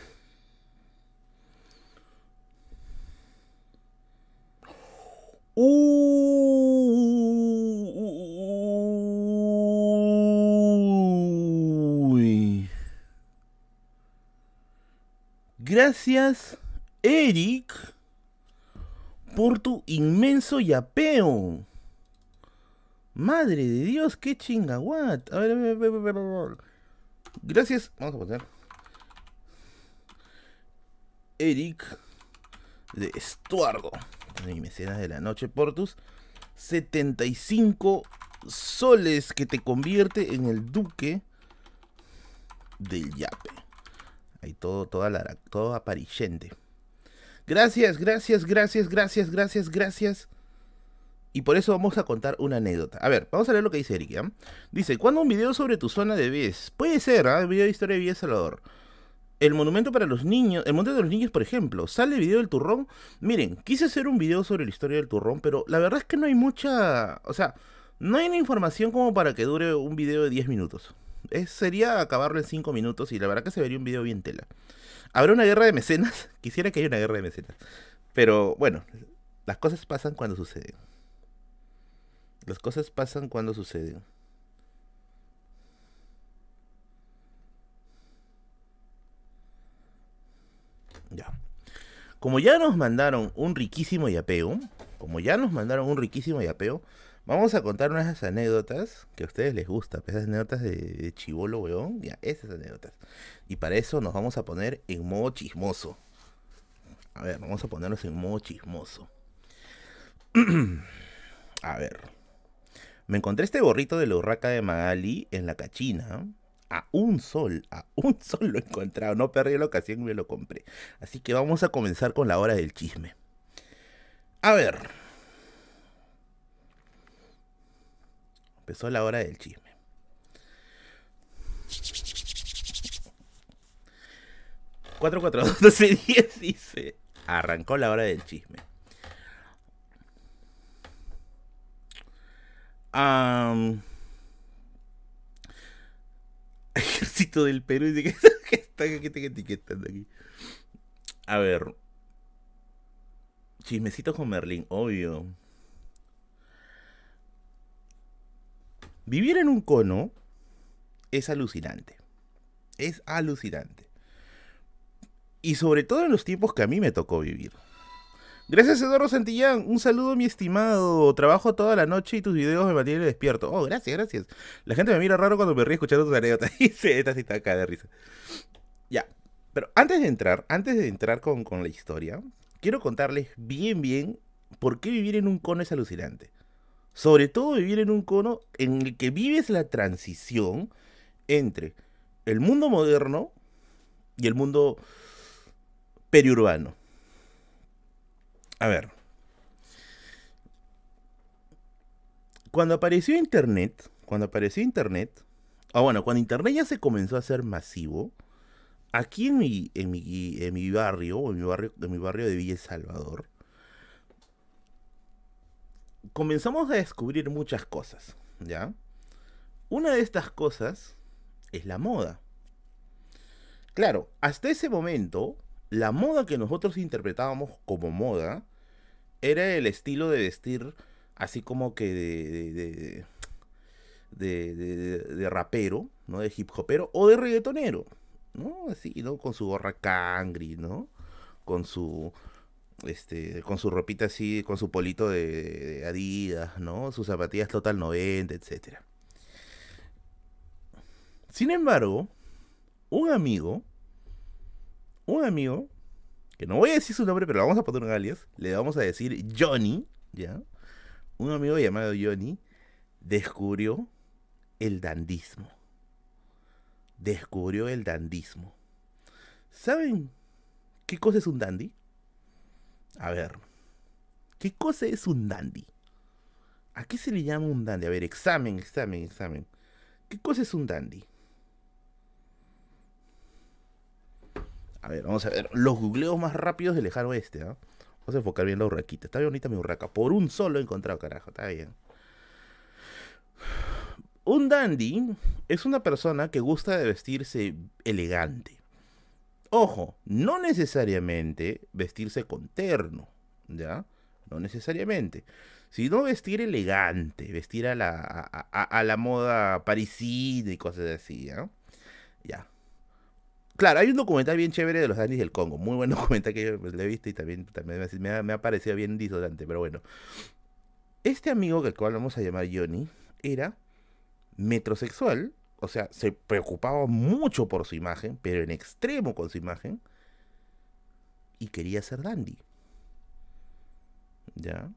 Gracias, Eric, por tu inmenso yapeo. Madre de Dios, qué chingaguat. A ver, a ver, a ver, a ver. Gracias. Vamos a poner. Eric de Estuardo mi mecenas de la noche por tus 75 soles que te convierte en el duque del yape. Ahí todo, toda todo aparillente. Gracias, gracias, gracias, gracias, gracias, gracias. Y por eso vamos a contar una anécdota. A ver, vamos a leer lo que dice Eric. Dice, ¿cuándo un video sobre tu zona de Vies? Puede ser, ¿ah? Video de historia de Vies Salvador el monumento para los niños, el monte de los niños, por ejemplo, sale el video del turrón. Miren, quise hacer un video sobre la historia del turrón, pero la verdad es que no hay mucha, o sea, no hay una información como para que dure un video de 10 minutos. Es, sería acabarlo en 5 minutos y la verdad que se vería un video bien tela. ¿Habrá una guerra de mecenas? Quisiera que haya una guerra de mecenas. Pero bueno, las cosas pasan cuando suceden. Las cosas pasan cuando suceden. Ya. Como ya nos mandaron un riquísimo yapeo, como ya nos mandaron un riquísimo yapeo, vamos a contar unas anécdotas que a ustedes les gustan, esas anécdotas de, chivolo, weón, ya, esas anécdotas. Y para eso nos vamos a poner en modo chismoso. A ver, vamos a ponernos en modo chismoso. a ver. Me encontré este gorrito de la urraca de Magali en la cachina a un sol, a un sol lo he encontrado. No perdí la ocasión y me lo compré. Así que vamos a comenzar con la hora del chisme. A ver. Empezó la hora del chisme. Cuatro, dice. Arrancó la hora del chisme. Um, Ejército del Perú. Dice que, está, etiquetando aquí. A ver. Chismecito con Merlín, obvio. Vivir en un cono es alucinante. Es alucinante. Y sobre todo en los tiempos que a mí me tocó vivir. Gracias Eduardo Santillán, un saludo mi estimado. Trabajo toda la noche y tus videos me mantienen despierto. Oh, gracias, gracias. La gente me mira raro cuando me ríe escuchando tus anécdotas. Dice, esta está acá de risa. Ya, pero antes de entrar, antes de entrar con, con la historia, quiero contarles bien, bien por qué vivir en un cono es alucinante. Sobre todo vivir en un cono en el que vives la transición entre el mundo moderno y el mundo periurbano. A ver. Cuando apareció Internet, cuando apareció Internet, o bueno, cuando Internet ya se comenzó a hacer masivo, aquí en mi, en mi, en mi barrio, en mi barrio, en mi barrio de Villa Salvador, comenzamos a descubrir muchas cosas, ¿ya? Una de estas cosas es la moda. Claro, hasta ese momento, la moda que nosotros interpretábamos como moda era el estilo de vestir así como que de, de, de, de, rapero, ¿no? De hip hopero o de reggaetonero, ¿no? Así, ¿no? Con su gorra cangri, ¿no? Con su este, con su ropita así, con su polito de, Adidas, ¿no? Sus zapatillas Total 90, etc. Sin embargo, un amigo, un amigo, que no voy a decir su nombre, pero le vamos a poner un alias, le vamos a decir Johnny, ¿ya? Un amigo llamado Johnny descubrió el dandismo. Descubrió el dandismo. ¿Saben qué cosa es un dandy? A ver, ¿qué cosa es un dandy? ¿A qué se le llama un dandy? A ver, examen, examen, examen. ¿Qué cosa es un dandy? A ver, vamos a ver. Los googleos más rápidos del lejano oeste. ¿ah? Vamos a enfocar bien la urraquita. Está bien bonita mi urraca. Por un solo he encontrado, carajo. Está bien. Un dandy es una persona que gusta de vestirse elegante. Ojo, no necesariamente vestirse con terno, ¿ya? No necesariamente. Sino vestir elegante, vestir a la, a, la moda parisina y cosas así, ¿ya? Ya. Claro, hay un documental bien chévere de los dandies del Congo. Muy buen documental que yo le he visto y también, también me, ha, me, ha, parecido bien disonante, pero bueno. Este amigo, que al cual vamos a llamar Johnny, era metrosexual, o sea, se preocupaba mucho por su imagen, pero en extremo con su imagen, y quería ser dandy. ¿Ya?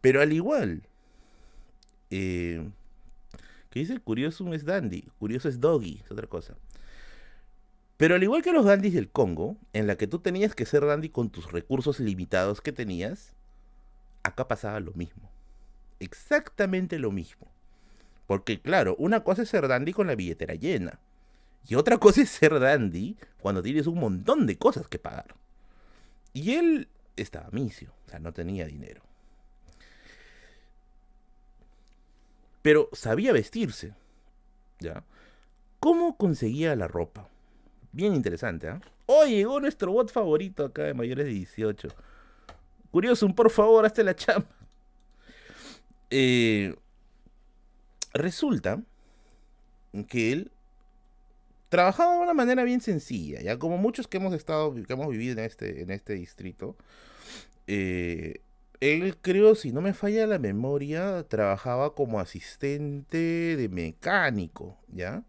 Pero al igual, eh, que dice curioso es dandy, curioso es doggy, es otra cosa. Pero al igual que los dandys del Congo, en la que tú tenías que ser dandy con tus recursos limitados que tenías, acá pasaba lo mismo. Exactamente lo mismo. Porque claro, una cosa es ser dandy con la billetera llena. Y otra cosa es ser dandy cuando tienes un montón de cosas que pagar. Y él estaba misio, o sea, no tenía dinero. Pero sabía vestirse. ¿Ya? ¿Cómo conseguía la ropa? Bien interesante. ¿eh? llegó nuestro bot favorito acá de mayores de 18. Curioso, por favor, hazte la chamba. Eh, resulta que él trabajaba de una manera bien sencilla, ya como muchos que hemos estado, que hemos vivido en este, en este distrito. Eh, él creo, si no me falla la memoria, trabajaba como asistente de mecánico, ¿ya?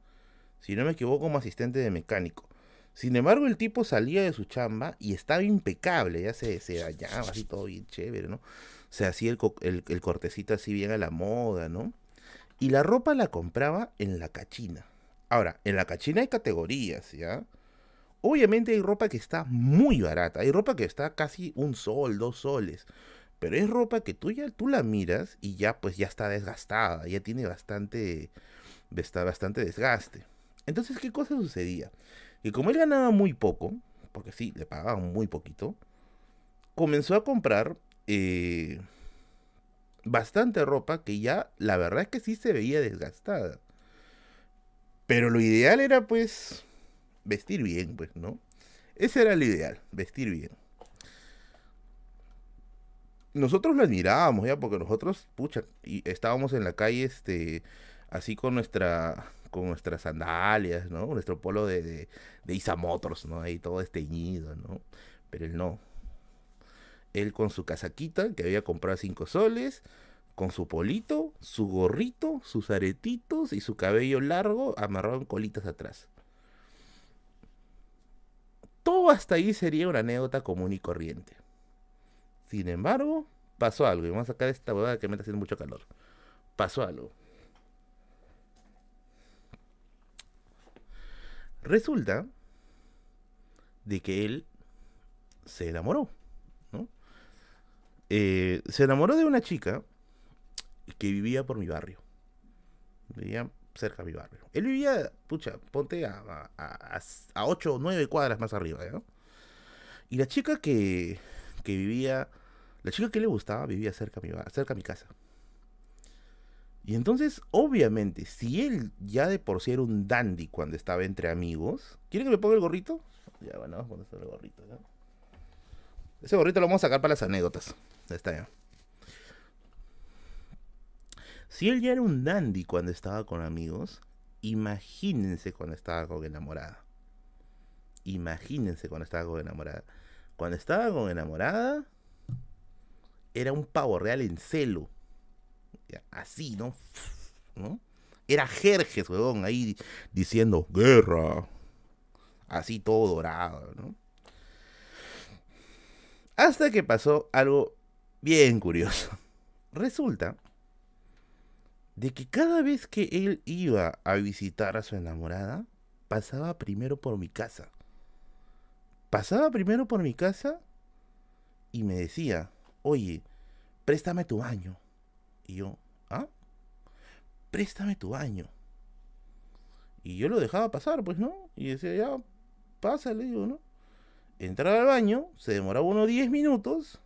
Si no me equivoco, como asistente de mecánico. Sin embargo, el tipo salía de su chamba y estaba impecable, ya se, se dañaba así todo bien chévere, ¿no? Se hacía el, el, el cortecito así bien a la moda, ¿no? Y la ropa la compraba en la cachina. Ahora, en la cachina hay categorías, ¿ya? Obviamente hay ropa que está muy barata, hay ropa que está casi un sol, dos soles, pero es ropa que tú ya tú la miras y ya pues ya está desgastada, ya tiene bastante está bastante desgaste. Entonces, ¿qué cosa sucedía? Que como él ganaba muy poco, porque sí, le pagaban muy poquito, comenzó a comprar eh, bastante ropa que ya la verdad es que sí se veía desgastada. Pero lo ideal era pues vestir bien, pues, ¿no? Ese era lo ideal, vestir bien. Nosotros lo admirábamos ya porque nosotros, pucha, y estábamos en la calle este así con nuestra con nuestras sandalias, ¿no? Nuestro polo de, de, ¿no? Ahí todo esteñido, ¿no? Pero él no él con su casaquita que había comprado 5 soles, con su polito, su gorrito, sus aretitos y su cabello largo amarrado en colitas atrás. Todo hasta ahí sería una anécdota común y corriente. Sin embargo, pasó algo. Y vamos a sacar esta huevada que me está haciendo mucho calor. Pasó algo. Resulta de que él se enamoró. Eh, se enamoró de una chica que vivía por mi barrio. Vivía cerca de mi barrio. Él vivía, pucha, ponte a, a, a 8 o 9 cuadras más arriba, ¿no? Y la chica que, que vivía, la chica que le gustaba vivía cerca de mi, casa. Y entonces, obviamente, si él ya de por sí era un dandy cuando estaba entre amigos, ¿quiere que me ponga el gorrito? Ya, bueno, vamos a poner el gorrito, ¿no? Ese gorrito lo vamos a sacar para las anécdotas. Está. Si él ya era un dandy cuando estaba con amigos, imagínense cuando estaba con enamorada. Imagínense cuando estaba con enamorada. Cuando estaba con enamorada, era un pavo real en celo. Así, ¿no? ¿no? Era Jerjes, weón, ahí diciendo guerra. Así todo dorado, ¿no? Hasta que pasó algo bien curioso. Resulta de que cada vez que él iba a visitar a su enamorada, pasaba primero por mi casa. Pasaba primero por mi casa y me decía, oye, préstame tu baño. Y yo, ¿ah? Préstame tu baño. Y yo lo dejaba pasar, pues, ¿no? Y decía, ya, pásale, digo, ¿no? Entraba al baño, se demoraba unos 10 minutos,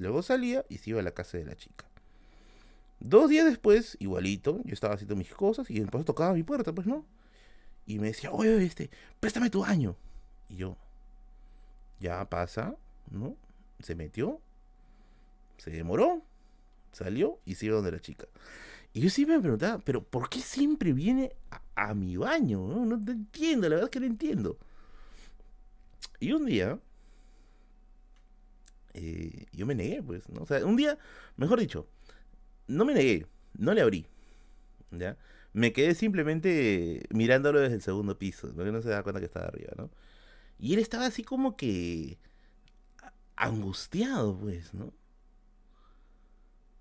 luego salía y se iba a la casa de la chica. Dos días después, igualito, yo estaba haciendo mis cosas y entonces tocaba mi puerta, pues, ¿no? Y me decía, oye, este, préstame tu baño. Y yo, ya pasa, ¿no? Se metió, se demoró, salió y se iba donde la chica. Y yo siempre me preguntaba, pero ¿por qué siempre viene a, mi baño? ¿no? no entiendo, la verdad es que no entiendo. Y un día, eh, yo me negué, pues, ¿no? O sea, un día, mejor dicho, no me negué, no le abrí, ¿ya? Me quedé simplemente mirándolo desde el segundo piso, porque no se da cuenta que estaba arriba, ¿no? Y él estaba así como que angustiado, pues, ¿no?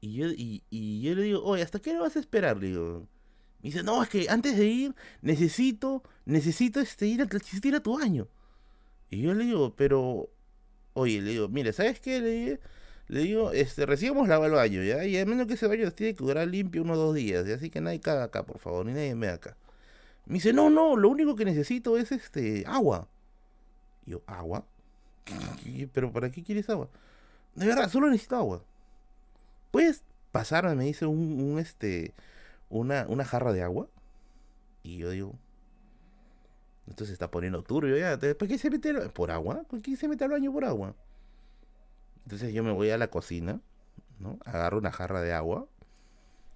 Y yo, y, yo le digo, oye, ¿hasta qué hora vas a esperar? Le digo. Me dice, no, es que antes de ir, necesito, necesito este, ir, a, asistir a tu baño. Y yo le digo, pero, oye, le digo, mire, ¿sabes qué? Le digo, le digo este, recién hemos lavado el baño, ¿ya? Y al menos que ese baño tiene que durar limpio unos dos días, ¿ya? Así que nadie caga acá, por favor, ni nadie me acá. Me dice, no, no, lo único que necesito es este, agua. Y yo, ¿agua? ¿Pero para qué quieres agua? De verdad, solo necesito agua. ¿Puedes pasarme, me dice, un, un este, una, una jarra de agua? Y yo digo, entonces se está poniendo turbio ya. ¿Por qué se mete por agua? ¿Por qué se mete al baño por agua? Entonces yo me voy a la cocina, ¿no? Agarro una jarra de agua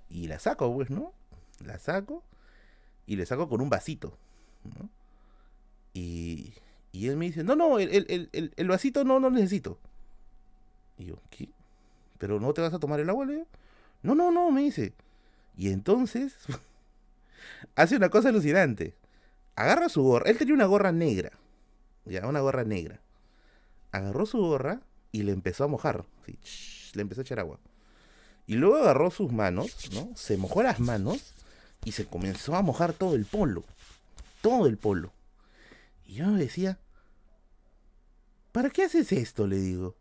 y la saco, pues, ¿no? La saco y le saco con un vasito, ¿no? Y, y él me dice, no, no, el, el, el, vasito no, no necesito. Y yo, ¿qué? ¿Pero no te vas a tomar el agua, Leo? No, no, no, me dice. Y entonces hace una cosa alucinante agarra su gorra. Él tenía una gorra negra. Ya, una gorra negra. Agarró su gorra y le empezó a mojar. le empezó a echar agua. Y luego agarró sus manos, ¿no? Se mojó las manos y se comenzó a mojar todo el polo. Todo el polo. Y yo me decía, ¿para qué haces esto? Le digo.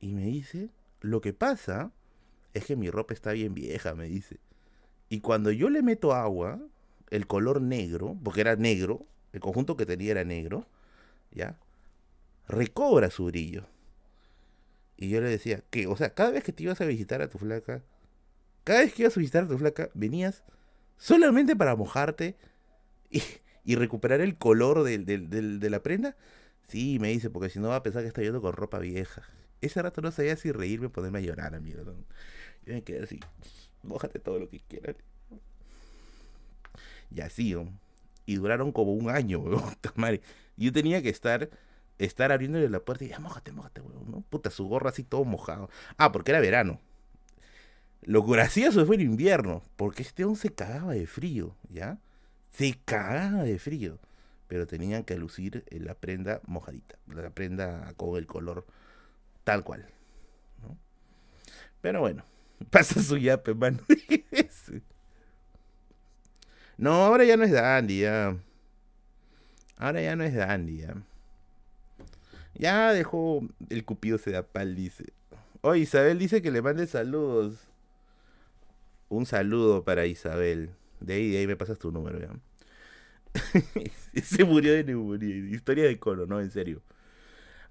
Y me dice, lo que pasa es que mi ropa está bien vieja, me dice. Y cuando yo le meto agua, el color negro, porque era negro, el conjunto que tenía era negro, ¿ya? Recobra su brillo. Y yo le decía, que, o sea, cada vez que te ibas a visitar a tu flaca, cada vez que ibas a visitar a tu flaca, venías solamente para mojarte y, recuperar el color de la prenda. Sí, me dice, porque si no va a pensar que está yendo con ropa vieja. Ese rato no sabía si reírme o ponerme a llorar, amigo. Yo me quedé así, mojate todo lo que quieras. Y así, y duraron como un año, weón. Yo tenía que estar, estar abriéndole la puerta y ya, mojate, mojate, weón, ¿no? Puta, su gorra así todo mojado. Ah, porque era verano. Lo gracioso fue el invierno, porque este hombre se cagaba de frío, ¿ya? Se cagaba de frío. Pero tenían que lucir la prenda mojadita, la prenda con el color tal cual, ¿no? Pero bueno, pasa su yape, mano. No, ahora ya no es Dandy, ya. Ahora ya no es Dandy, ya. Ya dejó el cupido se da pal, dice. Oye, Isabel dice que le mande saludos. Un saludo para Isabel. De ahí, de ahí me pasas tu número, ya. se murió de neumonía. Historia de coro, no, en serio.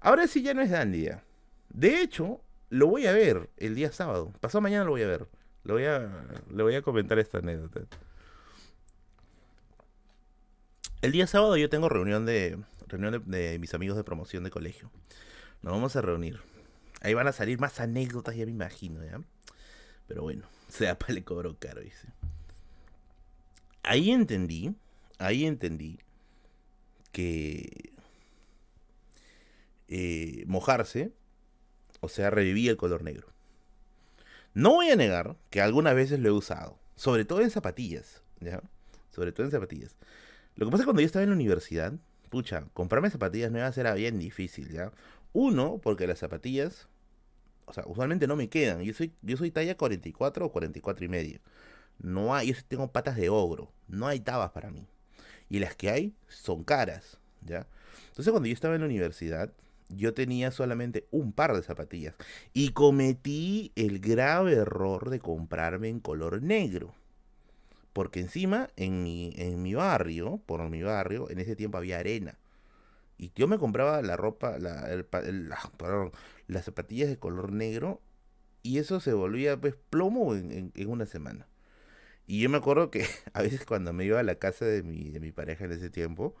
Ahora sí ya no es Dandy, ya. De hecho, lo voy a ver el día sábado. Pasado mañana lo voy a ver. Lo voy a, le voy a comentar esta anécdota. El día sábado yo tengo reunión de reunión de, mis amigos de promoción de colegio. Nos vamos a reunir. Ahí van a salir más anécdotas, ya me imagino, ¿ya? Pero bueno, sea para le cobro caro, dice. Ahí entendí, ahí entendí que eh, mojarse, o sea, revivía el color negro. No voy a negar que algunas veces lo he usado, sobre todo en zapatillas, ¿ya? Sobre todo en zapatillas. Lo que pasa es que cuando yo estaba en la universidad, pucha, comprarme zapatillas nuevas era bien difícil, ¿ya? Uno, porque las zapatillas, o sea, usualmente no me quedan. Yo soy, yo soy talla 44 o 44 y medio. No hay, yo tengo patas de ogro. No hay tabas para mí. Y las que hay son caras, ¿ya? Entonces cuando yo estaba en la universidad, yo tenía solamente un par de zapatillas. Y cometí el grave error de comprarme en color negro. Porque encima, en mi, en mi barrio, por mi barrio, en ese tiempo había arena. Y yo me compraba la ropa, la, ah, las zapatillas de color negro. Y eso se volvía pues plomo en, una semana. Y yo me acuerdo que a veces cuando me iba a la casa de mi, de mi pareja en ese tiempo,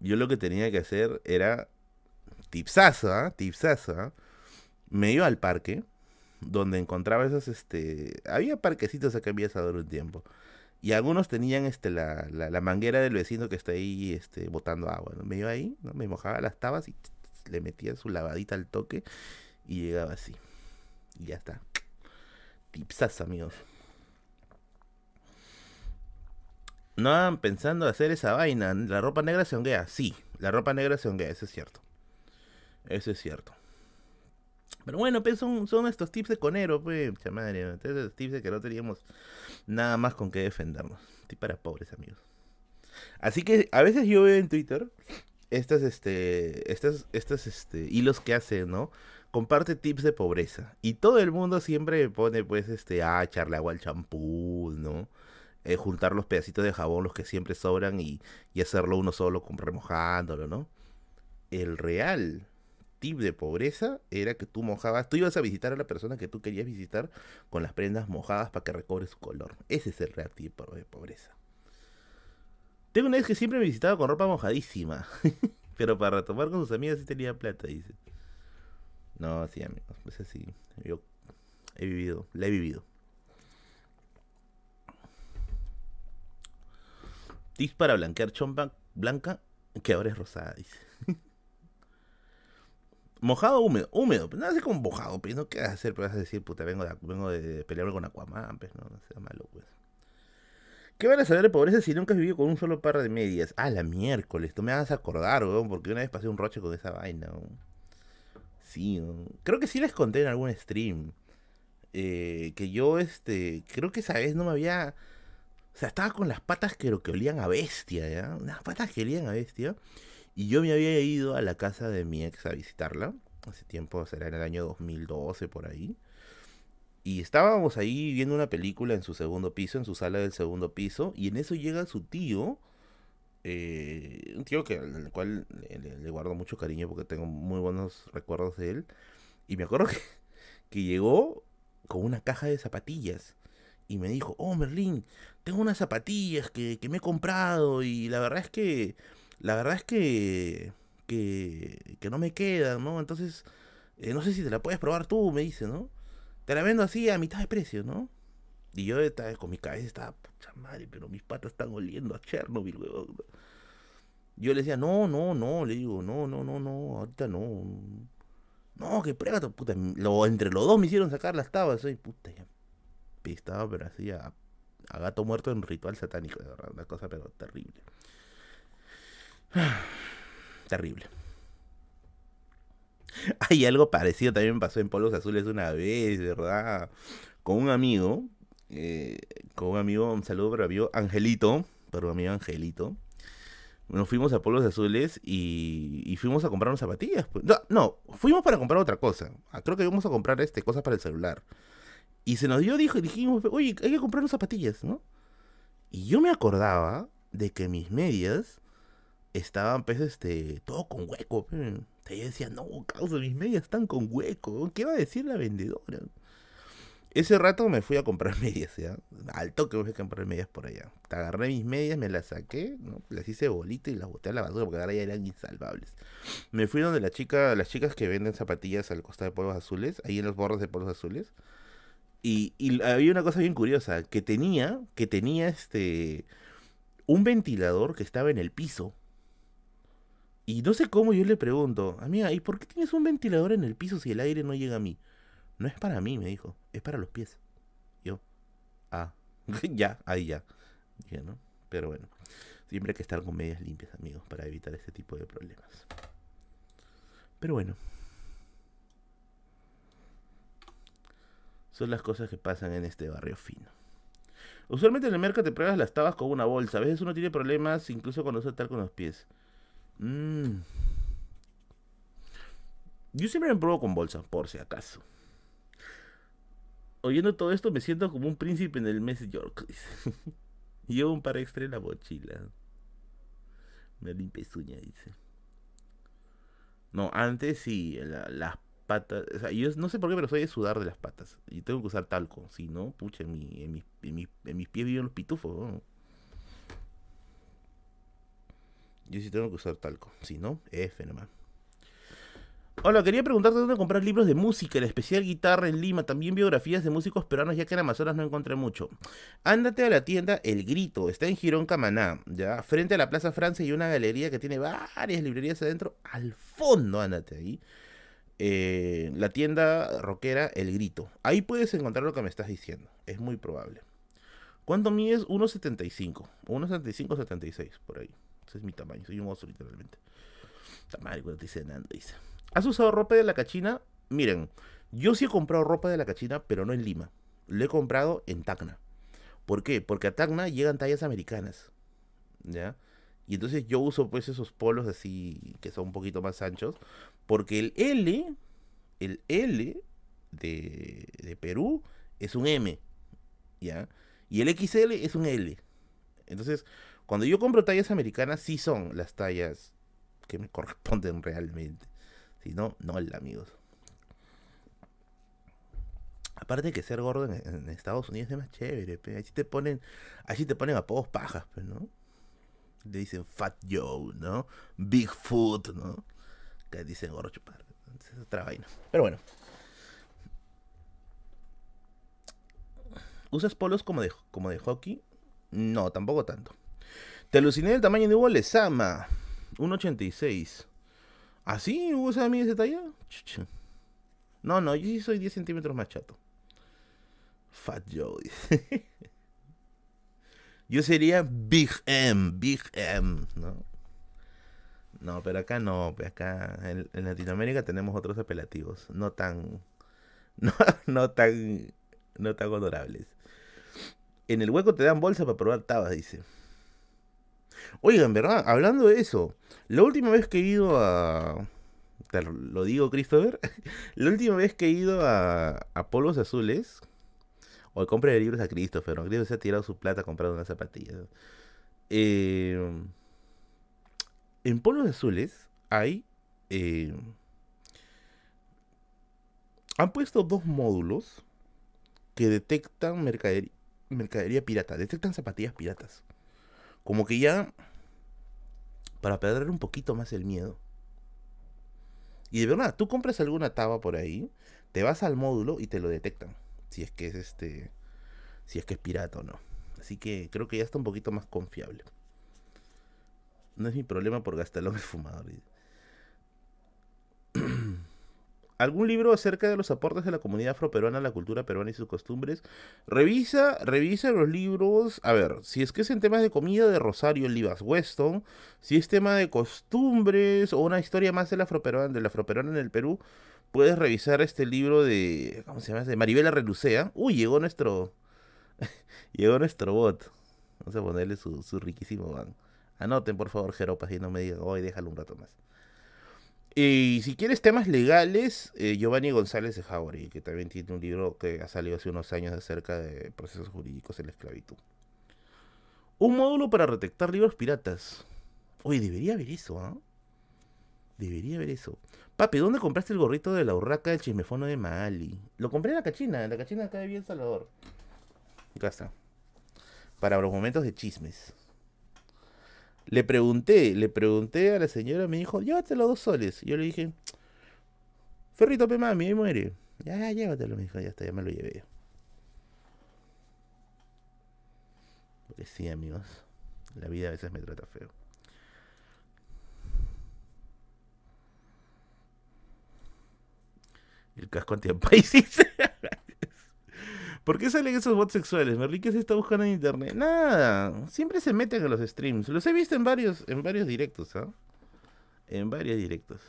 yo lo que tenía que hacer era tipsazo, ¿ah? tipsazo. ¿ah? Me iba al parque, donde encontraba esos, este, había parquecitos acá en Villasador un tiempo. Y algunos tenían este la, la, manguera del vecino que está ahí este, botando agua. Me iba ahí, me mojaba las tabas y le metía su lavadita al toque y llegaba así. Y ya está. Tipsas, amigos. No van pensando hacer esa vaina. La ropa negra se honguea. Sí, la ropa negra se honguea, eso es cierto. Eso es cierto. Pero bueno, pues son, son estos tips de conero, pues, madre. Estos tips de que no teníamos nada más con qué defendernos. Tip para pobres amigos. Así que a veces yo veo en Twitter estas, este, estas, estas, este, hilos que hacen, ¿no? Comparte tips de pobreza. Y todo el mundo siempre pone, pues, este, ah, echarle agua al champú, ¿no? Eh, juntar los pedacitos de jabón, los que siempre sobran, y, y hacerlo uno solo, remojándolo, ¿no? El real tip de pobreza era que tú mojabas, tú ibas a visitar a la persona que tú querías visitar con las prendas mojadas para que recobre su color. Ese es el real tip de pobreza. Tengo una vez que siempre me visitaba con ropa mojadísima, pero para retomar con sus amigas sí tenía plata, dice. No, sí, amigos, pues así. Yo he vivido, la he vivido. Tips para blanquear chompa blanca que ahora es rosada, dice. Mojado húmedo, húmedo, pues nada así como mojado, pues no qué vas a hacer, pues vas a decir, puta, vengo de, vengo de pelearme con Aquaman, pues no, no sea malo, pues. ¿Qué van a saber de pobreza si nunca has vivido con un solo par de medias? Ah, la miércoles, tú me a acordar, weón, porque una vez pasé un roche con esa vaina. Sí, creo que sí les conté en algún stream. Eh, que yo, este, creo que esa vez no me había... O sea, estaba con las patas que, que olían a bestia, ¿ya? Unas patas que olían a bestia. Y yo me había ido a la casa de mi ex a visitarla. Hace tiempo, será en el año 2012 por ahí. Y estábamos ahí viendo una película en su segundo piso, en su sala del segundo piso. Y en eso llega su tío. Eh, un tío que, al cual le, guardo mucho cariño porque tengo muy buenos recuerdos de él. Y me acuerdo que, que llegó con una caja de zapatillas. Y me dijo, oh Merlín, tengo unas zapatillas que, que me he comprado. Y la verdad es que la verdad es que, que, que no me queda, ¿no? Entonces, eh, no sé si te la puedes probar tú, me dice, ¿no? Te la vendo así a mitad de precio, ¿no? Y yo estaba, con mi cabeza estaba, pucha madre, pero mis patas están oliendo a Chernobyl, weón. Yo le decía, no, no, no, le digo, no, no, no, no, ahorita no. No, que prueba, puta. Lo, entre los dos me hicieron sacar las tabas, soy puta, ya. Estaba, pero así a, a gato muerto en ritual satánico, de verdad, una cosa pero terrible. Terrible. Hay algo parecido también pasó en Polos Azules una vez, ¿verdad? Con un amigo, eh, con un amigo, un saludo para mi amigo Angelito, para mi amigo Angelito. nos fuimos a Polos Azules y, fuimos a comprar unas zapatillas. pues. No, no, fuimos para comprar otra cosa. Ah, Creo que íbamos a comprar este, cosas para el celular. Y se nos dio, dijo, y dijimos, oye, hay que comprar unas zapatillas, ¿no? Y yo me acordaba de que mis medias estaban, pues, este, todo con hueco. pe. O sea, yo decía, no, causa, mis medias están con hueco. ¿Qué va a decir la vendedora? Ese rato me fui a comprar medias, ¿ya? Al toque me fui a comprar medias por allá. Te agarré mis medias, me las saqué, ¿no? Las hice bolita y las boté a la basura porque ahora ya eran insalvables. Me fui donde la chica, las chicas que venden zapatillas al costado de polvos azules, ahí en los bordes de polvos azules. Y, y había una cosa bien curiosa, que tenía, que tenía este, un ventilador que estaba en el piso. Y no sé cómo yo le pregunto, amiga, ¿y por qué tienes un ventilador en el piso si el aire no llega a mí? No es para mí, me dijo, es para los pies. Yo, ah, ya, ahí ya. Dije, ¿no? Pero bueno, siempre hay que estar con medias limpias, amigos, para evitar ese tipo de problemas. Pero bueno. Son las cosas que pasan en este barrio fino. Usualmente en el mercado te pruebas las tabas con una bolsa. A veces uno tiene problemas incluso cuando usa tal con los pies. Mm. Yo siempre me pruebo con bolsa, por si acaso. Oyendo todo esto me siento como un príncipe en el mes York. dice. Llevo un par extra en la mochila. Me limpia uñas, dice. No, antes sí, la- las patas. O sea, yo no sé por qué, pero soy de sudar de las patas. Y tengo que usar talco. Si no, pucha, en, mi, mis- en mis pies viven los pitufos. ¿no? Yo sí tengo que usar talco. Si no, F nomás. Hola, quería preguntarte dónde comprar libros de música, en especial guitarra en Lima, también biografías de músicos peruanos, ya que en Amazonas no encontré mucho. Ándate a la tienda El Grito, está en Girón Camaná, ya, frente a la Plaza Francia y una galería que tiene varias librerías adentro, al fondo, ándate ahí. Eh, la tienda rockera El Grito. Ahí puedes encontrar lo que me estás diciendo, es muy probable. ¿Cuánto mides? 1,75. 1,75, 76, por ahí. Es mi tamaño, soy un oso literalmente. Cuando estoy cenando, dice. ¿Has usado ropa de la cachina? Miren, yo sí he comprado ropa de la cachina, pero no en Lima. Lo he comprado en Tacna. ¿Por qué? Porque a Tacna llegan tallas americanas. ¿Ya? Y entonces yo uso pues esos polos así que son un poquito más anchos. Porque el L, el L de, de Perú es un M. ¿Ya? Y el XL es un L. Entonces, cuando yo compro tallas americanas, sí son las tallas que me corresponden realmente. Si no, no, amigos. Aparte que ser gordo en, Estados Unidos es más chévere, pe. Te ponen, así te ponen apodos pajas, ¿no? Le dicen Fat Joe, ¿no? Bigfoot, ¿no? Que dicen gordo chupar. Es otra vaina. Pero bueno. ¿Usas polos como de, como de hockey? No, tampoco tanto. Te aluciné el tamaño de Hugo Lezama. 1.86. ¿Así? ¿Hugo sabe mide esa talla? No, no, yo sí soy 10 centímetros más chato. Fat Joe. yo sería Big M, Big M, ¿no? No, pero acá no, acá en, en Latinoamérica tenemos otros apelativos, no tan, no, no tan, no tan honorables. En el hueco te dan bolsa para probar tabas, dice. Oigan, ¿verdad? Hablando de eso, la última vez que he ido a... Te lo digo, Christopher. La última vez que he ido a, a Polvos Azules, o compra de libros a Christopher, ¿no? Christopher se ha tirado su plata comprando unas zapatillas. Eh, en Polvos Azules hay... eh, han puesto dos módulos que detectan mercadería pirata, detectan zapatillas piratas. Como que ya para perder un poquito más el miedo. Y de verdad, tú compras alguna taba por ahí, te vas al módulo y te lo detectan. Si es que es este. Si es que es pirata o no. Así que creo que ya está un poquito más confiable. No es mi problema por gastarlo en el fumador. dice. ¿Algún libro acerca de los aportes de la comunidad afroperuana a la cultura peruana y sus costumbres? Revisa, revisa los libros. A ver, si es que es en temas de comida de Rosario Livas Weston, si es tema de costumbres o una historia más del afroperuano, del afroperuano en el Perú, puedes revisar este libro de. ¿Cómo se llama? De Maribela Relucea. Uy, llegó nuestro. llegó nuestro bot. Vamos a ponerle su, su riquísimo ban. Anoten, por favor, jeropas, y no me digan, hoy déjalo un rato más. Y si quieres temas legales, eh, Giovanni González de Jauregui, que también tiene un libro que ha salido hace unos años acerca de procesos jurídicos en la esclavitud. Un módulo para detectar libros piratas. Oye, debería haber eso, ¿ah? Debería haber eso. Papi, ¿dónde compraste el gorrito de la urraca del chismefono de Maali? Lo compré en la cachina, en la cachina acá de Bien Salvador. Acá está. Para los momentos de chismes. Le pregunté, le pregunté a la señora, me dijo, llévatelo dos soles. Yo le dije, Ferrito, pe mami, ahí muere. Ya, llévatelo, me dijo, ya está, ya me lo llevé. Porque sí, amigos, la vida a veces me trata feo. El casco antiapaisis. ¿Por qué salen esos bots sexuales? ¿Merly se está buscando en internet? Nada, siempre se meten a los streams. Los he visto en varios, en varios directos, ¿ah? En varios directos.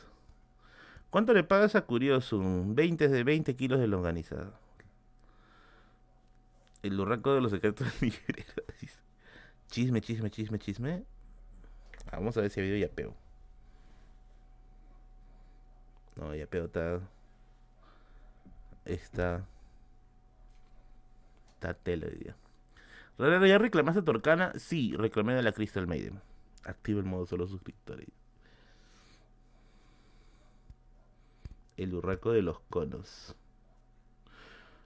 ¿Cuánto le pagas a Curioso? 20 de 20 kilos de longaniza. El urraco de los secretos de Chisme, chisme, chisme, chisme. Ah, vamos a ver si ha habido yapeo. No, yapeo está. Está. Tela hoy día. ¿Ya reclamaste a Torcana? Sí, reclamé de la Crystal Maiden. Activa el modo solo suscriptores. El urraco de los conos.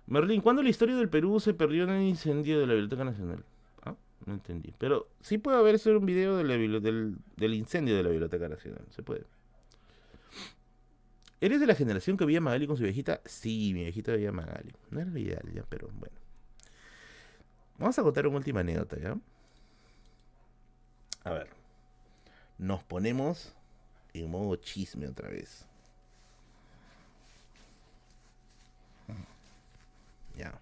Merlín, ¿cuándo la historia del Perú se perdió en el incendio de la Biblioteca Nacional? Ah, no entendí. Pero sí puede haber sido un video del, incendio de la Biblioteca Nacional. Se puede. ¿Eres de la generación que veía Magali con su viejita? Sí, mi viejita veía Magali. No era lo ideal ya, pero bueno. Vamos a contar una última anécdota, ¿ya? A ver. Nos ponemos en modo chisme otra vez. Ya.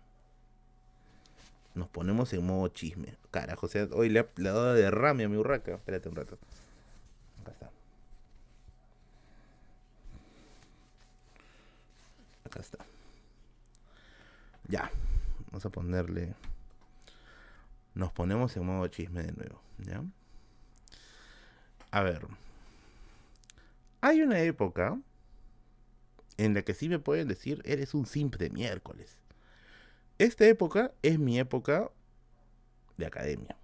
Nos ponemos en modo chisme. Carajo, o sea, hoy le ha, dado de derrame a mi urraca. Espérate un rato. Acá está. Acá está. Ya. Vamos a ponerle nos ponemos en modo chisme de nuevo, ¿ya? A ver. Hay una época en la que sí me pueden decir, eres un simple de miércoles. Esta época es mi época de academia.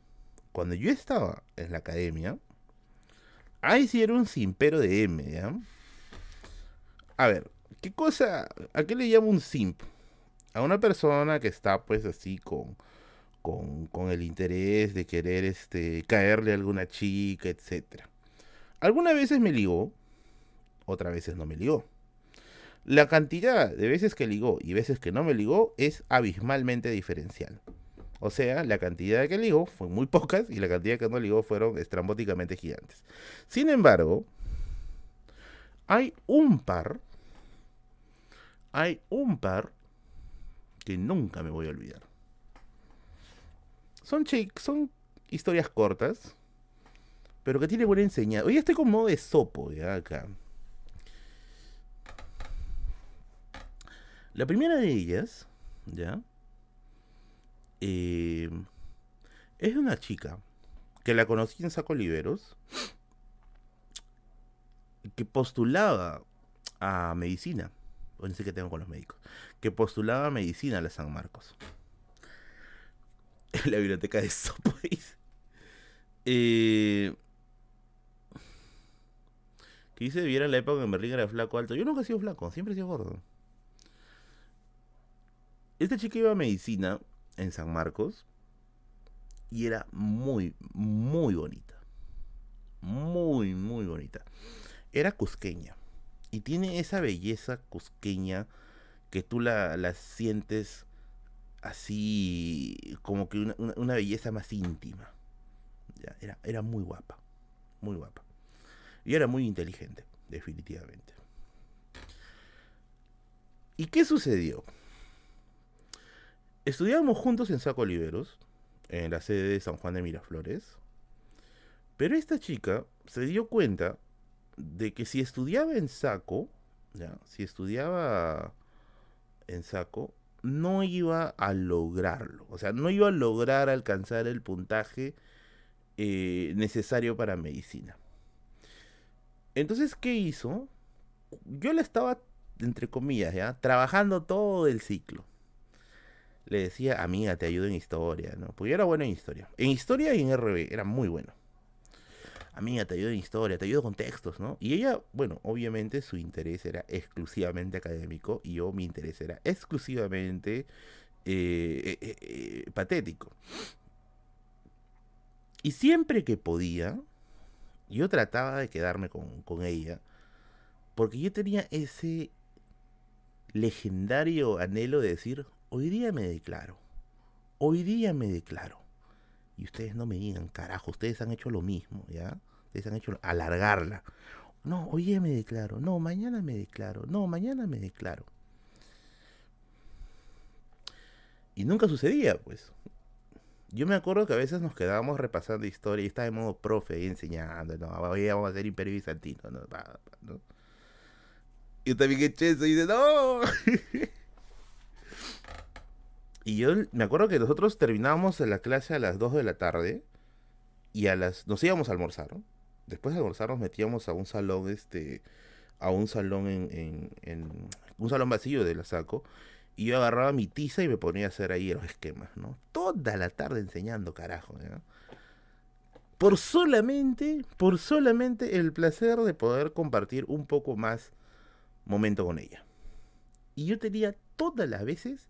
Cuando yo estaba en la academia, ahí sí era un simpero de M, ¿ya? A ver, ¿qué cosa, a qué le llamo un simp? A una persona que está pues así con con, el interés de querer este, caerle a alguna chica, etc. Algunas veces me ligó, otras veces no me ligó. La cantidad de veces que ligó y veces que no me ligó es abismalmente diferencial. O sea, la cantidad que ligó fue muy pocas y la cantidad que no ligó fueron estrambóticamente gigantes. Sin embargo, hay un par, hay un par que nunca me voy a olvidar. Son, son historias cortas, pero que tiene buena enseñanza. Hoy estoy con modo de sopo, ya acá. La primera de ellas, ya, eh, es una chica que la conocí en Saco Liberos, que postulaba a medicina, o no sé qué tengo con los médicos, que postulaba a medicina a la San Marcos. en la biblioteca de Sopois. Eh, que dice viera la época en Berlín era flaco alto. Yo nunca he sido flaco, siempre he sido gordo. Esta chica iba a medicina en San Marcos y era muy, muy bonita. Muy, muy bonita. Era cusqueña y tiene esa belleza cusqueña que tú la, la sientes así como que una, belleza más íntima. era, era muy guapa, muy guapa. Y era muy inteligente, definitivamente. ¿Y qué sucedió? Estudiábamos juntos en Saco Oliveros, en la sede de San Juan de Miraflores, pero esta chica se dio cuenta de que si estudiaba en Saco, ¿ya? si estudiaba en Saco, no iba a lograrlo. O sea, no iba a lograr alcanzar el puntaje eh, necesario para medicina. Entonces, ¿qué hizo? Yo le estaba, entre comillas, ya, trabajando todo el ciclo. Le decía, amiga, te ayudo en historia, ¿no? Porque era bueno en historia. En historia y en RB, era muy bueno. Amiga, te ayudo en historia, te ayudo con textos, ¿no? Y ella, bueno, obviamente su interés era exclusivamente académico y yo mi interés era exclusivamente eh, eh, eh, patético. Y siempre que podía, yo trataba de quedarme con, con ella, porque yo tenía ese legendario anhelo de decir, hoy día me declaro, hoy día me declaro. Y ustedes no me digan, carajo, ustedes han hecho lo mismo, ¿ya? Ustedes han hecho alargarla. No, hoy día me declaro, no, mañana me declaro, no, mañana me declaro. Y nunca sucedía, pues. Yo me acuerdo que a veces nos quedábamos repasando historia y estaba en modo profe y enseñando, no, hoy vamos a hacer Imperio Bizantino, ¿no? ¿no? Yo también eché eso y dice, no. y yo me acuerdo que nosotros terminábamos la clase a las 2 de la tarde y a las nos íbamos a almorzar, ¿no? Después de almorzar nos metíamos a un salón, este, a un salón en, en, un salón vacío de la saco y yo agarraba mi tiza y me ponía a hacer ahí los esquemas, ¿no? Toda la tarde enseñando, carajo, ¿no? Por solamente, por solamente el placer de poder compartir un poco más momento con ella. Y yo tenía todas las veces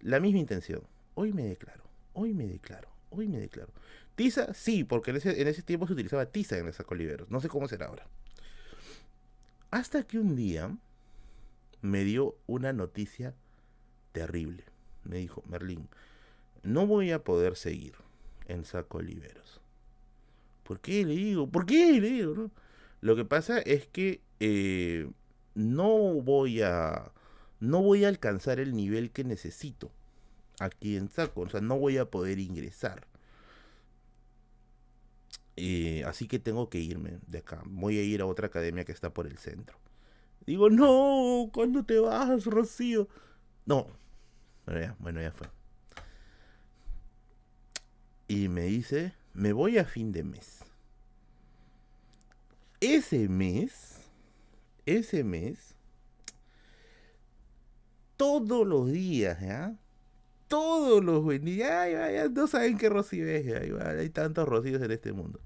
la misma intención. Hoy me declaro, hoy me declaro, hoy me declaro. Tiza, sí, porque en ese, tiempo se utilizaba tiza en los coliberos. No sé cómo será ahora. Hasta que un día me dio una noticia terrible. Me dijo, Merlín, no voy a poder seguir en Saco Oliveros. ¿Por qué le digo? ¿Por qué le digo? Lo que pasa es que eh, no voy a no voy a alcanzar el nivel que necesito aquí en Saco, o sea, no voy a poder ingresar. Eh, así que tengo que irme de acá. Voy a ir a otra academia que está por el centro. Digo, no, ¿cuándo te vas, Rocío? No. Bueno ya, bueno, ya fue. Y me dice, me voy a fin de mes. Ese mes, ese mes, todos los días, ¿ya? Todos los días, ya, no saben qué Rocío es, ya, hay tantos Rocíos en este mundo.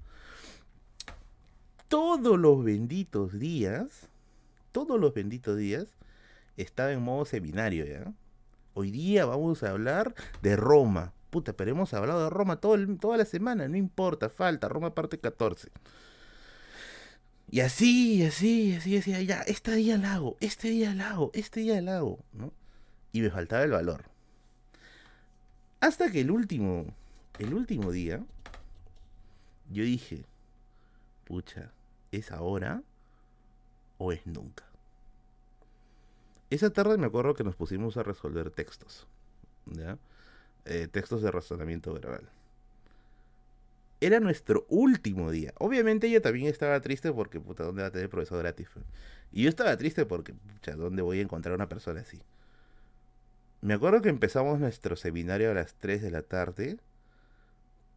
Todos los benditos días todos los benditos días estaba en modo seminario ya. Hoy día vamos a hablar de Roma. Puta, pero hemos hablado de Roma todo toda la semana, no importa, falta, Roma parte 14. Y así, así, así, así, ya, este día la hago, este día la hago, este día la hago, ¿no? Y me faltaba el valor. Hasta que el último, el último día, yo dije, pucha, es ahora o es nunca. Esa tarde me acuerdo que nos pusimos a resolver textos, ¿ya? Eh, textos de razonamiento verbal. Era nuestro último día. Obviamente ella también estaba triste porque, puta, ¿dónde va a tener profesor gratis? Y yo estaba triste porque, pucha, ¿dónde voy a encontrar una persona así? Me acuerdo que empezamos nuestro seminario a las 3 de la tarde.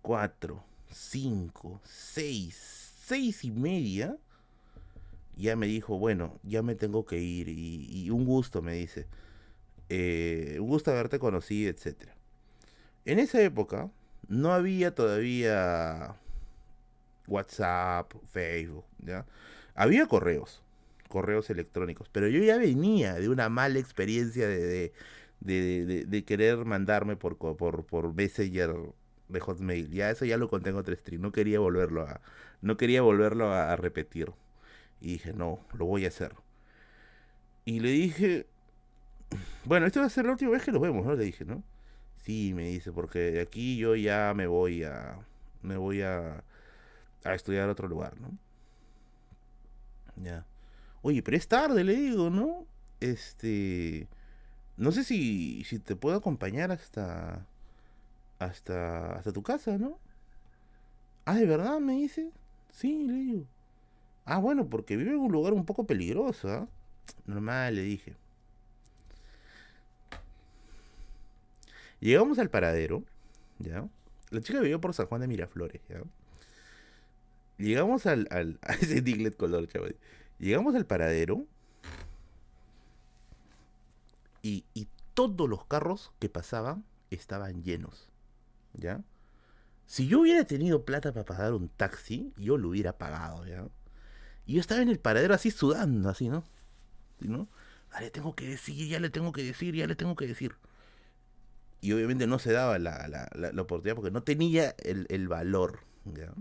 4, 5, 6, 6 y media ya me dijo, bueno, ya me tengo que ir y, un gusto, me dice. Eh, un gusto haberte conocido, etc. En esa época no había todavía WhatsApp, Facebook, ¿ya? Había correos, correos electrónicos, pero yo ya venía de una mala experiencia de, de, de, querer mandarme por, por, por Messenger de Hotmail. Ya eso ya lo conté en otro no quería volverlo a, no quería volverlo a repetir. Y dije, no, lo voy a hacer. Y le dije, bueno, esta va a ser la última vez que lo vemos, ¿no? Le dije, ¿no? Sí, me dice, porque de aquí yo ya me voy a, me voy a, a estudiar a otro lugar, ¿no? Ya. Oye, pero es tarde, le digo, ¿no? Este, no sé si, si te puedo acompañar hasta, hasta, hasta tu casa, ¿no? Ah, ¿de verdad? Me dice. Sí, le digo. Ah, bueno, porque vive en un lugar un poco peligroso, ¿eh? Normal, le dije. Llegamos al paradero, ¿ya? La chica vivió por San Juan de Miraflores, ¿ya? Llegamos al, al ese Diglett color, chaval. Llegamos al paradero y, y todos los carros que pasaban estaban llenos, ¿ya? Si yo hubiera tenido plata para pagar un taxi, yo lo hubiera pagado, ¿ya? Y yo estaba en el paradero así sudando, así, ¿no? ¿Sí, ¿no? Ah, le tengo que decir, ya le tengo que decir, ya le tengo que decir. Y obviamente no se daba la, la, la, oportunidad porque no tenía el, el valor, ¿ya?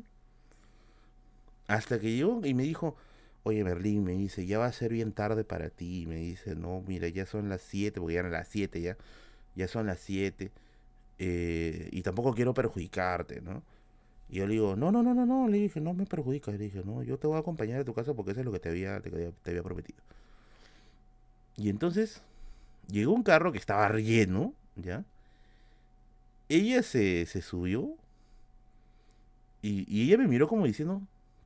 Hasta que llegó y me dijo, oye Merlín, me dice, ya va a ser bien tarde para ti. Me dice, no, mira, ya son las 7, porque ya eran las 7 ya. Ya son las 7. Eh, y tampoco quiero perjudicarte, ¿no? Y yo le digo, no, no, no, no, no, le dije, no me perjudicas, le dije, no, yo te voy a acompañar a tu casa porque eso es lo que te había, te, te había prometido. Y entonces llegó un carro que estaba lleno, ¿ya? Ella se, se subió y, y, ella me miró como diciendo,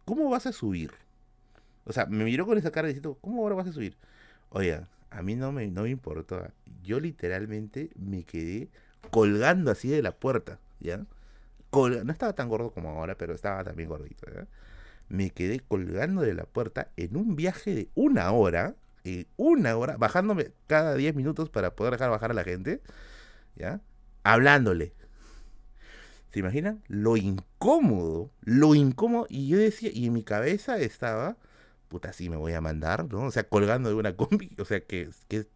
¿cómo vas a subir? O sea, me miró con esa cara diciendo, ¿cómo ahora vas a subir? Oye, a mí no me, no me importó. Yo literalmente me quedé colgando así de la puerta, ¿ya? no estaba tan gordo como ahora, pero estaba también gordito, ¿ya? Me quedé colgando de la puerta en un viaje de una hora, una hora, bajándome cada 10 minutos para poder dejar bajar a la gente, ¿ya? Hablándole. ¿Se imaginan? Lo incómodo, lo incómodo. Y yo decía, y en mi cabeza estaba, puta, sí me voy a mandar, ¿no? O sea, colgando de una combi, o sea, que, que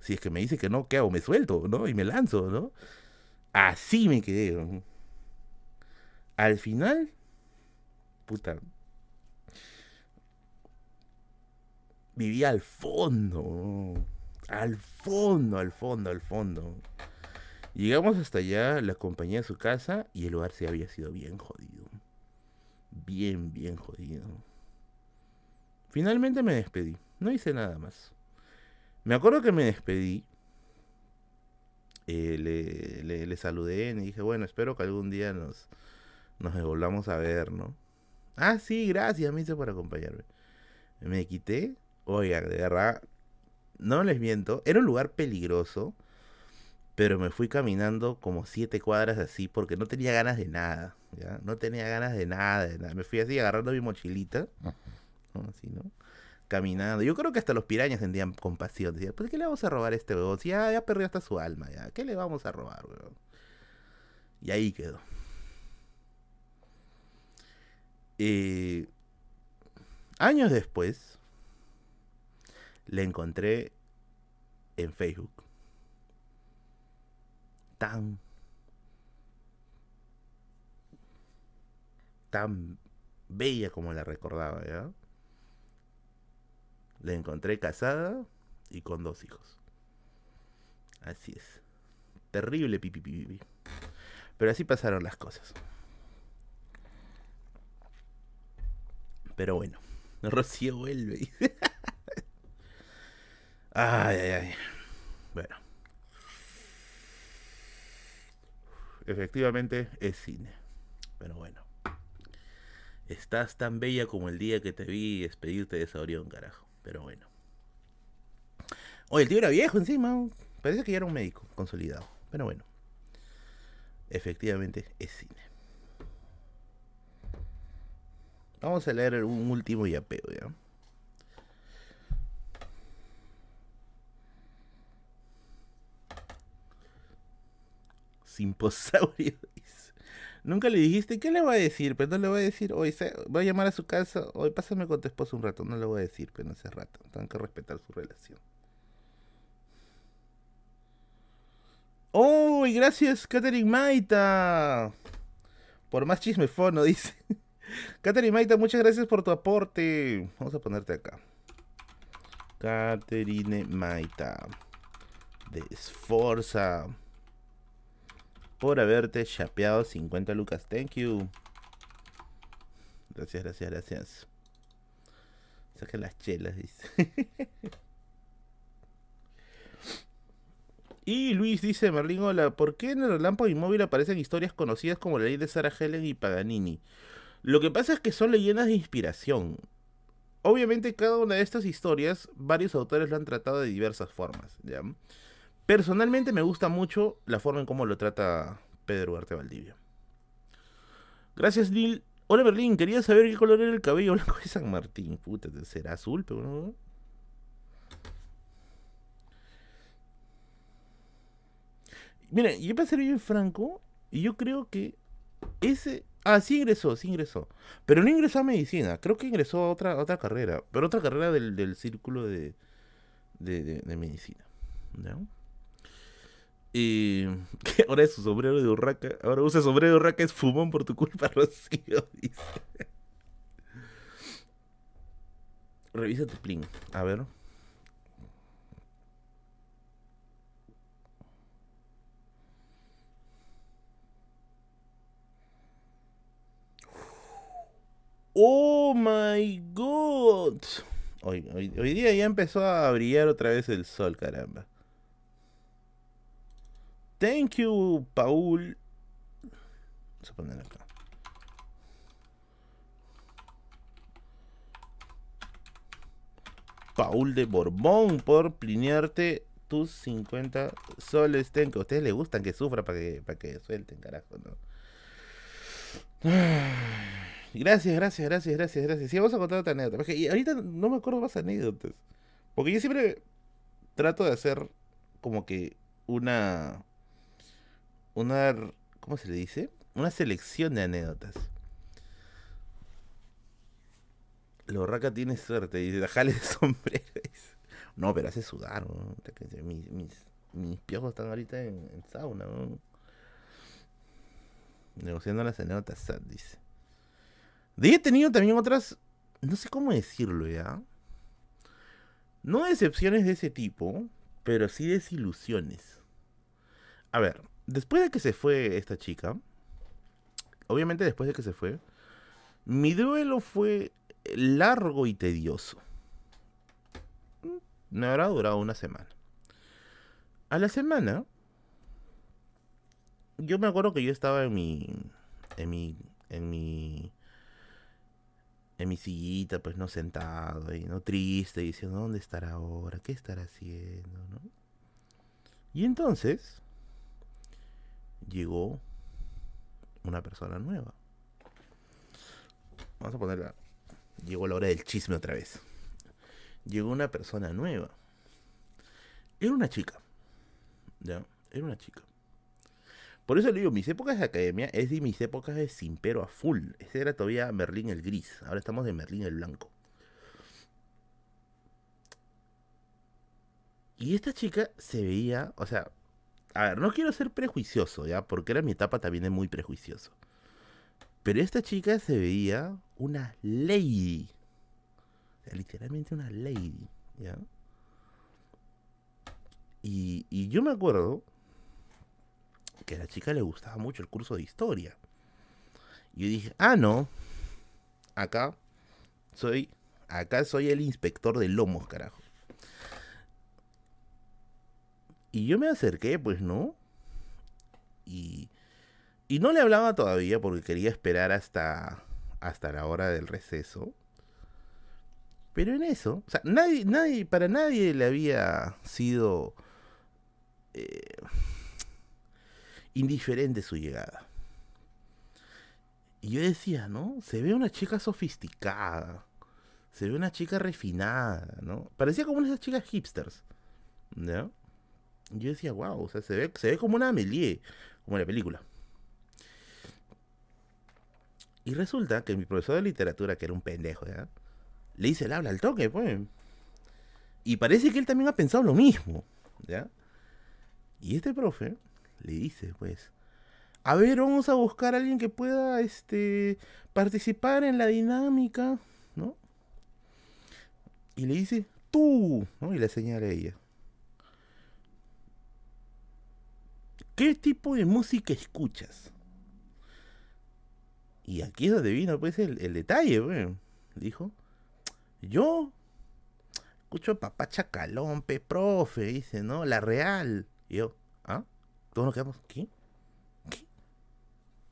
si es que me dice que no, ¿qué hago? Me suelto, ¿no? Y me lanzo, ¿no? Así me quedé. Al final, puta, vivía al fondo, al fondo, al fondo, al fondo. Llegamos hasta allá, la compañía a su casa y el lugar se había sido bien jodido. Bien, bien jodido. Finalmente me despedí, no hice nada más. Me acuerdo que me despedí eh, le, le, saludé y dije, bueno, espero que algún día nos, nos volvamos a ver, ¿no? Ah, sí, gracias, me hice por acompañarme. Me quité, oiga, de verdad, no les miento, era un lugar peligroso, pero me fui caminando como siete cuadras así porque no tenía ganas de nada, ¿ya? No tenía ganas de nada, de nada. Me fui así agarrando mi mochilita, así, ¿no? Caminando. Yo creo que hasta los pirañas sentían compasión. Decían, ¿por qué le vamos a robar a este huevón? Ya, ya perdió hasta su alma, ya. ¿Qué le vamos a robar, huevón? Y ahí quedó. Eh, años después, le encontré en Facebook. Tan. tan bella como la recordaba, ¿ya? La encontré casada y con dos hijos. Así es. Terrible pipi pipi. Pero así pasaron las cosas. Pero bueno, Rocío vuelve. ay, ay, ay. Bueno. Efectivamente es cine. Pero bueno. Estás tan bella como el día que te vi despedirte de Saurión, carajo. Pero bueno. Oye, el tío era viejo encima. Parece que ya era un médico consolidado. Pero bueno. Efectivamente es cine. Vamos a leer un último yapeo, ¿ya? Simposaurio. Nunca le dijiste, ¿qué le voy a decir? Pero no le voy a decir, hoy voy a llamar a su casa, hoy pásame con tu esposo un rato. No le voy a decir, pero no hace rato. Tengo que respetar su relación. ¡Uy! gracias, Catherine Maita. Por más chismefono, dice. Catherine Maita, muchas gracias por tu aporte. Vamos a ponerte acá. Catherine Maita. De Esforza por haberte chapeado 50 lucas. Thank you. Gracias, gracias, gracias. Saquen las chelas, dice. y Luis dice, Merlín, hola, ¿por qué en el relámpago inmóvil aparecen historias conocidas como la ley de Sarah Helen y Paganini? Lo que pasa es que son leyendas de inspiración. Obviamente cada una de estas historias, varios autores lo han tratado de diversas formas, ¿ya? Personalmente me gusta mucho la forma en cómo lo trata Pedro Arte Valdivia. Gracias, Neil. Hola, Berlín. Quería saber qué color era el cabello blanco de San Martín. Puta, será azul, pero no. Mira, yo para ser bien franco, yo creo que ese. Ah, sí ingresó, sí ingresó. Pero no ingresó a medicina. Creo que ingresó a otra, otra carrera. Pero otra carrera del, del círculo de, de, de, medicina. ¿no? Y ahora es su sombrero de urraca. Ahora usa sombrero de urraca, es fumón por tu culpa, Rocío. Dice. Revisa tu plin. A ver. Oh my god. Hoy, hoy, día ya empezó a brillar otra vez el sol, caramba. Thank you, Paul. Vamos a poner acá. Paul de Borbón por plinearte tus 50 soles. Ten, que a ustedes les gustan que sufra para que, para que suelten, carajo, ¿no? Gracias, gracias, gracias, gracias, gracias. Sí, vamos a contar otra anécdota. y ahorita no me acuerdo más anécdotas. Porque yo siempre trato de hacer como que una. Una. ¿Cómo se le dice? Una selección de anécdotas. Lo raca tiene suerte. Y jale de sombrero. No, pero hace sudar. Mis, mis, piojos están ahorita en, sauna. Negociando las anécdotas dice. De he tenido también otras, no sé cómo decirlo ya. No decepciones de ese tipo, pero sí desilusiones. A ver, después de que se fue esta chica, obviamente después de que se fue, mi duelo fue largo y tedioso. Me habrá durado una semana. A la semana, yo me acuerdo que yo estaba en mi, en mi, en mi en mi sillita, pues no sentado y no triste, diciendo, ¿dónde estará ahora? ¿Qué estará haciendo? ¿no? Y entonces llegó una persona nueva. Vamos a ponerla. Llegó la hora del chisme otra vez. Llegó una persona nueva. Era una chica. ¿Ya? Era una chica. Por eso le digo, mis épocas de academia es de mis épocas de Simpero a full. Ese era todavía Merlín el gris. Ahora estamos de Merlín el blanco. Y esta chica se veía, o sea, a ver, no quiero ser prejuicioso, ¿ya? Porque era mi etapa también de muy prejuicioso. Pero esta chica se veía una lady. O sea, literalmente una lady, ¿ya? Y, y yo me acuerdo que a la chica le gustaba mucho el curso de historia. Y yo dije, ah, no, acá soy, acá soy el inspector de lomos, carajo. Y yo me acerqué, pues, ¿no? Y, y no le hablaba todavía porque quería esperar hasta, hasta la hora del receso. Pero en eso, o sea, nadie, nadie, para nadie le había sido... Eh, indiferente su llegada. Y yo decía, ¿no? Se ve una chica sofisticada. Se ve una chica refinada, ¿no? Parecía como una de esas chicas hipsters. ¿No? Yo decía, wow, o sea, se ve, se ve como una Amelie, como en la película. Y resulta que mi profesor de literatura, que era un pendejo, ¿ya? Le dice el habla al toque, pues. Y parece que él también ha pensado lo mismo, ¿ya? Y este profe le dice, pues, a ver, vamos a buscar a alguien que pueda, este, participar en la dinámica, ¿no? Y le dice, tú, ¿no? Y le señala a ella. ¿Qué tipo de música escuchas? Y aquí es donde vino, pues, el, el detalle, pues, dijo. Yo escucho papá Chacalón, pe profe, dice, ¿no? La Real. Y yo, ¿ah? todos nos quedamos, ¿qué? ¿Qué?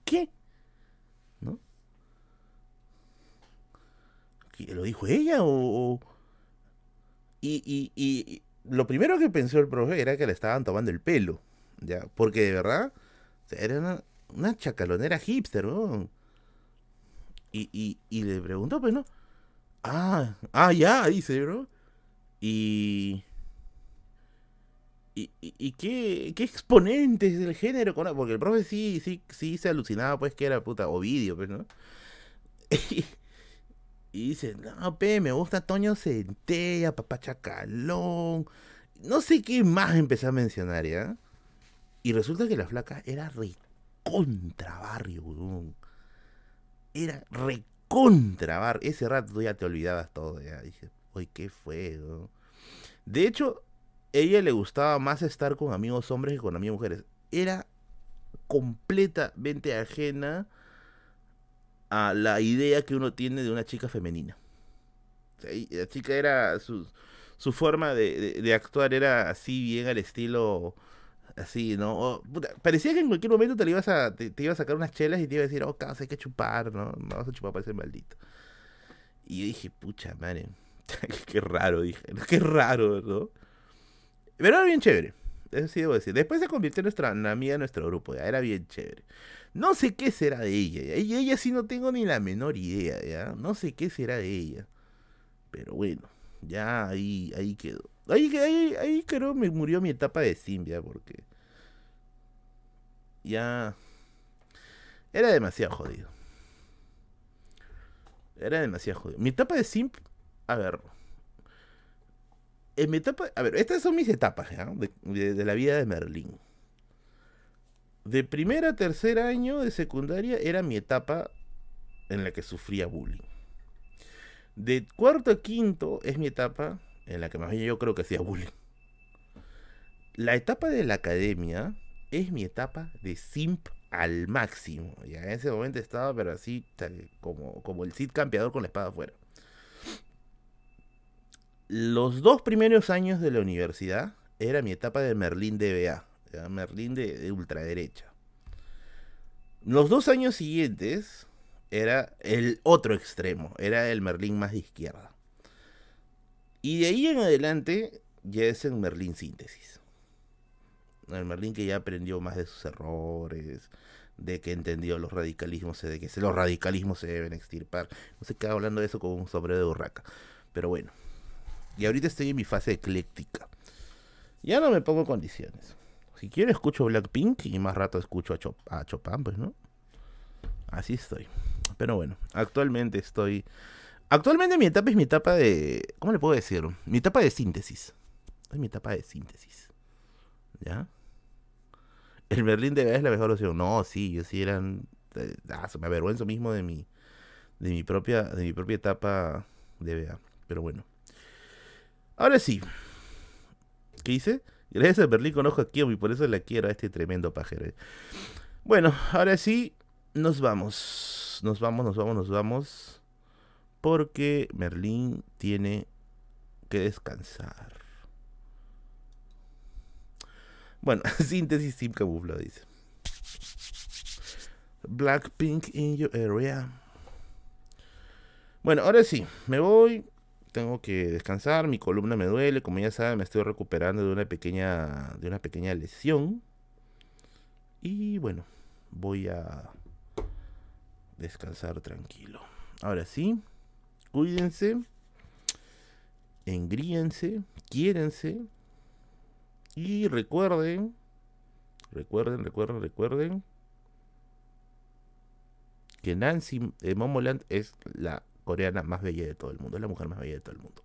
¿Qué? ¿No? ¿Lo dijo ella o...? Y, y, y, lo primero que pensó el profe era que le estaban tomando el pelo, ¿ya? Porque de verdad, era una, chacalonera hipster. Y, y, le preguntó, pues, ¿no? Ah, ah, ya, dice, bro. Y... ¿Y, y, qué, qué, exponentes del género? Porque el profe sí, sí, sí se alucinaba, pues, que era puta Ovidio, pues, ¿no? y, dice, no, pe, me gusta Toño Centella, Papá Chacalón. No sé qué más empecé a mencionar, ¿ya? Y resulta que la flaca era recontra barrio, weón. Era recontra barrio. Ese rato ya te olvidabas todo, ya. Dije, uy, ¿qué fue? De hecho, ella le gustaba más estar con amigos hombres que con amigos mujeres. Era completamente ajena a la idea que uno tiene de una chica femenina. la chica era su, su forma de, actuar era así bien al estilo así, ¿no? parecía que en cualquier momento te, ibas a, te, iba a sacar unas chelas y te iba a decir, oh, cabrón, hay que chupar, ¿no? Vamos a chupar para ser maldito. Y yo dije, pucha madre, qué raro, dije, qué raro, ¿no? Pero era bien chévere. Eso sí debo decir. Después se convirtió en nuestra amiga de nuestro grupo. Ya era bien chévere. No sé qué será de ella. Y ella sí no tengo ni la menor idea. ¿ya? No sé qué será de ella. Pero bueno, ya ahí, ahí quedó. Ahí, ahí, ahí creo me murió mi etapa de Simbia. Porque ya era demasiado jodido. Era demasiado jodido. Mi etapa de Simp, a ver, en mi etapa, a ver, estas son mis etapas de, la vida de Merlín. De primera a tercer año de secundaria era mi etapa en la que sufría bullying. De cuarto a quinto es mi etapa en la que más bien yo creo que hacía bullying. La etapa de la academia es mi etapa de simp al máximo. Y en ese momento estaba, pero así, como, como el Cid campeador con la espada afuera los dos primeros años de la universidad era mi etapa de Merlín DBA, Merlín de, ultraderecha. Los dos años siguientes era el otro extremo, era el Merlín más de izquierda. Y de ahí en adelante ya es el Merlín síntesis. El Merlín que ya aprendió más de sus errores, de que entendió los radicalismos, de que los radicalismos se deben extirpar. No se queda hablando de eso con un sombrero de burraca. Pero bueno, y ahorita estoy en mi fase ecléctica. Ya no me pongo condiciones. Si quiero escucho Blackpink y más rato escucho a, Chopin, pues, ¿no? Así estoy. Pero bueno, actualmente estoy... Actualmente mi etapa es mi etapa de... ¿Cómo le puedo decir? Mi etapa de síntesis. Es mi etapa de síntesis. ¿Ya? El Berlín de es la mejor opción. No, sí, yo sí eran... Eh, ah, me avergüenzo mismo de mi... De mi propia, de mi propia etapa de BA. Pero bueno. Ahora sí. ¿Qué dice? Gracias a Berlín conozco a Kio y por eso la quiero a este tremendo pajero. Bueno, ahora sí, nos vamos. Nos vamos, nos vamos, nos vamos. Porque Merlín tiene que descansar. Bueno, síntesis Sim Camufla dice. Blackpink in your area. Bueno, ahora sí, me voy tengo que descansar, mi columna me duele, como ya saben, me estoy recuperando de una pequeña, de una pequeña lesión. Y bueno, voy a descansar tranquilo. Ahora sí, cuídense, engríense, quiérense y recuerden, recuerden, recuerden, recuerden que Nancy eh, Momoland es la coreana más bella de todo el mundo, es la mujer más bella de todo el mundo.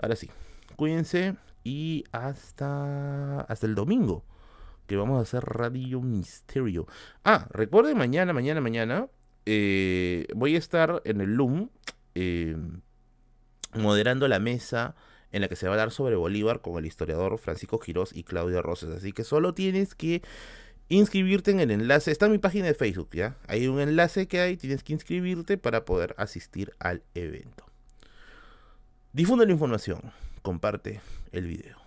Ahora sí, cuídense y hasta, hasta el domingo, que vamos a hacer Radio Misterio. Ah, recuerden, mañana, mañana, mañana, eh, voy a estar en el Loom eh, moderando la mesa en la que se va a dar sobre Bolívar con el historiador Francisco Quirós y Claudia Rosas. Así que solo tienes que inscribirte en el enlace. Está en mi página de Facebook, ¿ya? Hay un enlace que hay, tienes que inscribirte para poder asistir al evento. Difunde la información, comparte el video.